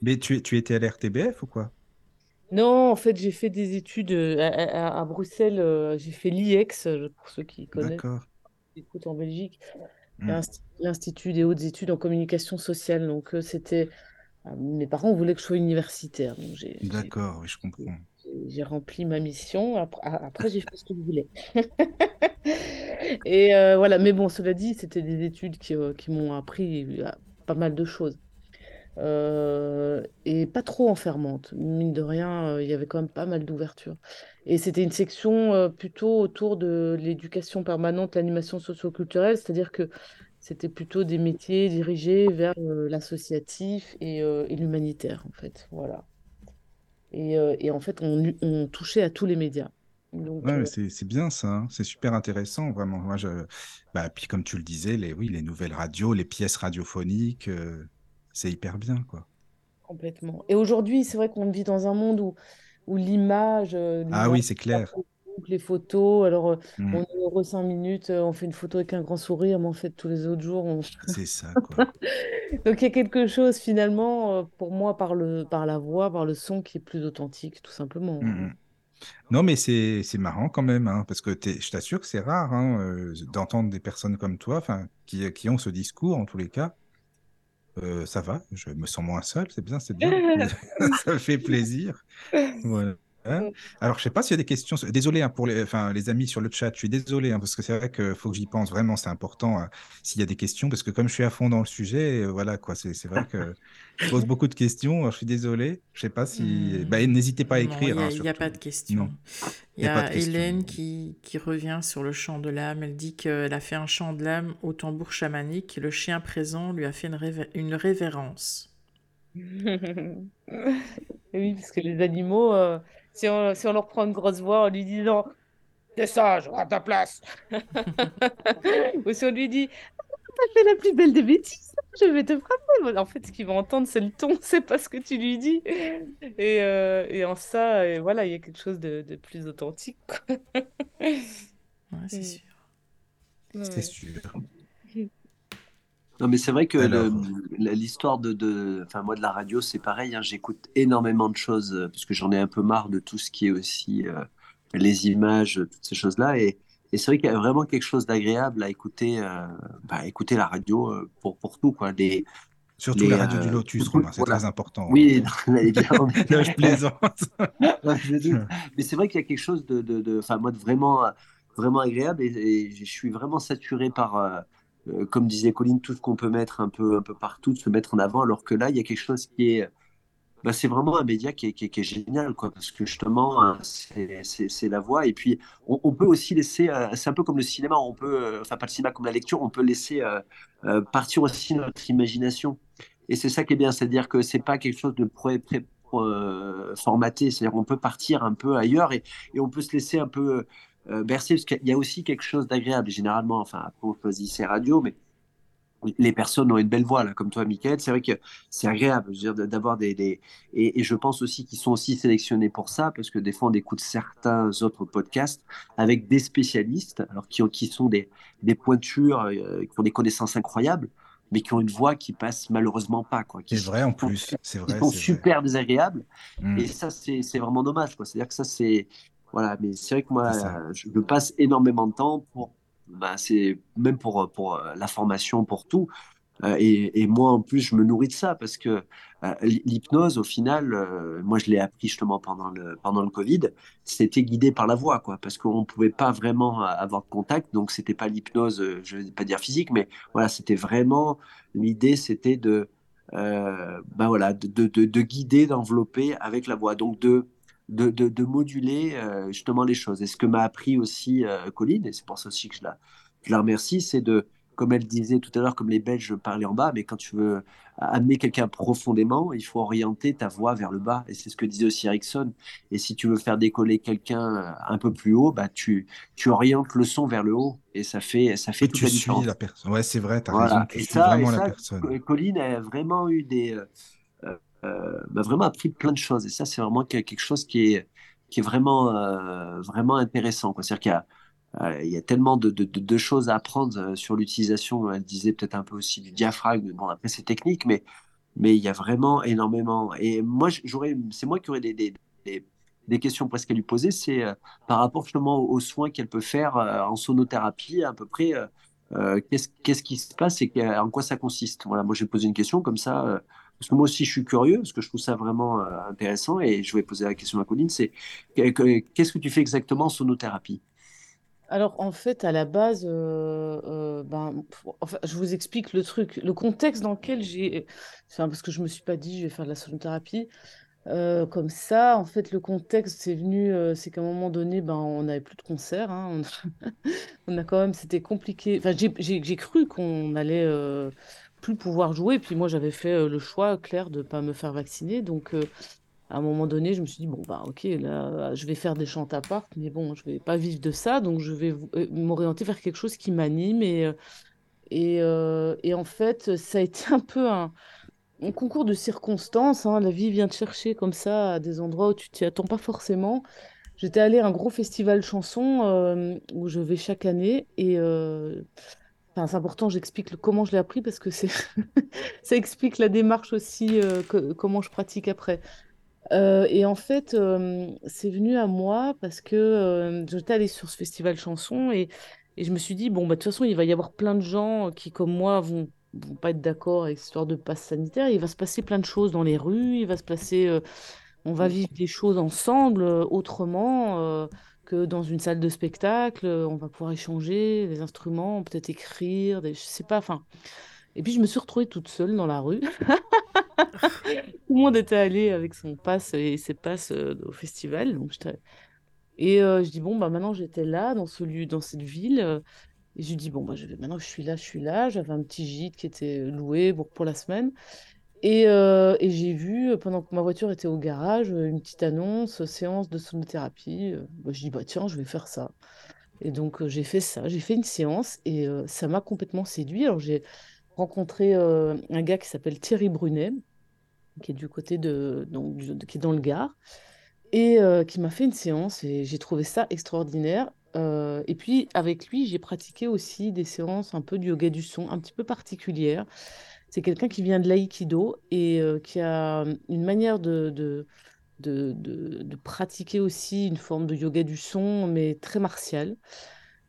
Mais tu, tu étais à l'RTBF ou quoi?
Non, en fait, j'ai fait des études euh, à, à- à Bruxelles. euh, j'ai fait l'IEX, euh, pour ceux qui connaissent, écoutent en Belgique,
Mm.
l'Inst- l'Institut des hautes études en communication sociale. Donc, c'était. Mes parents voulaient que je sois universitaire.
D'accord, oui, je comprends.
J'ai- rempli ma mission. Après, j'ai fait ce que je voulais. Et euh, voilà. Mais bon, cela dit, c'était des études qui, euh, m'ont appris euh, pas mal de choses. Et pas trop enfermante. Mine de rien, il y avait quand même pas mal d'ouverture. Et c'était une section plutôt autour de l'éducation permanente, l'animation socio-culturelle, c'est-à-dire que c'était plutôt des métiers dirigés vers l'associatif et, et l'humanitaire, en fait. Voilà. Et, euh, et en fait, on, on touchait à tous les médias. Donc,
Ouais,
euh,
c'est bien ça, hein. C'est super intéressant, vraiment. Moi, je... bah, puis comme tu le disais, les, oui, les nouvelles radios, les pièces radiophoniques, euh, c'est hyper bien, quoi.
complètement. Et aujourd'hui, c'est vrai qu'on vit dans un monde où, où l'image,
Ah oui, c'est
la
clair.
Les photos, alors euh,
Mm,
on est heureux cinq minutes, euh, on fait une photo avec un grand sourire, mais en fait, tous les autres jours, on...
c'est ça, quoi.
Donc il y a quelque chose finalement, euh, pour moi, par le, par la voix, par le son, qui est plus authentique, tout simplement. hein.
mm. Non, mais c'est marrant quand même, hein, parce que je t'assure que c'est rare hein, euh, d'entendre des personnes comme toi, qui, qui ont ce discours en tous les cas. Euh, ça va, je me sens moins seul, c'est bien, c'est bien. Ça fait plaisir. Voilà. Alors, je sais pas s'il y a des questions. Désolé hein, pour les, enfin, les amis sur le chat, je suis désolé hein, parce que c'est vrai qu'il faut que j'y pense vraiment, c'est important hein, s'il y a des questions parce que comme je suis à fond dans le sujet, euh, voilà quoi, c'est vrai que je pose beaucoup de questions. Alors, je suis désolé, je sais pas si.
Hmm.
Bah, n'hésitez pas à écrire.
il n'y a,
hein,
pas de question.
Non.
Il y
y a.
Hélène qui, qui revient sur le chant de l'âme. Elle dit qu'elle a fait un chant de l'âme au tambour chamanique. Le chien présent lui a fait une, révé- une révérence.
Oui, parce que les animaux, euh, si on, si on leur prend une grosse voix en lui disant T'es sage, à ta place. Ou si on lui dit T'as fait la plus belle des bêtises, je vais te frapper. En fait, ce qu'il va entendre, c'est le ton, c'est pas ce que tu lui dis. Et, euh, et en ça, et voilà, il y a quelque chose de, de plus authentique.
Ouais, c'est
Mm.
sûr.
C'est sûr.
Non, mais c'est vrai que
Alors,
l'histoire de, de, enfin moi de la radio, c'est pareil. hein, j'écoute énormément de choses euh, parce que j'en ai un peu marre de tout ce qui est aussi euh, les images, toutes ces choses-là. Et, et c'est vrai qu'il y a vraiment quelque chose d'agréable à écouter, euh, bah, écouter la radio euh, pour pour tout quoi. Les,
surtout
les,
la radio du
euh,
Lotus, Romain, c'est
voilà.
très important. hein.
Oui, non.
Non, je plaisante.
Je. Mais c'est vrai qu'il y a quelque chose de, de, moi, de vraiment, euh, vraiment agréable et, et je suis vraiment saturé par, euh, comme disait Colline, tout ce qu'on peut mettre un peu, un peu partout, se mettre en avant, alors que là, il y a quelque chose qui est, bah, c'est vraiment un média qui est, qui est, génial, quoi, parce que justement, euh, c'est la voix. Et puis, on, on peut aussi laisser, euh, c'est un peu comme le cinéma, on peut, euh, enfin, pas le cinéma comme la lecture, on peut laisser partir aussi notre imagination. Et c'est ça qui est bien, c'est-à-dire que c'est pas quelque chose de pré, formaté, c'est-à-dire qu'on peut partir un peu ailleurs et on peut se laisser un peu euh, bercer, parce qu'il y a aussi quelque chose d'agréable, généralement, enfin, après on choisit ses radios, mais les personnes ont une belle voix, là, comme toi, Michael. C'est vrai que c'est agréable d'avoir des, des... Et, et je pense aussi qu'ils sont aussi sélectionnés pour ça, parce que des fois, on écoute certains autres podcasts avec des spécialistes, alors qui, ont, qui sont des, des pointures, euh, qui ont des connaissances incroyables, mais qui ont une voix qui passe malheureusement pas. Quoi,
C'est vrai en plus, c'est
Ils
vrai,
sont
c'est vrai.
super désagréables.
Mm.
Et ça, c'est c'est vraiment dommage. quoi. C'est-à-dire que ça, c'est. Voilà, mais c'est vrai que moi, euh, je je passe énormément de temps pour. Bah, c'est même pour, pour euh, la formation, pour tout. Euh, et, et moi, en plus, je me nourris de ça parce que euh, l'hy- l'hypnose, au final, euh, moi, je l'ai appris justement pendant le, pendant le Covid, c'était guidé par la voix, quoi, parce qu'on ne pouvait pas vraiment euh, avoir de contact. Donc, c'était pas l'hypnose, euh, je ne vais pas dire physique, mais voilà, c'était vraiment l'idée, c'était de, euh, ben voilà, de, de, de, de guider, d'envelopper avec la voix. Donc, de, de, de, de moduler euh, justement les choses. Et ce que m'a appris aussi euh, Colline, et c'est pour ça aussi que je la, je la remercie, c'est de, comme elle disait tout à l'heure, comme les Belges parlaient en bas, mais quand tu veux amener quelqu'un profondément, il faut orienter ta voix vers le bas. Et c'est ce que disait aussi Erickson. Et si tu veux faire décoller quelqu'un euh, un peu plus haut, bah tu, tu orientes le son vers le haut. Et ça fait, ça fait
Et
toute
tu
la
suis
différence.
la personne. Ouais, c'est vrai, tu as raison, tu
Et
suis
ça, et
vraiment la personne.
Co- Colline a vraiment eu des, m'a vraiment appris plein de choses. Et ça, c'est vraiment que- quelque chose qui est, qui est vraiment, euh, vraiment intéressant. C'est-à-dire qu'il y a, euh, il y a tellement de, de, de- choses à apprendre euh, sur l'utilisation. Elle disait peut-être un peu aussi du diaphragme. Bon, après, c'est technique, mais, mais il y a vraiment énormément. Et moi, j'aurais, c'est moi qui aurais des, des, des, questions presque à lui poser. C'est euh, par rapport justement aux, soins qu'elle peut faire euh, en sonothérapie, à peu près. euh, euh, qu'est-ce, qu'est-ce qui se passe et en quoi ça consiste? Voilà, moi, j'ai posé une question comme ça. Parce que moi aussi, je suis curieux, parce que je trouve ça vraiment euh, intéressant, et je vais poser la question à Colline, c'est que- que- qu'est-ce que tu fais exactement en sonothérapie?
Alors, en fait, à la base, euh, euh, ben, enfin, je vous explique le truc, le contexte dans lequel j'ai. Enfin, parce que je me suis pas dit, je vais faire de la sonothérapie. comme ça, en fait, le contexte, c'est venu, c'est qu'à un moment donné, ben, on n'avait plus de concert. hein, on, on a quand même, c'était compliqué. Enfin, j'ai cru qu'on allait plus pouvoir jouer. Puis moi, j'avais fait euh, le choix clair de ne pas me faire vacciner. Donc, euh, à un moment donné, je me suis dit, bon, bah, ok, là, je vais faire des chants à part, mais bon, je vais pas vivre de ça, donc je vais euh, m'orienter vers quelque chose qui m'anime. Et, et, en fait, ça a été un peu un, un concours de circonstances. Hein. La vie vient te chercher comme ça à des endroits où tu t'y attends pas forcément. J'étais allée à un gros festival chanson où je vais chaque année et Enfin, c'est important, j'explique comment je l'ai appris parce que c'est ça explique la démarche aussi, euh, que- comment je pratique après. Euh, et en fait, euh, c'est venu à moi parce que j'étais allée sur ce festival chanson et, et je me suis dit, bon, bah, de toute façon, il va y avoir plein de gens qui, comme moi, vont, vont pas être d'accord avec cette histoire de passe sanitaire. Il va se passer plein de choses dans les rues, il va se passer, on va vivre des choses ensemble, autrement. Que dans une salle de spectacle, euh, on va pouvoir échanger des instruments, peut-être écrire, des, je sais pas, enfin. Et puis je me suis retrouvée toute seule dans la rue. Tout le monde était allé avec son passe et ses passes euh, au festival. Donc et euh, je dis, bon, bah, maintenant j'étais là, dans ce lieu, dans cette ville. et je dis, bon, bah, je vais, maintenant je suis là, je suis là. J'avais un petit gîte qui était loué pour, pour la semaine. Et, euh, et j'ai vu, euh, pendant que ma voiture était au garage, euh, une petite annonce, séance de sonothérapie. Bah, je dis, bah, tiens, je vais faire ça. Et donc, j'ai fait ça. J'ai fait une séance et ça m'a complètement séduit. Alors, j'ai rencontré un gars qui s'appelle Thierry Brunet, qui est du côté de, donc, du- qui est dans le Gard, et qui m'a fait une séance et j'ai trouvé ça extraordinaire. Et puis, avec lui, j'ai pratiqué aussi des séances un peu de yoga du son, un petit peu particulières. C'est quelqu'un qui vient de l'aïkido et euh, qui a une manière de, de, de, pratiquer aussi une forme de yoga du son, mais très martiale.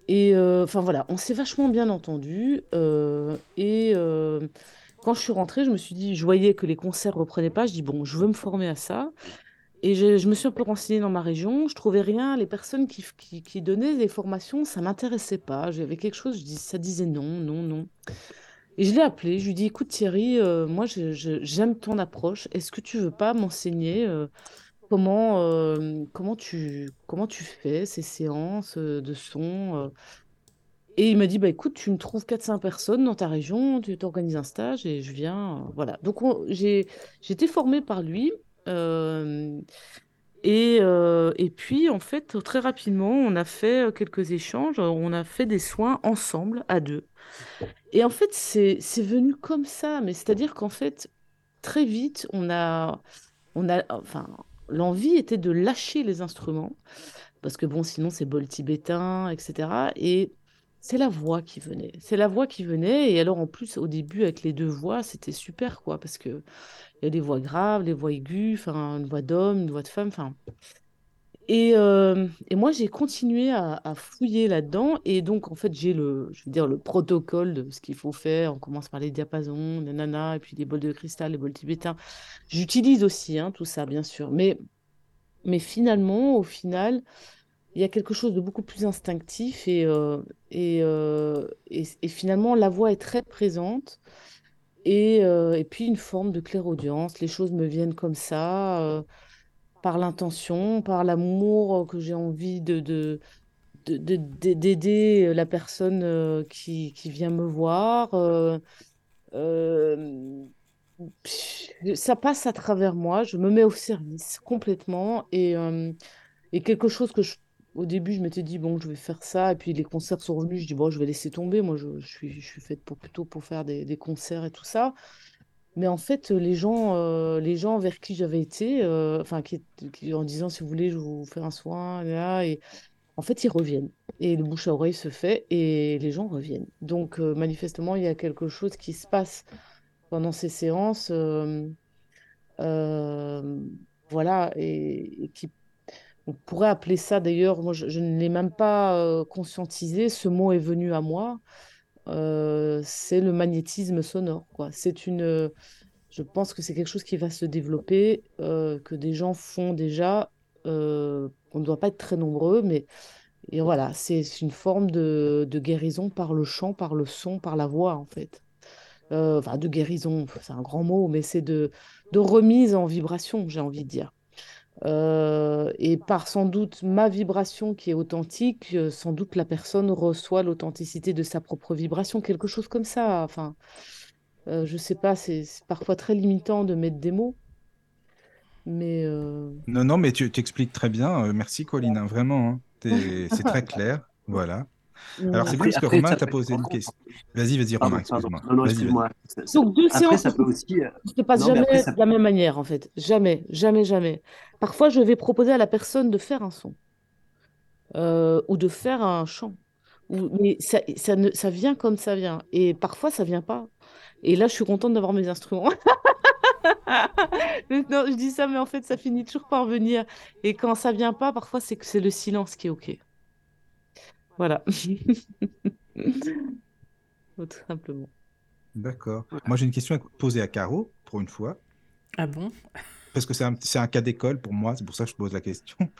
Et euh, enfin voilà, on s'est vachement bien entendu. euh, et euh, quand je suis rentrée, je me suis dit, je voyais que les concerts reprenaient pas. Je dis, bon, je veux me former à ça. Et je, je me suis un peu renseignée dans ma région. Je trouvais rien. Les personnes qui, qui, qui donnaient des formations, ça m'intéressait pas. J'avais quelque chose, je dis, ça disait non, non, non. Et je l'ai appelé, je lui ai dit, écoute Thierry, euh, moi j'aime ton approche. Est-ce que tu veux pas m'enseigner euh, comment, euh, comment tu, comment tu fais ces séances de son Et il m'a dit, bah écoute, tu me trouves quatre cinq personnes dans ta région, tu t'organises un stage et je viens. voilà. Donc on- j'ai, été formée par lui. et, et puis, en fait, très rapidement, on a fait quelques échanges, on a fait des soins ensemble, à deux. Et en fait, c'est venu comme ça, mais c'est-à-dire qu'en fait, très vite, on a, on a, enfin, l'envie était de lâcher les instruments, parce que bon, sinon c'est bol tibétain, etc. Et c'est la voix qui venait, c'est la voix qui venait. Et alors en plus, au début, avec les deux voix, c'était super, quoi, parce que il y a des voix graves, les voix aiguës, enfin, une voix d'homme, une voix de femme, enfin. Et, euh, et moi, j'ai continué à, fouiller là-dedans. Et donc, en fait, j'ai le, je veux dire, le protocole de ce qu'il faut faire. On commence par les diapasons, nanana, et puis les bols de cristal, les bols tibétains. J'utilise aussi hein, tout ça, bien sûr. Mais, mais finalement, au final, il y a quelque chose de beaucoup plus instinctif. Et, euh, et, euh, et, et finalement, la voix est très présente. Et puis, une forme de clairaudience. Les choses me viennent comme ça. Euh, par l'intention, par l'amour que j'ai envie de, de, de- de- de- d'aider la personne euh, qui, qui vient me voir. euh, euh, ça passe à travers moi, je me mets au service complètement et, euh, et quelque chose que je, au début je m'étais dit bon je vais faire ça et puis les concerts sont revenus, je dis bon je vais laisser tomber, moi je, suis, je suis faite pour, plutôt pour faire des concerts et tout ça. Mais en fait, les gens, euh, les gens vers qui j'avais été, euh, enfin, qui, en disant, si vous voulez, je vous faire un soin, là, et en fait, ils reviennent. Et le bouche à oreille se fait et les gens reviennent. Donc, euh, manifestement, il y a quelque chose qui se passe pendant ces séances, voilà, et, qui, on pourrait appeler ça d'ailleurs, moi, je, ne l'ai même pas conscientisé, ce mot est venu à moi, euh, c'est le magnétisme sonore, quoi. C'est une je pense que c'est quelque chose qui va se développer, euh, que des gens font déjà. euh, on ne doit pas être très nombreux, mais et voilà, c'est une forme de, de guérison par le chant, par le son, par la voix, en fait. Euh, enfin, de guérison, c'est un grand mot, mais c'est de, de remise en vibration, j'ai envie de dire. Euh, et par sans doute ma vibration qui est authentique, euh, sans doute la personne reçoit l'authenticité de sa propre vibration, quelque chose comme ça. Enfin, euh, je sais pas, c'est parfois très limitant de mettre des mots. Mais euh,
Non, non, mais tu t'expliques très bien. Merci, Colline, hein, vraiment. hein. C'est très clair. Voilà. Alors, c'est parce que Romain t'a posé une question. Vas-y, vas-y, Romain, excuse-moi.
Non, non, excuse-moi.
Donc deux
Après,
séances
ça peut aussi.
ne se passent
Non, mais
jamais
après, ça-
de la même manière en fait. Jamais, jamais, jamais. Parfois, je vais proposer à la personne de faire un son euh, ou de faire un chant. Ou- mais ça, ça, ne, ça vient comme ça vient. Et parfois, ça vient pas. Et là, je suis contente d'avoir mes instruments. Non, je dis ça, mais en fait, ça finit toujours par venir. Et quand ça vient pas, parfois, c'est que c'est le silence qui est OK. Voilà. Tout simplement.
D'accord. Moi, j'ai une question à poser à Caro, pour une fois.
Ah bon?
Parce que c'est un, c'est un cas d'école pour moi, c'est pour ça que je pose la question.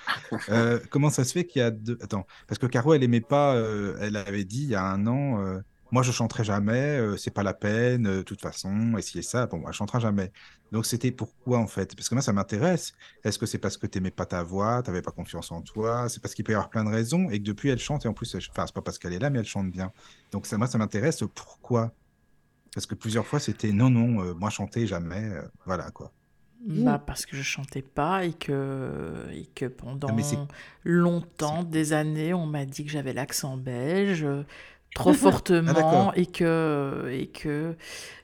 Euh, comment ça se fait qu'il y a deux... Attends, parce que Caro, elle aimait pas, euh, elle avait dit il y a un an, euh, moi je chanterai jamais, euh, c'est pas la peine, euh, de toute façon, essayer ça, bon, elle chantera jamais. Donc c'était pourquoi en fait? Parce que moi ça m'intéresse. Est-ce que c'est parce que t'aimais pas ta voix, t'avais pas confiance en toi? C'est parce qu'il peut y avoir plein de raisons et que depuis elle chante et en plus, elle... enfin c'est pas parce qu'elle est là, mais elle chante bien. Donc ça, moi ça m'intéresse, pourquoi? Parce que plusieurs fois c'était non, non, euh, moi chanter jamais, euh, voilà quoi.
Bah parce que je chantais pas et que, et que pendant
Ah, c'est-
longtemps, des années, on m'a dit que j'avais l'accent belge euh, trop
Ah,
fortement
d'accord.
et que, et que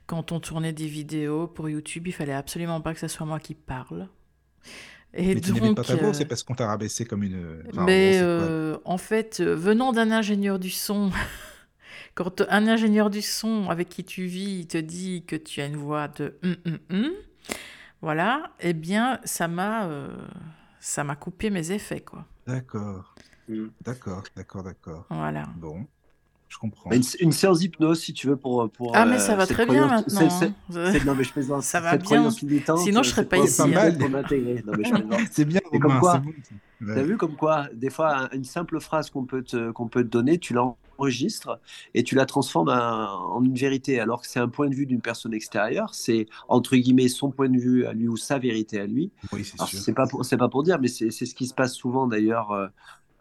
quand on tournait des vidéos pour YouTube, il fallait absolument pas que ce soit moi qui parle. Et
Mais tu n'aimais pas
donc,
ta voix
euh,
c'est parce qu'on t'a rabaissé comme une. Enfin, en
mais
gros,
euh, en fait, euh, venant d'un ingénieur du son, quand un ingénieur du son avec qui tu vis il te dit que tu as une voix de hum, hum, hum, voilà, eh bien, ça m'a euh, ça m'a coupé mes effets, quoi.
D'accord.
Mm.
D'accord, d'accord, d'accord.
Voilà.
Bon, je comprends.
Une, une séance d'hypnose, si tu veux, pour. pour
Ah, mais
euh,
ça va très bien maintenant.
c'est-
hein.
Non, mais je plaisante.
Ça va
cette
bien. Sinon, je
euh,
serais pas ici,
mais.
C'est bien,
Et comme quoi.
Ouais.
T'as vu comme quoi, des fois, un- une simple phrase qu'on peut te, qu'on peut te donner, tu l'enregistres et tu la transformes en, en une vérité, alors que c'est un point de vue d'une personne extérieure, c'est entre guillemets son point de vue à lui ou sa vérité à lui.
Oui, c'est
Alors,
sûr.
c'est pas pour, c'est pas pour dire, mais c'est c'est ce qui se passe souvent d'ailleurs, euh,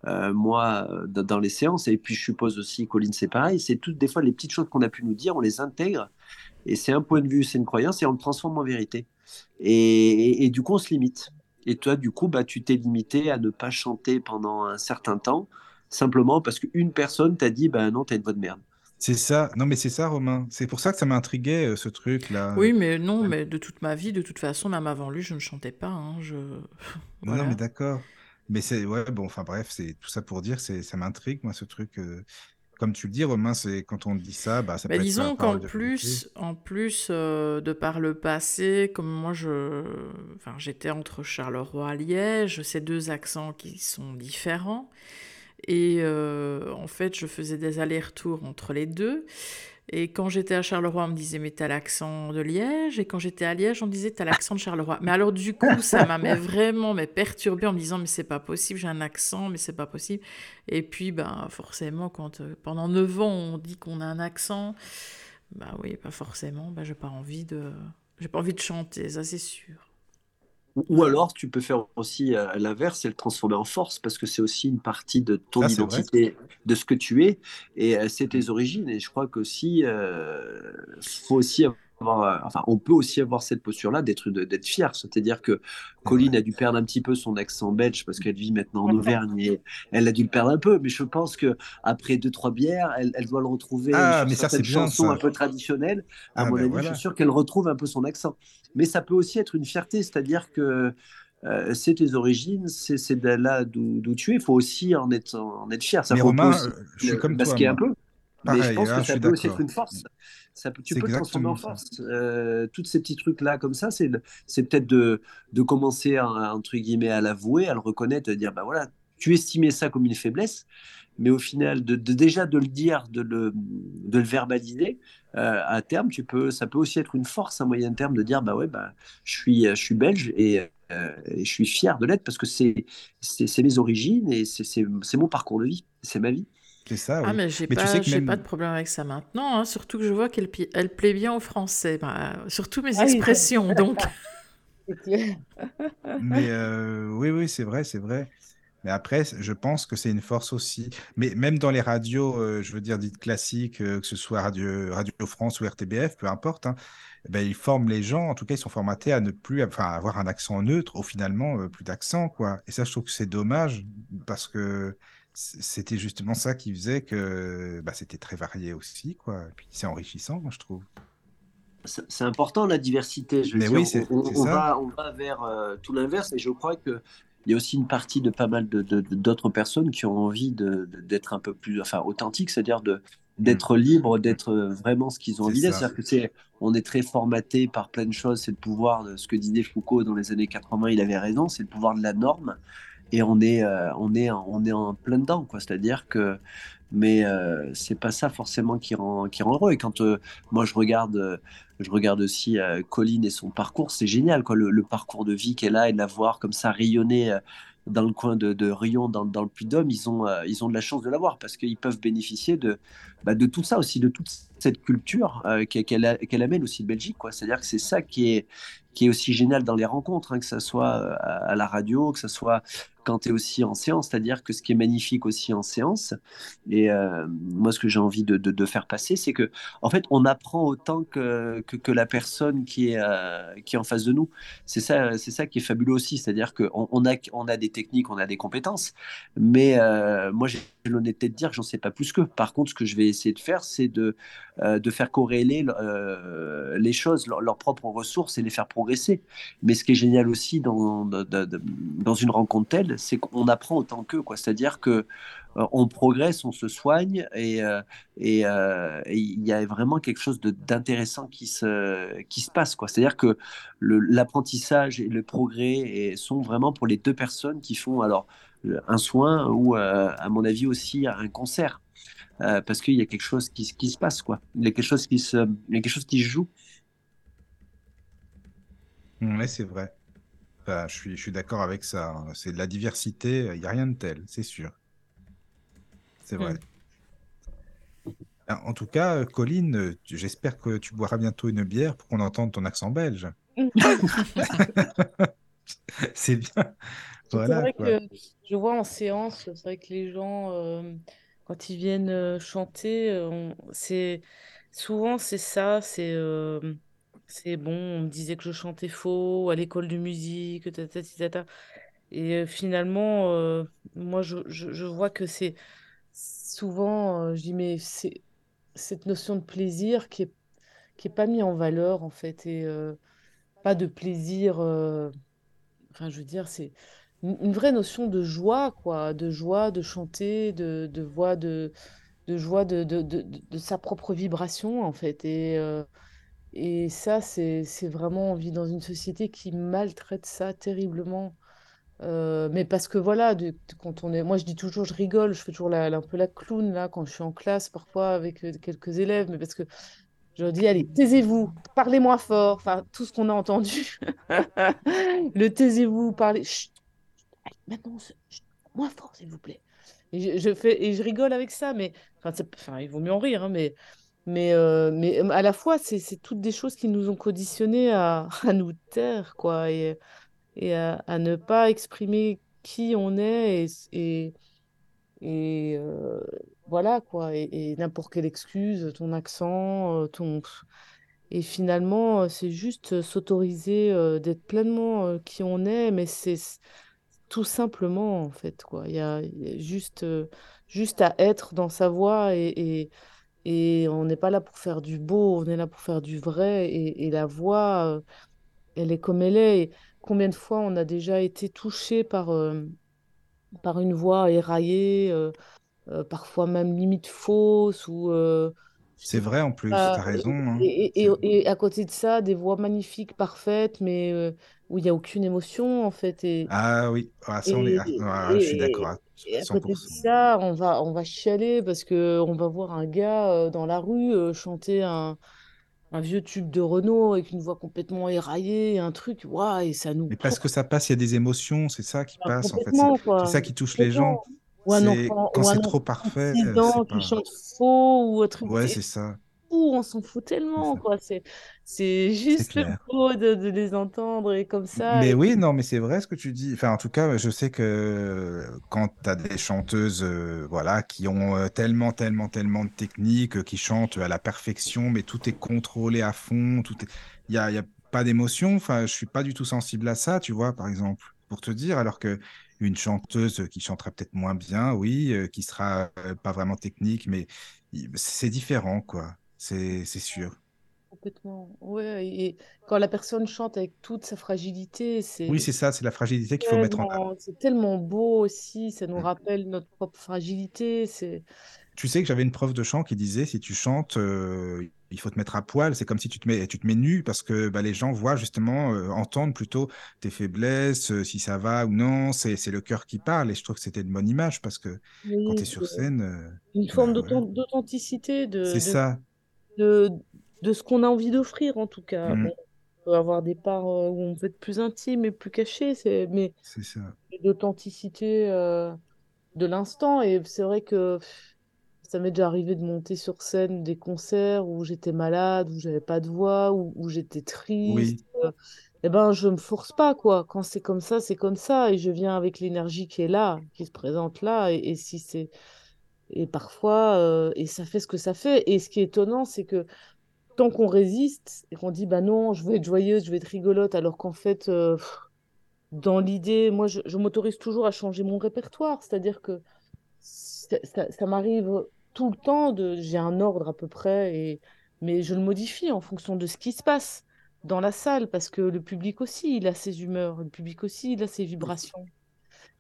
euh, moi, euh, dans, les séances, et puis je suppose aussi, Colline, c'est pareil, c'est toutes des fois les petites choses qu'on a pu nous dire, on les intègre, et c'est un point de vue, c'est une croyance, et on le transforme en vérité. Et, et- et du coup, on se limite. Et toi, du coup, bah, tu t'es limité à ne pas chanter pendant un certain temps, simplement parce qu'une personne t'a dit, bah non, t'as une voix de merde.
C'est ça. Non, mais c'est ça, Romain. C'est pour ça que ça m'intriguait, euh, ce truc-là.
Oui, mais non,
Ouais.
mais de toute ma vie, de toute façon, même avant lui, je ne chantais pas. hein, je...
Non,
Voilà.
non, mais d'accord. Mais c'est. Ouais, bon, enfin, bref, c'est tout ça pour dire, c'est ça m'intrigue, moi, ce truc. euh, Comme tu le dis, Romain, c'est quand on dit ça, bah, ça
Bah,
peut
disons qu'en plus, en plus euh, de par le passé, comme moi je, enfin, j'étais entre Charleroi et Liège, ces deux accents qui sont différents, et euh, en fait je faisais des allers-retours entre les deux. Et quand j'étais à Charleroi, on me disait mais t'as l'accent de Liège, et quand j'étais à Liège, on me disait t'as l'accent de Charleroi. Mais alors du coup, ça m'a vraiment mais perturbé en me disant mais c'est pas possible, j'ai un accent, mais c'est pas possible. Et puis ben forcément, quand euh, pendant 9 ans on dit qu'on a un accent, bah oui, pas forcément, bah j'ai pas envie de, j'ai pas envie de chanter, ça c'est sûr.
Ou alors, tu peux faire aussi euh, l'inverse et le transformer en force, parce que c'est aussi une partie de ton
Ah,
identité, de ce que tu es, et euh, c'est tes origines. Et je crois qu'aussi, euh, faut aussi avoir, euh, enfin, on peut aussi avoir cette posture-là d'être fier. C'est-à-dire que Colline a dû perdre un petit peu son accent belge parce qu'elle vit maintenant en Auvergne et elle a dû le perdre un peu. Mais je pense que après deux trois bières, elle, elle doit le retrouver
Ah, mais ça,
certaines
c'est bien,
chansons
ça.
un peu traditionnelles. À
Ah,
mon
ben
avis,
voilà.
je suis sûr qu'elle retrouve un peu son accent. Mais ça peut aussi être une fierté, c'est-à-dire que euh, c'est tes origines, c'est c'est de là d'où d'où tu es. Il faut aussi en être, en être fier. Ça
Mais
faut
Romain,
aussi
euh, je suis
le
comme toi,
masquer un
moi.
Mais je pense
là,
que ça peut aussi être une force. Ça tu peux transformer en force. Euh, tous ces petits trucs-là, comme ça, c'est peut-être de, de commencer, à, entre guillemets, à l'avouer, à le reconnaître, de dire, bah voilà, tu estimais ça comme une faiblesse, mais au final, de, de- déjà de le dire, de le, de le verbaliser, euh, à terme, tu peux, ça peut aussi être une force à moyen terme de dire, bah ouais, bah, je suis, je suis belge et, euh, et je suis fier de l'être parce que c'est mes origines et c'est mon parcours de vie, c'est ma vie.
C'est ça,
Ah
oui.
mais j'ai
Mais tu
pas,
sais que
j'ai
même-
pas de problème avec ça maintenant, hein, surtout que je vois qu'elle elle plaît bien aux Français, bah, surtout mes
Ah oui.
expressions, donc.
C'est clair.
Mais euh, oui, oui, c'est vrai, c'est vrai. Mais après, je pense que c'est une force aussi. Mais même dans les radios, euh, je veux dire, dites classiques, euh, que ce soit Radio, Radio France ou RTBF, peu importe, hein, ben, ils forment les gens, en tout cas, ils sont formatés à ne plus enfin, avoir un accent neutre, ou finalement, euh, plus d'accent, quoi. Et ça, je trouve que c'est dommage, parce que c'était justement ça qui faisait que bah, c'était très varié aussi, quoi. Et puis c'est enrichissant, je trouve.
C'est important la diversité. Je veux
Mais
dire,
oui, c'est
on, on va, on va vers euh, tout l'inverse et je crois que il y a aussi une partie de pas mal de, de- de- d'autres personnes qui ont envie d'être un peu plus, enfin, authentiques, c'est-à-dire de,
Mm.
d'être libres, d'être vraiment ce qu'ils ont envie d'être. C'est-à-dire que c'est, on est très formaté par plein de choses. C'est le pouvoir de ce que disait Foucault dans les années 80, il avait raison, c'est le pouvoir de la norme. Et on est, euh, on est, on est en plein dedans, quoi. C'est-à-dire que, mais euh, c'est pas ça forcément qui rend, qui rend heureux. Et quand euh, moi je regarde, euh, je regarde aussi Colline et son parcours, c'est génial, quoi. Le, parcours de vie qu'elle a et de la voir comme ça rayonner dans le coin de, de Rion, dans, le Puy-de-Dôme, ils ont, ils ont de la chance de l'avoir parce qu'ils peuvent bénéficier de, bah, de tout ça aussi, de toute cette culture euh, qu'elle amène aussi de Belgique. C'est-à-dire que c'est ça qui est, qui est aussi génial dans les rencontres, hein, que ça soit à, à la radio, que ça soit quand tu es aussi en séance, c'est-à-dire que ce qui est magnifique aussi en séance, et euh, moi ce que j'ai envie de, faire passer, c'est que en fait on apprend autant que, la personne qui est, euh, qui est en face de nous. C'est ça, c'est ça qui est fabuleux aussi, c'est-à-dire qu'on on a, on a des techniques, on a des compétences, mais euh, moi j'ai l'honnêteté de dire que j'en sais pas plus qu'eux. Par contre, ce que je vais essayer de faire, c'est de, euh, de faire corréler euh, les choses, leur- leurs propres ressources et les faire progresser. Mais ce qui est génial aussi dans, dans, une rencontre telle, c'est qu'on apprend autant qu'eux. C'est-à-dire que euh, on progresse, on se soigne et euh, et et il y a vraiment quelque chose d'intéressant qui se qui se passe. C'est-à-dire que l'apprentissage et le progrès sont vraiment pour les deux personnes qui font alors un soin ou euh, à mon avis aussi un concert. Euh, parce qu'il y a quelque chose qui, se- qui se passe, quoi. Il y a quelque chose qui se, il y a quelque chose qui se joue.
Ouais, c'est vrai. Je suis, je suis d'accord avec ça. hein. C'est de la diversité, il n'y a rien de tel, c'est sûr. C'est vrai. Ah, En tout cas, Colline, j'espère que tu boiras bientôt une bière pour qu'on entende ton accent belge. C'est bien.
C'est vrai
quoi.
que je vois en séance, c'est vrai que les gens, euh, quand ils viennent euh, chanter, euh, on- c'est souvent c'est ça, c'est euh, c'est bon, on me disait que je chantais faux à l'école de musique. Et euh, finalement, euh, moi je, je, je vois que c'est souvent, euh, je dis, mais c'est cette notion de plaisir qui est, qui est pas mis en valeur en fait, et euh, pas de plaisir. euh, Enfin, je veux dire, c'est une, vraie notion de joie, quoi, de joie de chanter, de, de voix, de, de joie de, de, de, sa propre vibration, en fait. Et, euh, et ça, c'est, vraiment, on vit dans une société qui maltraite ça terriblement. Euh, mais parce que voilà, quand on est, moi je dis toujours, je rigole, je fais toujours la, un peu la clown là quand je suis en classe parfois avec euh, quelques élèves, mais parce que je leur dis, allez, taisez-vous, parlez moins fort, enfin tout ce qu'on a entendu. Le taisez-vous, parlez. Maintenant, moins fort, s'il vous plaît. Et je, fais et je rigole avec ça, mais enfin, il vaut mieux en rire, hein, mais mais euh, mais euh, à la fois, c'est toutes des choses qui nous ont conditionnés à, nous taire, quoi, et à, ne pas exprimer qui on est et et, euh, voilà quoi, et, n'importe quelle excuse, ton accent, ton et finalement, c'est juste s'autoriser d'être pleinement qui on est, mais c'est tout simplement, en fait, quoi. Il y a, juste, euh, juste à être dans sa voix et, et, et on n'est pas là pour faire du beau, on est là pour faire du vrai. Et, et la voix, euh, elle est comme elle est. Et combien de fois on a déjà été touché par, euh, par une voix éraillée, euh, euh, parfois même limite fausse ou...
C'est vrai en plus, tu as raison. hein.
et, et,
C'est-
et, et à côté de ça, des voix magnifiques, parfaites, mais euh, où il n'y a aucune émotion, en fait. Et,
Ah oui, ah, ça on est... ah, ah, je suis d'accord à
et à côté de
100%.
ça, on va, on va chialer parce que on va voir un gars euh, dans la rue euh, chanter un, un vieux tube de Renault avec une voix complètement éraillée, un truc, waouh, et ça nous
Mais parce que ça passe, il y a des émotions, c'est ça qui passe en fait. C'est ça qui touche les gens.
Ou un enfant,
quand c'est trop parfait,
6 ans
c'est
qui chante faux ou truc.
Ouais, c'est ça.
On s'en fout tellement, quoi. C'est, c'est juste
clair.
beau de, de les entendre et comme ça.
Mais
et-
oui, non, mais c'est vrai ce que tu dis. Enfin, en tout cas, je sais que quand tu as des chanteuses euh, voilà, qui ont euh, tellement, tellement, tellement de techniques, euh, qui chantent à la perfection, mais tout est contrôlé à fond, tout est... il n'y a, y a pas d'émotion. Enfin, je suis pas du tout sensible à ça, tu vois, par exemple, pour te dire, alors que une chanteuse qui chanterait peut-être moins bien, oui, euh, qui sera euh, pas vraiment technique, mais c'est différent, quoi. C'est c'est sûr.
Complètement. Ouais, et quand la personne chante avec toute sa fragilité,
Oui,
c'est
c'est ça, c'est la fragilité qu'il faut mettre en avant.
c'est tellement beau aussi. Ça nous
Mm.
rappelle notre propre fragilité. C'est
Tu sais que j'avais une prof de chant qui disait si tu chantes, euh, il faut te mettre à poil. C'est comme si tu te mets, tu te mets nu parce que bah, les gens voient justement, euh, entendent plutôt tes faiblesses, euh, si ça va ou non. C'est, c'est le cœur qui parle et je trouve que c'était une bonne image parce que quand tu es sur
c'est
scène, euh,
une forme
bah, voilà.
d'authenticité de,
C'est
de,
ça.
De, de ce qu'on a envie d'offrir, en tout cas. Bon, on peut avoir des parts euh, où on veut être plus intime et plus caché, c'est, mais d'authenticité euh, de l'instant. Et c'est vrai que pff, ça m'est déjà arrivé de monter sur scène des concerts où j'étais malade, où j'avais pas de voix, où, où j'étais triste.
Oui,
euh, eh ben, je me force pas, quoi. Quand c'est comme ça, c'est comme ça. Et je viens avec l'énergie qui est là, qui se présente là. Et, et si c'est... Et parfois, euh, et ça fait ce que ça fait. Et ce qui est étonnant, c'est que tant qu'on résiste et qu'on dit, bah non, je veux être joyeuse, je veux être rigolote, alors qu'en fait, euh, dans l'idée, moi, je, je m'autorise toujours à changer mon répertoire. C'est-à-dire que ça, ça- ça m'arrive tout le temps de, j'ai un ordre à peu près, et, mais je le modifie en fonction de ce qui se passe dans la salle, parce que le public aussi, il a ses humeurs, le public aussi, il a ses vibrations.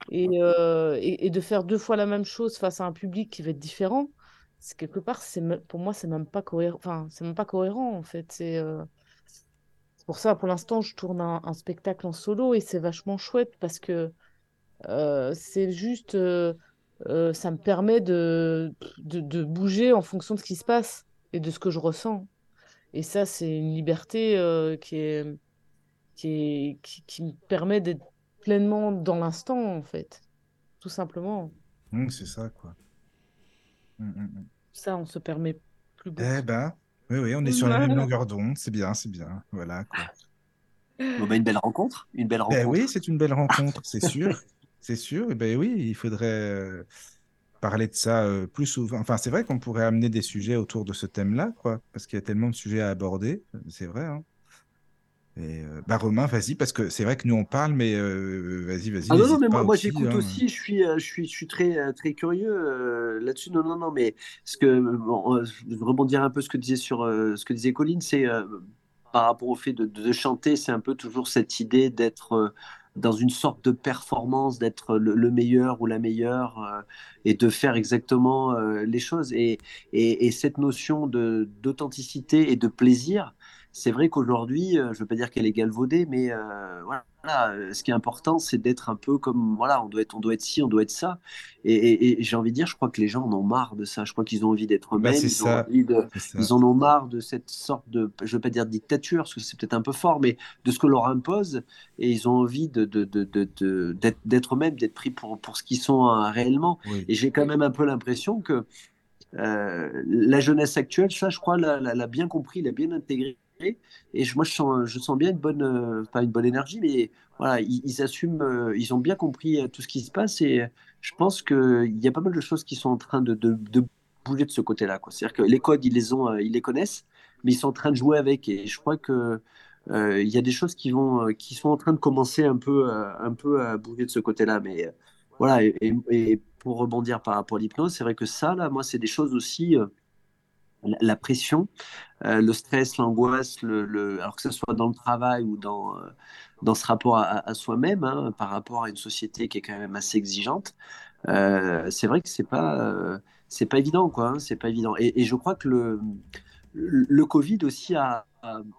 Et, euh, et, et de faire deux fois la même chose face à un public qui va être différent, c'est quelque part, c'est pour moi, c'est même pas cohérent. Enfin, c'est même pas cohérent en fait. C'est euh, pour ça, pour l'instant, je tourne un, spectacle en solo et c'est vachement chouette parce que euh, c'est juste, ça me permet de, de, bouger en fonction de ce qui se passe et de ce que je ressens. Et ça, c'est une liberté qui est, qui qui, qui me permet d'être pleinement dans l'instant en fait, tout simplement.
Hum, c'est ça, quoi. Hum, hum.
Ça, on se permet plus beaucoup.
Eh ben, oui, oui, on est sur la même longueur d'onde. C'est bien, c'est bien. Voilà, quoi.
Bon, bah, une belle rencontre, une belle
Ben
rencontre.
oui, c'est une belle rencontre, c'est sûr. C'est sûr. Eh ben oui, il faudrait euh, parler de ça euh, plus souvent. Enfin, c'est vrai qu'on pourrait amener des sujets autour de ce thème-là, quoi, parce qu'il y a tellement de sujets à aborder. C'est vrai, hein. Et euh, bah Romain, vas-y, parce que c'est vrai que nous on parle, mais euh, vas-y, vas-y,
Ah non, non, mais moi, j'écoute
hein.
aussi, je suis, euh, je suis, je suis très, très curieux euh, là-dessus. Non, non, non, mais ce que, bon, je rebondir un peu ce que disait sur ce que disait Colline, c'est par rapport au fait de, de chanter, c'est un peu toujours cette idée d'être dans une sorte de performance, d'être le, le meilleur ou la meilleure euh, et de faire exactement euh, les choses. Et, et, et cette notion d'authenticité et de plaisir, c'est vrai qu'aujourd'hui, euh, je ne veux pas dire qu'elle est galvaudée, mais euh, voilà, euh, ce qui est important, c'est d'être un peu comme, voilà, on doit être, on doit être ci, on doit être ça. Et, et- et j'ai envie de dire, je crois que les gens en ont marre de ça. Je crois qu'ils ont envie d'être
Bah,
eux-mêmes,
c'est
ils ils en ont marre de cette sorte de, je veux pas dire dictature, parce que c'est peut-être un peu fort, mais de ce que leur impose, et ils ont envie de, de, de, de- de- d'être, eux-mêmes, d'être pris pour, pour ce qu'ils sont euh, réellement.
Oui.
Et j'ai quand même un peu l'impression que euh, la jeunesse actuelle, ça, je crois, l'a bien compris, l'a bien intégré. Et moi, je sens, je sens bien une bonne, euh, une bonne énergie, mais voilà, ils, assument, euh, ils ont bien compris euh, tout ce qui se passe. Et je pense qu'il y a pas mal de choses qui sont en train de, de, bouger de ce côté-là. C'est-à-dire que les codes, ils les ont, ils les connaissent, mais ils sont en train de jouer avec. Et je crois que il y a des choses qui vont, qui sont en train de commencer un peu, un peu à bouger de ce côté-là. Mais voilà, et, et- pour rebondir par rapport à l'hypnose, c'est vrai que ça, là, moi, c'est des choses aussi, la, pression, euh, le stress, l'angoisse, alors que ce soit dans le travail ou dans, euh, dans ce rapport à, soi-même, hein, par rapport à une société qui est quand même assez exigeante, euh, c'est vrai que c'est pas, c'est pas évident, quoi. hein, pas évident. Et, je crois que le, le Covid aussi a,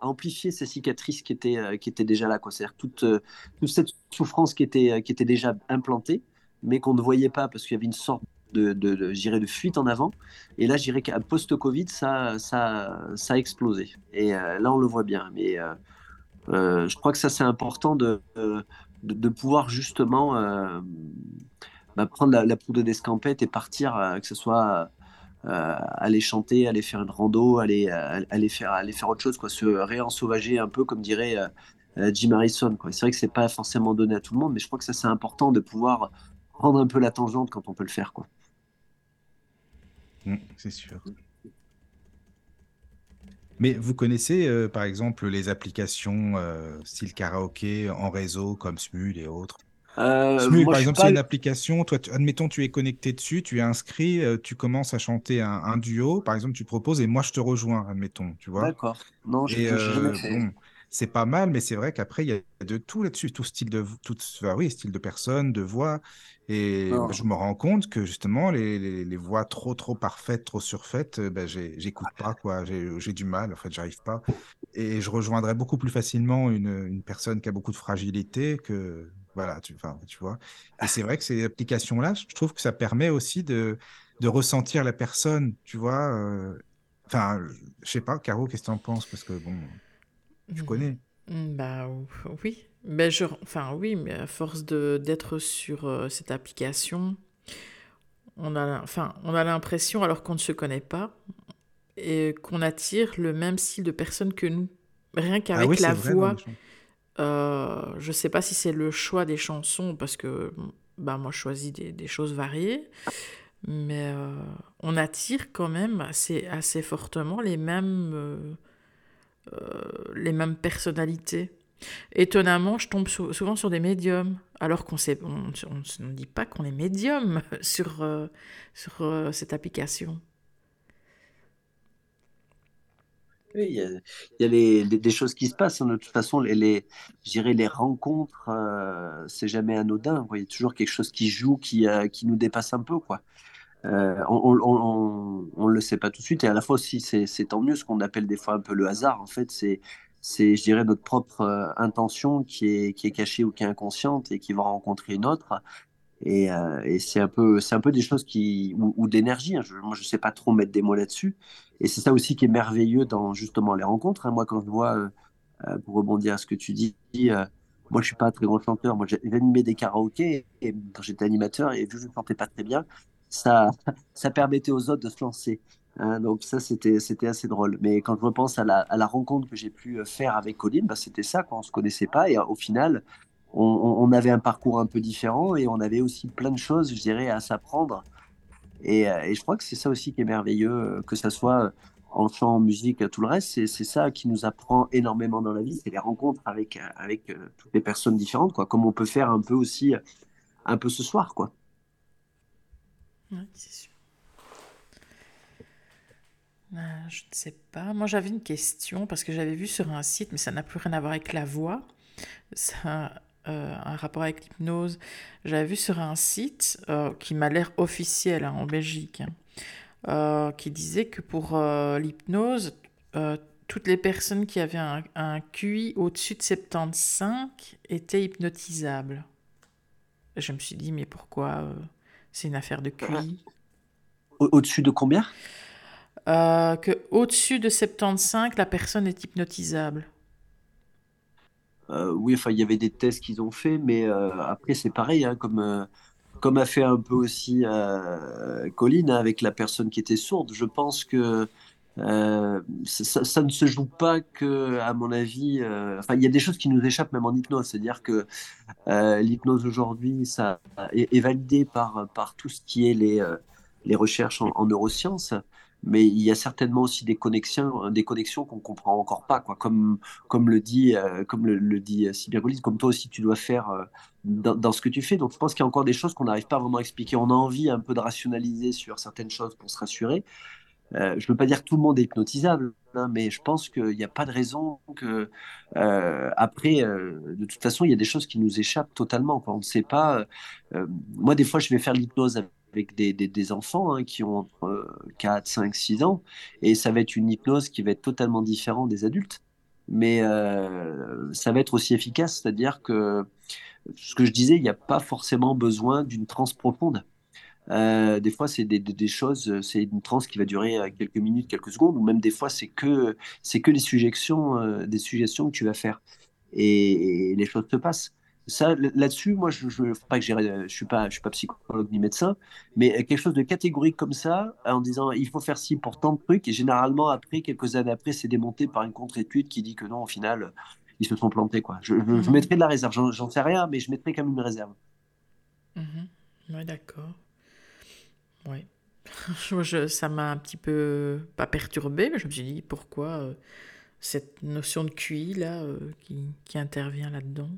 amplifié ces cicatrices qui étaient, qui étaient déjà là, quoi. C'est-à-dire toute, toute cette souffrance qui était, qui était déjà implantée, mais qu'on ne voyait pas parce qu'il y avait une sorte de, de, de, fuite en avant. Et là, je dirais qu'à post-Covid, ça, ça, ça a explosé. Et euh, là, on le voit bien. Mais euh, euh, je crois que ça, c'est important de, de, pouvoir justement bah, prendre la, poudre d'escampette et partir, que ce soit aller chanter, aller faire une rando, aller, aller, faire, aller faire autre chose, quoi, se réensauvager un peu, comme dirait Jim Harrison. C'est vrai que c'est pas forcément donné à tout le monde, mais je crois que ça c'est important de pouvoir prendre un peu la tangente quand on peut le faire. Quoi.
Mmh, c'est sûr. Mais vous connaissez, euh, par exemple, les applications euh, style karaoké en réseau comme Smule et autres?
Euh,
Smule, par exemple, c'est une application. Toi, admettons, tu es connecté dessus, tu es inscrit, tu commences à chanter un, duo. Par exemple, tu proposes et moi, je te rejoins, admettons, tu vois?
D'accord. Non, je, jamais fait
c'est pas mal, mais c'est vrai qu'après, il y a de tout là-dessus, tout style de, tout, oui, style de personne, de voix. Et bah, je me rends compte que justement, les, les, voix trop, trop parfaites, trop surfaites, euh, ben, j'écoute pas, quoi. J'ai du mal, en fait, j'arrive pas. Et je rejoindrais beaucoup plus facilement une, une, personne qui a beaucoup de fragilité que, voilà, tu, tu vois. Et c'est vrai que ces applications-là, je trouve que ça permet aussi de, de ressentir la personne, tu vois. Euh, enfin, je sais pas, Caro, qu'est-ce que tu en penses? Parce que, bon. Tu mmh. connais
mmh, Bah oui. Mais je, enfin oui, mais à force de d'être sur euh, cette application, on a, enfin, on a l'impression, alors qu'on ne se connaît pas, et qu'on attire le même style de personne que nous. Rien ah qu'avec la voix. Euh, je sais pas si c'est le choix des chansons, parce que bah, moi je choisis des, des choses variées, mais euh, on attire quand même assez, assez fortement les mêmes les mêmes personnalités. Étonnamment, je tombe souvent sur des médiums, alors qu'on on ne dit pas qu'on est médium sur, euh, sur euh, cette application.
Oui, il y a, les, des choses qui se passent. Hein. De toute façon, les, les les rencontres, c'est jamais anodin. Il y a toujours quelque chose qui joue, qui, qui nous dépasse un peu. quoi. Euh, on ne le sait pas tout de suite et à la fois aussi c'est tant mieux ce qu'on appelle des fois un peu le hasard en fait c'est c'est je dirais notre propre euh, intention qui est qui est cachée ou qui est inconsciente et qui va rencontrer une autre et, euh, et c'est un peu c'est un peu des choses qui ou, ou d'énergie hein. moi je sais pas trop mettre des mots là-dessus et c'est ça aussi qui est merveilleux dans justement les rencontres hein. moi quand je vois pour rebondir à ce que tu dis moi, je suis pas un très grand chanteur. Moi, animé des karaokés et quand j'étais animateur et vu que je ne chantais pas très bien, ça, ça permettait aux autres de se lancer. Hein, donc ça, c'était, assez drôle. Mais quand je repense à la, à la rencontre que j'ai pu euh, faire avec Colline, bah, c'était ça, quand on ne se connaissait pas. Et euh, au final, on, on, avait un parcours un peu différent et on avait aussi plein de choses, je dirais, à s'apprendre. Et, euh, et je crois que c'est ça aussi qui est merveilleux, que ça soit en chant, en musique, tout le reste, c'est, c'est ça qui nous apprend énormément dans la vie. C'est les rencontres avec, avec toutes les personnes différentes, quoi. Comme on peut faire un peu aussi, un peu ce soir, quoi
c'est sûr. Euh, je ne sais pas. Moi, j'avais une question parce que j'avais vu sur un site, mais ça n'a plus rien à voir avec la voix. Ça euh, un rapport avec l'hypnose. J'avais vu sur un site euh, qui m'a l'air officiel hein, en Belgique, hein, qui disait que pour l'hypnose, toutes les personnes qui avaient un QI au-dessus de 75 étaient hypnotisables. Je me suis dit, mais pourquoi c'est une affaire de QI.
Au-dessus de combien?
Euh, Que au-dessus de 75, la personne est hypnotisable.
Euh, oui, enfin, il y avait des tests qu'ils ont fait, mais euh, après, c'est pareil, hein, comme, comme a fait un peu aussi Colline hein, avec la personne qui était sourde. Je pense que euh, ça, ne se joue pas que, à mon avis, euh, enfin, il y a des choses qui nous échappent même en hypnose. C'est-à-dire que euh, l'hypnose aujourd'hui, ça est, validé par, par tout ce qui est les, les recherches en, neurosciences. Mais il y a certainement aussi des connexions, des connexions qu'on comprend encore pas, quoi. Comme, comme le dit, comme le, dit comme toi aussi tu dois faire dans, dans, ce que tu fais. Donc, je pense qu'il y a encore des choses qu'on n'arrive pas vraiment à expliquer. On a envie un peu de rationaliser sur certaines choses pour se rassurer. Euh, je ne veux pas dire que tout le monde est hypnotisable, hein, mais je pense qu'il n'y a pas de raison que. Euh, après, euh, de toute façon, il y a des choses qui nous échappent totalement. On ne sait pas. moi, des fois, je vais faire l'hypnose avec des, des, enfants hein, qui ont entre 4, 5, 6 ans, et ça va être une hypnose qui va être totalement différente des adultes. Mais ça va être aussi efficace, c'est-à-dire que ce que je disais, il n'y a pas forcément besoin d'une transe profonde. Euh, des fois, c'est des, choses, euh, c'est une transe qui va durer euh, quelques minutes, quelques secondes, ou même des fois, c'est que, c'est que des suggestions, des suggestions que tu vas faire. Et, les choses se passent. Ça, là-dessus, moi, je ne pas que je suis pas, je suis pas psychologue ni médecin, mais quelque chose de catégorique comme ça, en disant il faut faire ci pour tant de trucs, et généralement après, quelques années après, c'est démonté par une contre-étude qui dit que non, au final, ils se sont plantés, quoi. Je, je, mhm. mettrai de la réserve, j'en sais rien, mais je mettrai quand même une réserve.
Oui, d'accord. Oui. je, ça m'a un petit peu, pas perturbé, mais je me suis dit pourquoi euh, cette notion de QI là euh, qui, qui intervient là-dedans?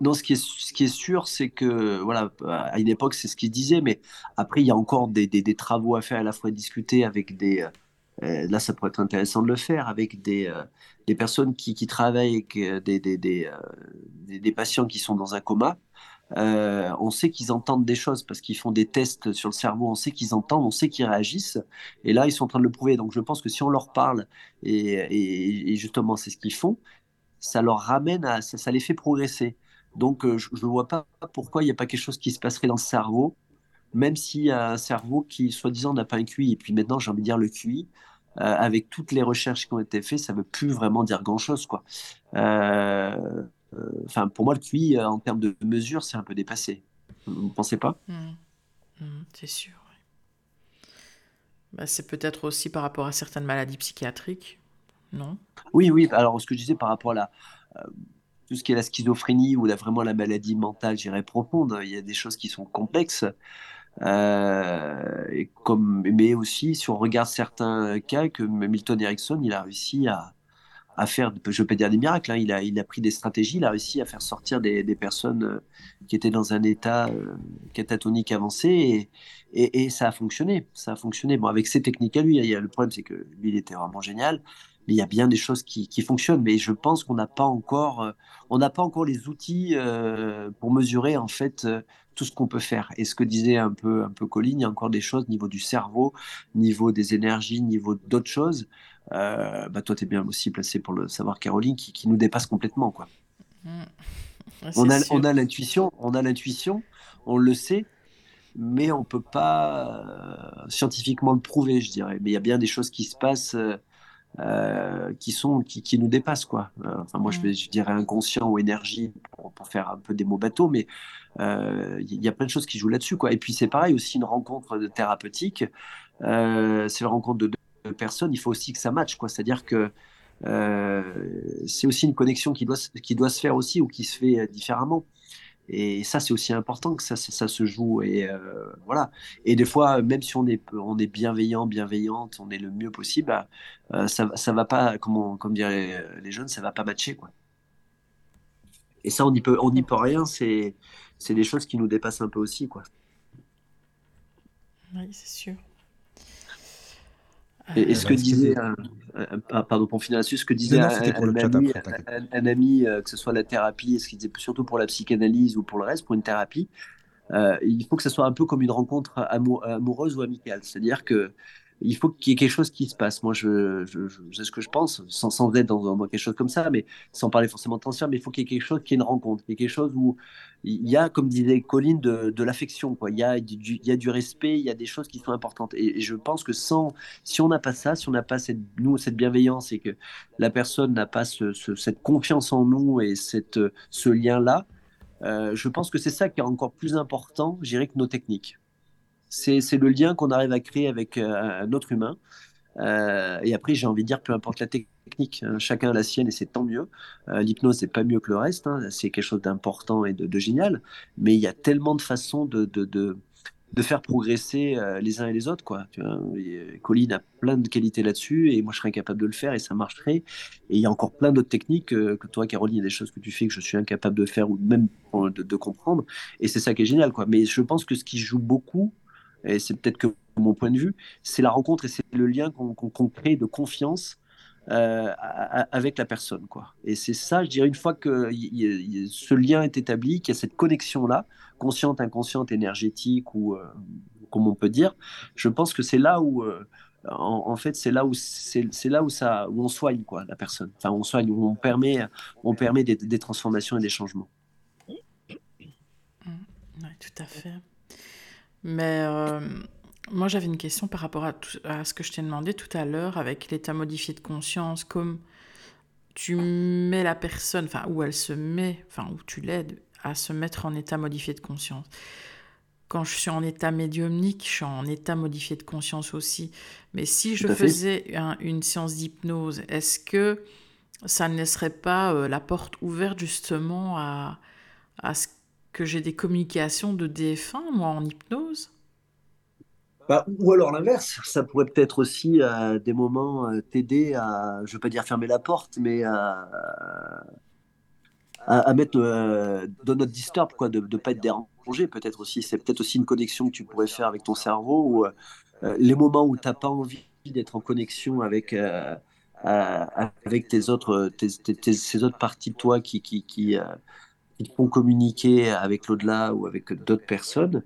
Non, ce qui est, ce qui est sûr, c'est que, voilà, à une époque, c'est ce qu'il disait, mais après, il y a encore des, des, travaux à faire, à la fois discuter avec des. Euh, là, ça pourrait être intéressant de le faire avec des, euh, des personnes qui, qui, travaillent avec euh, des, des, des, patients qui sont dans un coma. On sait qu'ils entendent des choses parce qu'ils font des tests sur le cerveau, on sait qu'ils entendent, on sait qu'ils réagissent. Et là, ils sont en train de le prouver. Donc, je pense que si on leur parle, et, et, justement, c'est ce qu'ils font, ça leur ramène à. Ça, ça les fait progresser. Donc, euh, je ne vois pas pourquoi il n'y a pas quelque chose qui se passerait dans le cerveau, même s'il y a un cerveau qui, soi-disant, n'a pas un QI. Et puis maintenant, j'ai envie de dire le QI, euh, avec toutes les recherches qui ont été faites, ça ne veut plus vraiment dire grand-chose. quoi. Euh, enfin, pour moi, le QI, en termes de mesure, c'est un peu dépassé. Vous ne pensez pas? Mmh.
Mmh, C'est sûr. Bah, c'est peut-être aussi par rapport à certaines maladies psychiatriques, non?
Oui, oui. Alors, ce que je disais par rapport à la tout ce qui est la schizophrénie ou la, vraiment la maladie mentale, j'irais profonde, il y a des choses qui sont complexes. Euh, et comme, mais aussi, si on regarde certains cas, que Milton Erickson, il a réussi à, à faire, je peux dire des miracles, hein, il, a, il a pris des stratégies, il a réussi à faire sortir des, personnes euh, qui étaient dans un état euh, catatonique avancé et, ça a fonctionné. Ça a fonctionné. Bon, avec ses techniques à lui, a, le problème, c'est que lui, il était vraiment génial mais il y a bien des choses qui, fonctionnent. Mais je pense qu'on n'a pas encore, euh, pas encore les outils pour mesurer en fait tout ce qu'on peut faire. Et ce que disait un peu, un peu Colline, il y a encore des choses niveau du cerveau, niveau des énergies, niveau d'autres choses. Bah toi, tu es bien aussi placé pour le savoir, Caroline, qui, qui nous dépasse complètement, quoi. Mmh. on, a, on a l'intuition, on a l'intuition, on le sait, mais on peut pas scientifiquement le prouver, je dirais. Mais il y a bien des choses qui se passent euh, qui sont qui, qui, nous dépassent quoi. Euh, enfin moi je, vais, je dirais inconscient ou énergie pour, pour, faire un peu des mots bateaux, mais euh, il y a plein de choses qui jouent là-dessus quoi. Et puis c'est pareil aussi une rencontre thérapeutique, c'est la rencontre de deux personnes. Il faut aussi que ça matche. C'est-à-dire que c'est aussi une connexion qui doit qui doit se faire aussi ou qui se fait différemment. Et ça, c'est aussi important que ça, se joue. Et euh, voilà. Et des fois, même si on est, on est bienveillant, bienveillante, on est le mieux possible, bah, euh, ça, ça va pas, comme, comme diraient les jeunes, ça va pas matcher, quoi. Et ça, on n'y peut, peut rien. C'est, c'est des choses qui nous dépassent un peu aussi, quoi.
Oui, c'est sûr.
Et, ce que disait, pardon pour finir là-dessus, ce que disait un, ami, euh, que ce soit la thérapie, ce qu'il disait surtout pour la psychanalyse ou pour le reste, pour une thérapie, euh, il faut que ce soit un peu comme une rencontre amoureuse ou amicale. C'est-à-dire que il faut qu'il y ait quelque chose qui se passe. Moi, je, je, je c'est ce que je pense, sans, sans être dans, quelque chose comme ça, mais sans parler forcément de transfert, mais il faut qu'il y ait quelque chose qui est une rencontre, y quelque chose où il y a, comme disait Colline, de, de l'affection. Il, y a du, il y a du respect, il y a des choses qui sont importantes. Et, je pense que sans, si on n'a pas ça, si on n'a pas cette, nous, cette bienveillance et que la personne n'a pas ce, cette confiance en nous et cette, ce lien-là, euh, je pense que c'est ça qui est encore plus important, je dirais, que nos techniques c'est le lien qu'on arrive à créer avec euh, un autre humain. Euh, et après, j'ai envie de dire, peu importe la technique, hein, chacun a la sienne et c'est tant mieux. Euh, l'hypnose, c'est pas mieux que le reste, hein, c'est quelque chose d'important et de, génial. Mais il y a tellement de façons de, de, de, faire progresser les uns et les autres. Quoi. Tu Colline a plein de qualités là-dessus et moi, je serais incapable de le faire et ça marcherait. Et il y a encore plein d'autres techniques que toi, Caroline, il y a des choses que tu fais que je suis incapable de faire ou même de, comprendre. Et c'est ça qui est génial. Quoi. Mais je pense que ce qui joue beaucoup, et c'est peut-être que mon point de vue, c'est la rencontre et c'est le lien qu'on crée de confiance euh, avec la personne. Quoi. Et c'est ça, je dirais, une fois que ce lien est établi, qu'il y a cette connexion-là, consciente, inconsciente, énergétique, ou euh, comme on peut dire, je pense que c'est là où, euh, en, fait, c'est là où c'est là où ça, où on soigne quoi, la personne. Enfin, on soigne, où on permet, on permet des, transformations et des changements.
Mmh. Oui, tout à fait. Mais euh, moi, j'avais une question par rapport à, à ce que je t'ai demandé tout à l'heure avec l'état modifié de conscience. Comme tu mets la personne, enfin, où elle se met, enfin, où tu l'aides à se mettre en état modifié de conscience. Quand je suis en état médiumnique, je suis en état modifié de conscience aussi. Mais si je faisais une séance d'hypnose, est-ce que ça ne laisserait pas euh, la porte ouverte justement à, à ce que j'ai des communications de défunts, moi, en hypnose
bah, ou alors l'inverse, ça pourrait peut-être aussi à des moments euh, t'aider à, je veux pas dire fermer la porte, mais à, mettre euh, dans notre disturb, quoi, de ne pas être dérangé, peut-être aussi. C'est peut-être aussi une connexion que tu pourrais faire avec ton cerveau, ou euh, les moments où tu n'as pas envie d'être en connexion avec, avec tes autres, ces autres parties de toi qui, qui font communiquer avec l'au-delà ou avec d'autres personnes,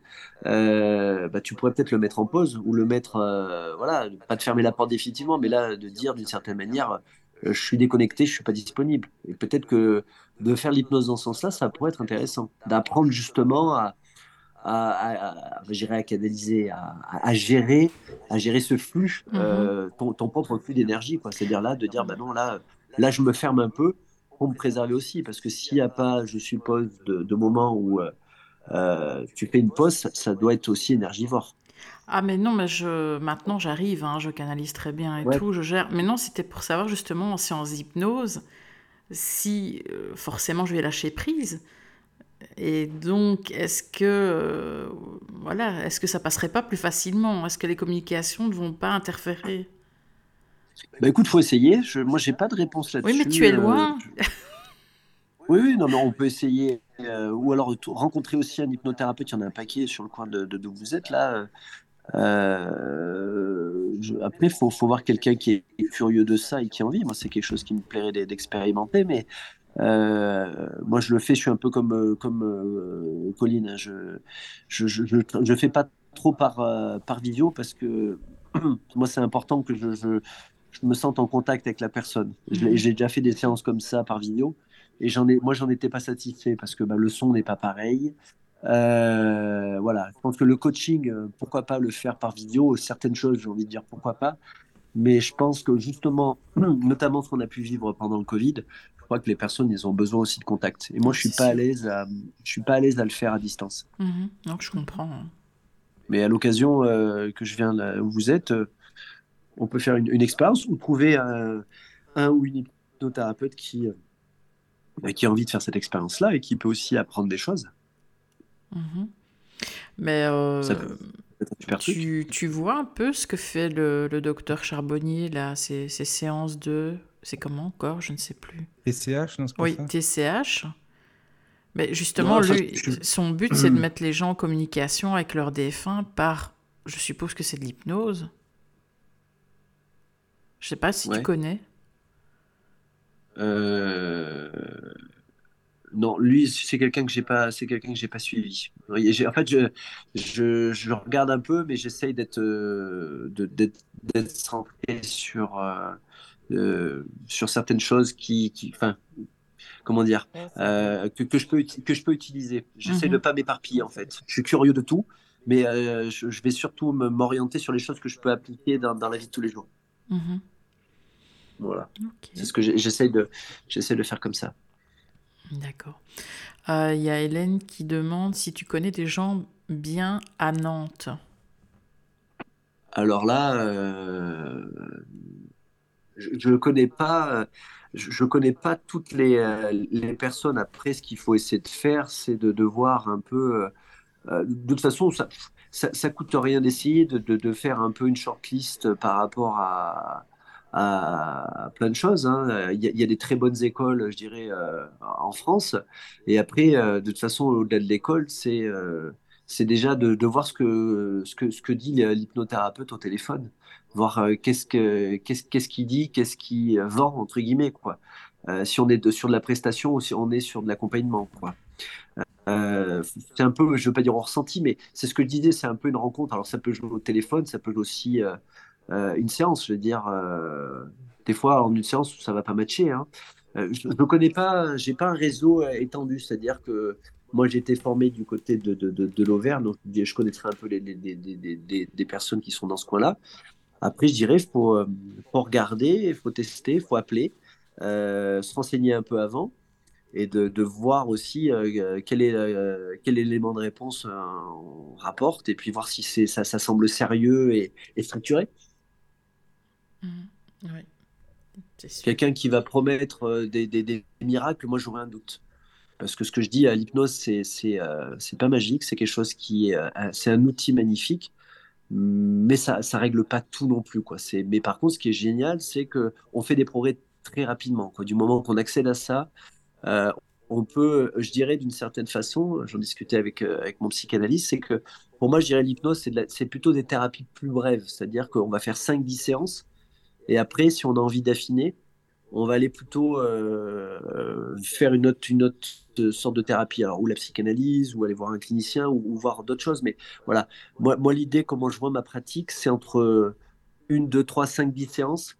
euh, bah, tu pourrais peut-être le mettre en pause ou le mettre, euh, voilà, pas de fermer la porte définitivement, mais là, de dire d'une certaine manière, euh, je suis déconnecté, je suis pas disponible. Et peut-être que de faire l'hypnose dans ce sens-là, ça pourrait être intéressant, d'apprendre justement à, à, à, à, canaliser, à, gérer, à gérer ce flux, mm-hmm. ton, ton, propre flux d'énergie, quoi. C'est-à-dire là, de dire, bah non, là, là, je me ferme un peu me préserver aussi. Parce que s'il n'y a pas, je suppose, de, moments où euh, euh, tu fais une pause, ça, doit être aussi énergivore.
Ah mais non, mais je maintenant j'arrive, hein, je canalise très bien et tout, je gère. Mais non, c'était pour savoir justement en séance d'hypnose si euh, forcément je vais lâcher prise. Et donc, est-ce que voilà, est-ce que ça passerait pas plus facilement? Est-ce que les communications ne vont pas interférer?
Bah écoute, faut essayer. Je, moi, j'ai pas de réponse là-dessus.
Oui, mais tu es loin.
Euh, oui, oui, non, mais on peut essayer. Euh, ou alors rencontrer aussi un hypnothérapeute. Il y en a un paquet sur le coin de, d'où vous êtes là. Euh, après, il faut, faut, voir quelqu'un qui est curieux de ça et qui a envie. Moi, c'est quelque chose qui me plairait d'expérimenter, mais moi, je le fais. Je suis un peu comme comme Colline. Hein. Je je, je je, fais pas trop par par vidéo parce que moi, c'est important que je, je me sente en contact avec la personne. Mhm. J'ai déjà fait des séances comme ça par vidéo et j'en ai, moi, j'en étais pas satisfait parce que bah, le son n'est pas pareil. Euh, voilà, je pense que le coaching, euh, pourquoi pas le faire par vidéo? Certaines choses, j'ai envie de dire pourquoi pas. Mais je pense que justement, notamment ce qu'on a pu vivre pendant le Covid, je crois que les personnes, ils ont besoin aussi de contact. Et moi, je suis pas à l'aise à, je suis pas à l'aise à le faire à distance.
Mhm. Donc, je comprends.
Mais à l'occasion euh, que je viens là où vous êtes, on peut faire une, expérience ou trouver un, ou une hypnothérapeute qui, euh, qui a envie de faire cette expérience-là et qui peut aussi apprendre des choses.
Mhm. Mais euh, tu, tu, vois un peu ce que fait le, le docteur Charbonnier, là, ces, ces séances de... C'est comment encore Je ne sais plus.
TCH, non
Oui, TCH. Mais justement, lui, son but, c'est de mettre les gens en communication avec leurs défunts par, je suppose que c'est de l'hypnose. Je sais pas si tu connais.
Euh, non, lui, c'est quelqu'un que j'ai pas, c'est quelqu'un que j'ai pas suivi. En fait, je, je, je, regarde un peu, mais j'essaye d'être, euh, d'être centré sur, euh, sur certaines choses qui, qui, enfin, comment dire, que, que, je peux, que je peux utiliser. J'essaie de mhm. pas m'éparpiller en fait. Je suis curieux de tout, mais je, vais surtout m'orienter sur les choses que je peux appliquer dans, dans la vie de tous les jours. Mhm. Voilà. C'est ce que j'essaie de, j'essaie de faire comme ça.
D'accord. Il euh, y a Hélène qui demande si tu connais des gens bien à Nantes.
Alors là, euh, je ne connais pas. Je, connais pas toutes les, euh, les, personnes. Après, ce qu'il faut essayer de faire, c'est de, de voir un peu. de toute façon, ça, ça, ça coûte rien d'essayer de, de, de, faire un peu une shortlist par rapport à, à plein de choses. Hein. Il, y a, des très bonnes écoles, je dirais, euh, en France. Et après, euh, de toute façon, au-delà de l'école, c'est euh, déjà de, voir ce que, ce que, ce que dit l'hypnothérapeute au téléphone, voir qu'est-ce qu'il qu'est-ce, dit, qu'est-ce qu'il vend, entre guillemets. Quoi. si on est sur de la prestation ou si on est sur de l'accompagnement. C'est un peu, je veux pas dire au ressenti, mais c'est ce que je disais, c'est un peu une rencontre. Alors ça peut jouer au téléphone, ça peut aussi une séance. Je veux dire, euh, des fois, en une séance, ça va pas matcher. Hein. Euh, je ne connais pas, j'ai pas un réseau étendu, c'est-à-dire que moi, été formé du côté de, de, de, l'Auvergne, donc je connaîtrai un peu les, des personnes qui sont dans ce coin-là. Après, je dirais, il faut, faut, regarder, il faut tester, il faut appeler. se renseigner un peu avant et de, voir aussi quel, est, quel élément de réponse on rapporte et puis voir si ça, ça semble sérieux et, structuré.
Mmh.
Quelqu'un qui va promettre des, des miracles, moi j'aurais un doute. Parce que ce que je dis à l'hypnose, c'est c'est euh, pas magique, c'est quelque chose qui euh, c'est un outil magnifique, mais ça ça règle pas tout non plus quoi. Mais par contre, ce qui est génial, c'est que on fait des progrès très rapidement. Du moment qu'on accède à ça, euh, on peut, je dirais d'une certaine façon, j'en discutais avec avec mon psychanalyste, c'est que pour moi, je dirais l'hypnose, c'est plutôt des thérapies plus brèves, c'est-à-dire qu'on va faire 5-10 séances, et après, si on a envie d'affiner, on va aller plutôt euh, faire une autre, autre sorte de thérapie, ou la psychanalyse, ou aller voir un clinicien, ou, voir d'autres choses. Mais voilà, moi, moi l'idée, comment je vois ma pratique, c'est entre une, deux, trois, cinq, dix séances.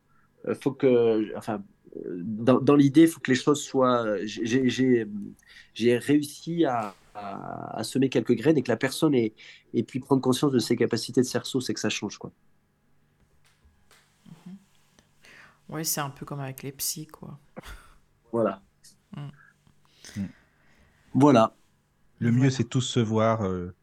Euh, faut que, enfin, dans, l'idée, il faut que les choses soient. J'ai réussi à, semer quelques graines et que la personne ait, ait pu prendre conscience de ses capacités de cerceau, c'est que ça change, quoi.
Oui, c'est un peu comme avec les psys, quoi.
Voilà. Mm. Mm. Voilà.
Le mieux, c'est tous se voir. Euh,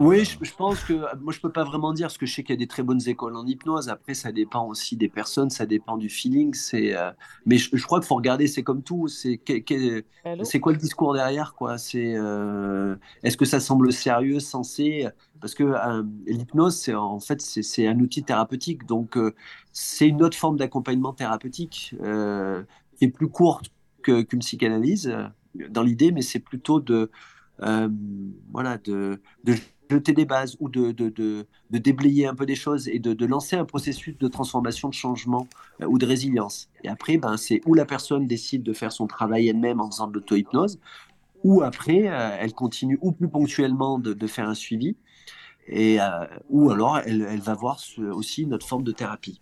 oui, je, pense que moi je peux pas vraiment dire parce que je sais qu'il y a des très bonnes écoles en hypnose. Après, ça dépend aussi des personnes, ça dépend du feeling. C'est, euh, mais je, crois qu'il faut regarder. C'est comme tout. C'est c'est quoi le discours derrière, quoi? C'est euh, est-ce que ça semble sérieux, sensé? Parce que euh, l'hypnose, c'est en fait c'est un outil thérapeutique. Donc c'est une autre forme d'accompagnement thérapeutique qui est plus courte qu'une psychanalyse dans l'idée, mais c'est plutôt de euh, voilà, de, jeter des bases ou de, de, déblayer un peu des choses et de, lancer un processus de transformation, de changement euh, ou de résilience. Et après, ben, c'est où la personne décide de faire son travail elle-même en faisant de l'auto-hypnose, ou après, euh, elle continue ou plus ponctuellement de, faire un suivi, et, ou alors elle, elle va voir aussi notre forme de thérapie.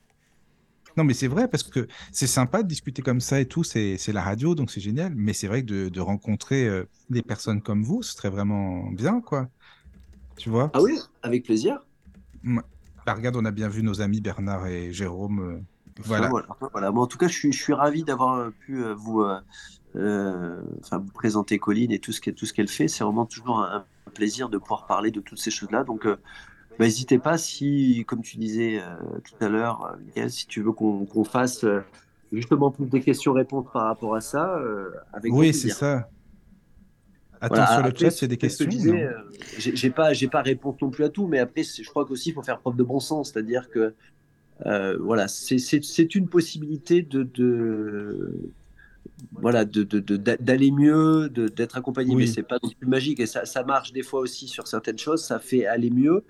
Non, mais c'est vrai parce que c'est sympa de discuter comme ça et tout, c'est la radio, donc c'est génial. Mais c'est vrai que de, de rencontrer euh, des personnes comme vous, ce serait vraiment bien, quoi. Tu vois?
Ah oui, avec plaisir.
Bah, regarde, on a bien vu nos amis Bernard et Jérôme. Euh, voilà.
voilà. en tout cas, je suis, je suis ravi d'avoir euh, pu vous, vous présenter Colline et tout ce qu'elle fait. C'est vraiment toujours un, plaisir de pouvoir parler de toutes ces choses-là. Donc, bah, n'hésitez pas si, comme tu disais euh, tout à l'heure, euh, si tu veux qu'on fasse euh, justement plus des questions-réponses par rapport à ça, avec
Oui, c'est ça. Attends, sur le chat, a des questions.
J'ai pas, j'ai pas réponse non plus à tout, mais après, je crois qu'aussi il faut faire preuve de bon sens, c'est-à-dire que voilà, c'est une possibilité de, de voilà, d'aller de, de, mieux, d'être accompagné, mais c'est pas non plus magique et ça, ça marche des fois aussi sur certaines choses, ça fait aller mieux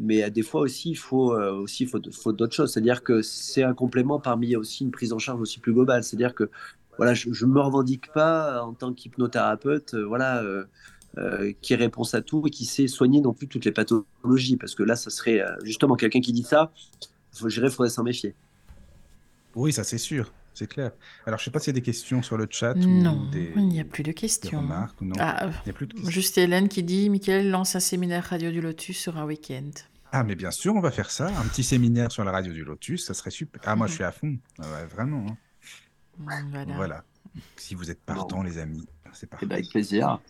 mais des fois aussi il faut euh, aussi faut, faut d'autres choses. C'est à dire que c'est un complément parmi aussi une prise en charge aussi plus globale. C'est à dire que voilà je, ne me revendique pas en tant qu'hypnothérapeute euh, voilà euh, qui répond à tout et qui sait soigner non plus toutes les pathologies. Parce que là ça serait justement quelqu'un qui dit ça il faudrait s'en méfier.
Oui ça c'est sûr c'est clair. Alors, je ne sais pas s'il y a des questions sur le chat.
Non,
des,
il n'y a plus de questions.
remarques, non.
Ah, il y a plus de questions. Juste Hélène qui dit Michael lance un séminaire Radio du Lotus sur un week-end.
Ah, mais bien sûr, on va faire ça. Un petit séminaire sur la Radio du Lotus, ça serait super. Ah, moi, je suis à fond. Ah vraiment. Hein. Voilà. Si vous êtes partants, les amis, c'est parti.
Eh ben, avec plaisir.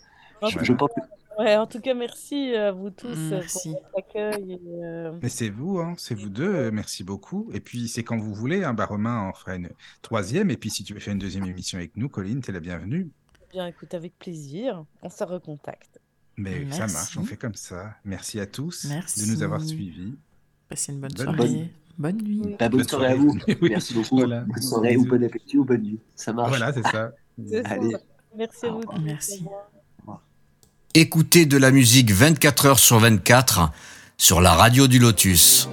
Je, pense Ouais, en tout cas, merci à vous tous euh, pour votre accueil.
Euh, Mais c'est vous, hein, c'est vous deux, merci beaucoup. Et puis, c'est quand vous voulez, hein, bah, Romain en fera une troisième. Et puis, si tu veux faire une deuxième émission avec nous, Colline, tu es la bienvenue.
Bien, écoute, avec plaisir, on se recontacte.
Mais ça marche, on fait comme ça. Merci à tous de nous avoir suivis.
Passez une bonne, soirée. Bonne, nuit.
bonne, soirée à vous. Merci beaucoup. Bonne soirée ou bon appétit ou bonne nuit. Ça marche.
Voilà, c'est ça.
Allez. Merci à vous.
Merci.
Écoutez de la musique 24 heures sur 24 sur la radio du Lotus.